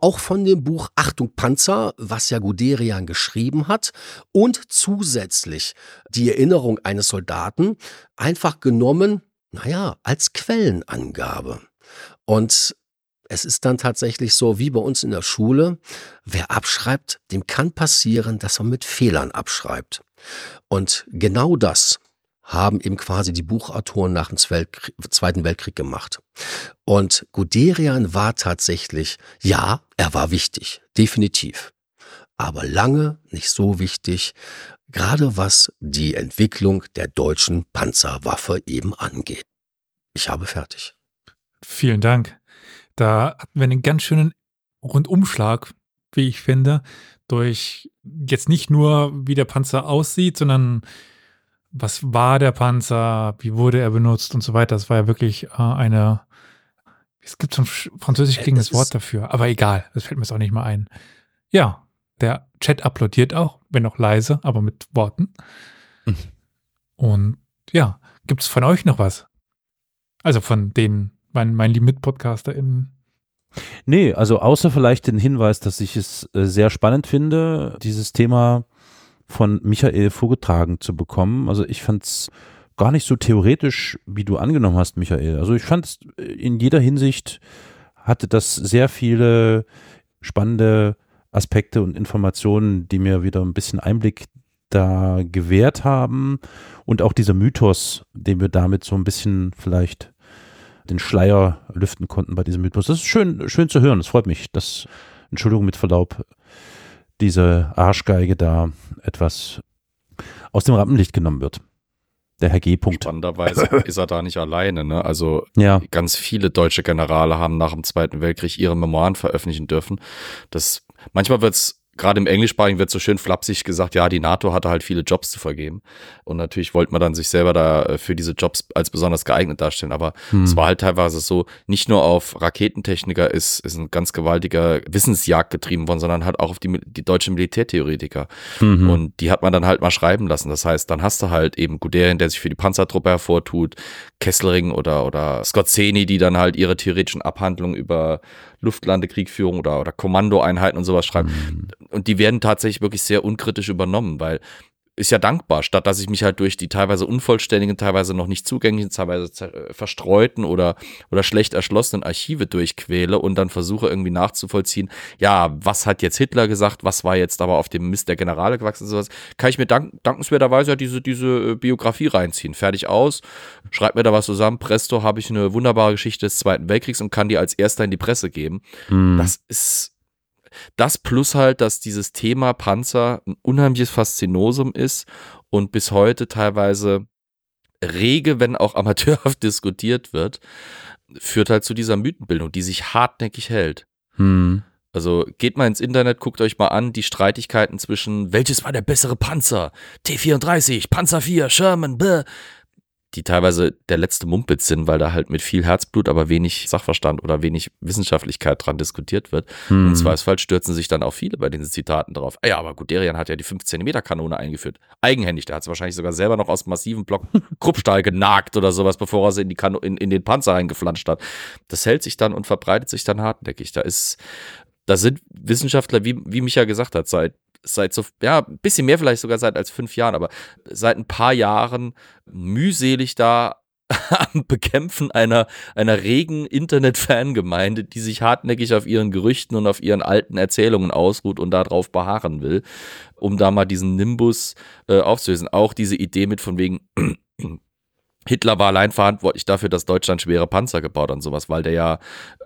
auch von dem Buch Achtung Panzer, was ja Guderian geschrieben hat, und zusätzlich die Erinnerung eines Soldaten einfach genommen, naja, als Quellenangabe. Und es ist dann tatsächlich so, wie bei uns in der Schule, wer abschreibt, dem kann passieren, dass er mit Fehlern abschreibt. Und genau das haben eben quasi die Buchautoren nach dem Zweiten Weltkrieg gemacht. Und Guderian war tatsächlich, ja, er war wichtig, definitiv. Aber lange nicht so wichtig, gerade was die Entwicklung der deutschen Panzerwaffe eben angeht. Ich habe fertig. Vielen Dank. Da hatten wir einen ganz schönen Rundumschlag, wie ich finde, durch jetzt nicht nur, wie der Panzer aussieht, sondern was war der Panzer, wie wurde er benutzt und so weiter. Das war ja wirklich äh, eine, es gibt so ein französisch klingendes Wort dafür, aber egal, das fällt mir jetzt auch nicht mal ein. Ja, der Chat applaudiert auch, wenn auch leise, aber mit Worten. Mhm. Und ja, gibt es von euch noch was? Also von den mein, mein lieben MitpodcasterInnen? Nee, also außer vielleicht den Hinweis, dass ich es äh, sehr spannend finde, dieses Thema von Michael vorgetragen zu bekommen. Also ich fand es gar nicht so theoretisch, wie du angenommen hast, Michael. Also ich fand es äh, in jeder Hinsicht hatte das sehr viele spannende Aspekte und Informationen, die mir wieder ein bisschen Einblick da gewährt haben und auch dieser Mythos, den wir damit so ein bisschen vielleicht den Schleier lüften konnten bei diesem Mythos. Das ist schön, schön zu hören. Das freut mich, dass, Entschuldigung mit Verlaub, diese Arschgeige da etwas aus dem Rampenlicht genommen wird. Der Herr G. -Punkt. Spannenderweise ist er da nicht alleine. Ne? Also ja. ganz viele deutsche Generale haben nach dem Zweiten Weltkrieg ihre Memoiren veröffentlichen dürfen. Das manchmal wird es gerade im Englischsprachigen wird so schön flapsig gesagt, ja, die NATO hatte halt viele Jobs zu vergeben. Und natürlich wollte man dann sich selber da äh, für diese Jobs als besonders geeignet darstellen. Aber hm. es war halt teilweise so, nicht nur auf Raketentechniker ist, ist ein ganz gewaltiger Wissensjagd getrieben worden, sondern halt auch auf die, die deutschen Militärtheoretiker. Mhm. Und die hat man dann halt mal schreiben lassen. Das heißt, dann hast du halt eben Guderian, der sich für die Panzertruppe hervortut, Kesselring oder, oder Skorzeny, die dann halt ihre theoretischen Abhandlungen über Luftlandekriegführung oder, oder Kommandoeinheiten und sowas schreiben. Mhm. Und die werden tatsächlich wirklich sehr unkritisch übernommen, weil ist ja dankbar, statt dass ich mich halt durch die teilweise unvollständigen, teilweise noch nicht zugänglichen, teilweise äh, verstreuten oder, oder schlecht erschlossenen Archive durchquäle und dann versuche irgendwie nachzuvollziehen, ja, was hat jetzt Hitler gesagt, was war jetzt aber auf dem Mist der Generale gewachsen, sowas, kann ich mir dank, dankenswerterweise ja diese, diese äh, Biografie reinziehen. Fertig aus, schreib mir da was zusammen, presto, habe ich eine wunderbare Geschichte des Zweiten Weltkriegs und kann die als erster in die Presse geben. Hm. Das ist das plus halt, dass dieses Thema Panzer ein unheimliches Faszinosum ist und bis heute teilweise rege, wenn auch amateurhaft diskutiert wird, führt halt zu dieser Mythenbildung, die sich hartnäckig hält. Hm. Also geht mal ins Internet, guckt euch mal an, die Streitigkeiten zwischen, welches war der bessere Panzer? T34, Panzer 4, Sherman, bäh die teilweise der letzte Mumpitz sind, weil da halt mit viel Herzblut, aber wenig Sachverstand oder wenig Wissenschaftlichkeit dran diskutiert wird. Hm. Im Zweifelsfall stürzen sich dann auch viele bei diesen Zitaten drauf. Ah ja, aber Guderian hat ja die 5 cm Kanone eingeführt. Eigenhändig, der hat es wahrscheinlich sogar selber noch aus massivem Block Kruppstahl genagt oder sowas, bevor er sie in, die Kano in, in den Panzer eingeflanscht hat. Das hält sich dann und verbreitet sich dann hartnäckig. Da ist, da sind Wissenschaftler, wie, wie Micha gesagt hat, seit seit so, ja, ein bisschen mehr vielleicht sogar seit als fünf Jahren, aber seit ein paar Jahren mühselig da am Bekämpfen einer, einer regen Internet-Fangemeinde, die sich hartnäckig auf ihren Gerüchten und auf ihren alten Erzählungen ausruht und darauf beharren will, um da mal diesen Nimbus äh, aufzulösen. Auch diese Idee mit von wegen, Hitler war allein verantwortlich dafür, dass Deutschland schwere Panzer gebaut hat und sowas, weil der ja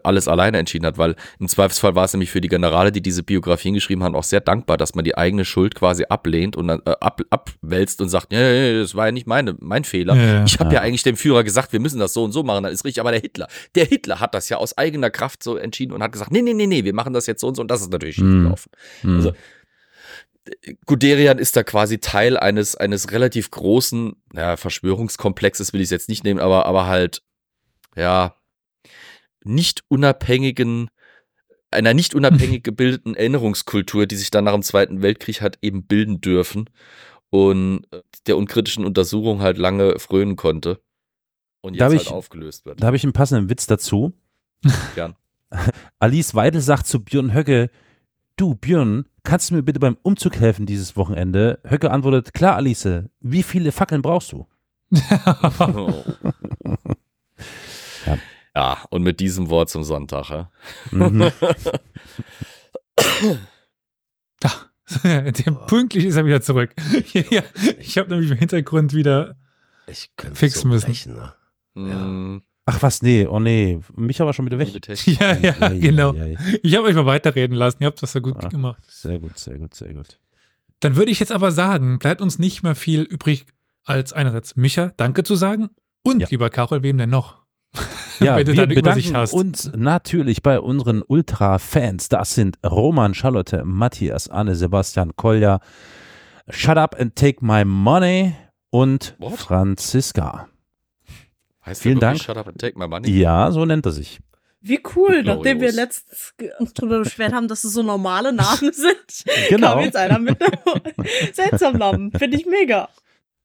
alles alleine entschieden hat, weil im Zweifelsfall war es nämlich für die Generale, die diese Biografien geschrieben haben, auch sehr dankbar, dass man die eigene Schuld quasi ablehnt und äh, ab, abwälzt und sagt, nee, das war ja nicht meine, mein Fehler. Ja, ich habe ja. ja eigentlich dem Führer gesagt, wir müssen das so und so machen, dann ist richtig, aber der Hitler, der Hitler hat das ja aus eigener Kraft so entschieden und hat gesagt, nee, nee, nee, nee, wir machen das jetzt so und so und das ist natürlich hm. schiefgelaufen. Mhm. Also Guderian ist da quasi Teil eines, eines relativ großen, naja, Verschwörungskomplexes will ich es jetzt nicht nehmen, aber, aber halt, ja, nicht unabhängigen, einer nicht unabhängig gebildeten Erinnerungskultur, die sich dann nach dem Zweiten Weltkrieg hat eben bilden dürfen und der unkritischen Untersuchung halt lange frönen konnte und jetzt halt ich- aufgelöst wird. Da habe ich einen passenden Witz dazu. Gern. Alice Weidel sagt zu Björn Höcke, du Björn, kannst du mir bitte beim Umzug helfen dieses Wochenende? Höcke antwortet, klar Alice, wie viele Fackeln brauchst du? Ja. ja, und mit diesem Wort zum Sonntag. Ja? Mhm. Der pünktlich ist er wieder zurück. ja, ich habe nämlich im Hintergrund wieder. Ich könnte Fix so müssen. brechen, ne? Ach was, nee, oh nee, mich aber schon wieder weg. Ja, ja, genau. Ich habe euch mal weiterreden lassen. Ihr habt das so gut Ah. gemacht. Sehr gut, sehr gut, sehr gut. Dann würde ich jetzt aber sagen, bleibt uns nicht mehr viel übrig, als einerseits Micha Danke zu sagen und lieber Karol, wem denn noch? Ja, Wenn du wir bedanken hast. uns natürlich bei unseren Ultra-Fans. Das sind Roman, Charlotte, Matthias, Anne, Sebastian, Kolja, Shut Up and Take My Money und What? Franziska. Heißt Vielen Dank. Shut up and take my money? Ja, so nennt er sich. Wie cool, nachdem wir letztens uns drüber beschwert haben, dass es so normale Namen sind, Genau. kam jetzt einer mit einem seltsamen Namen. Finde ich mega.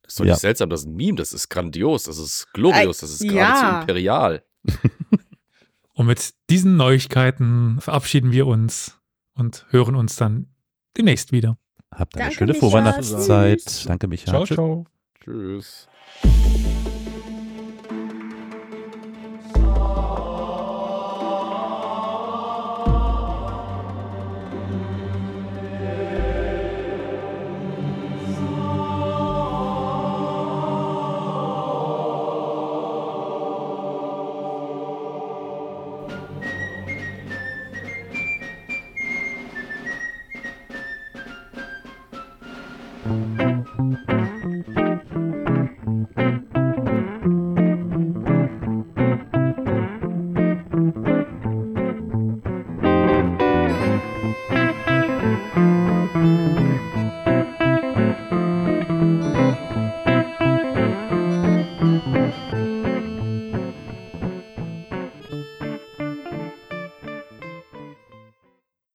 Das ist doch Ja. nicht seltsam, das ist ein Meme, das ist grandios, das ist glorios, das ist Äh, geradezu ja. imperial. Und mit diesen Neuigkeiten verabschieden wir uns und hören uns dann demnächst wieder. Habt eine Danke, schöne Micha. Vorweihnachtszeit. Tschüss. Danke, Micha. Ciao, ciao. Tschüss. Tschüss.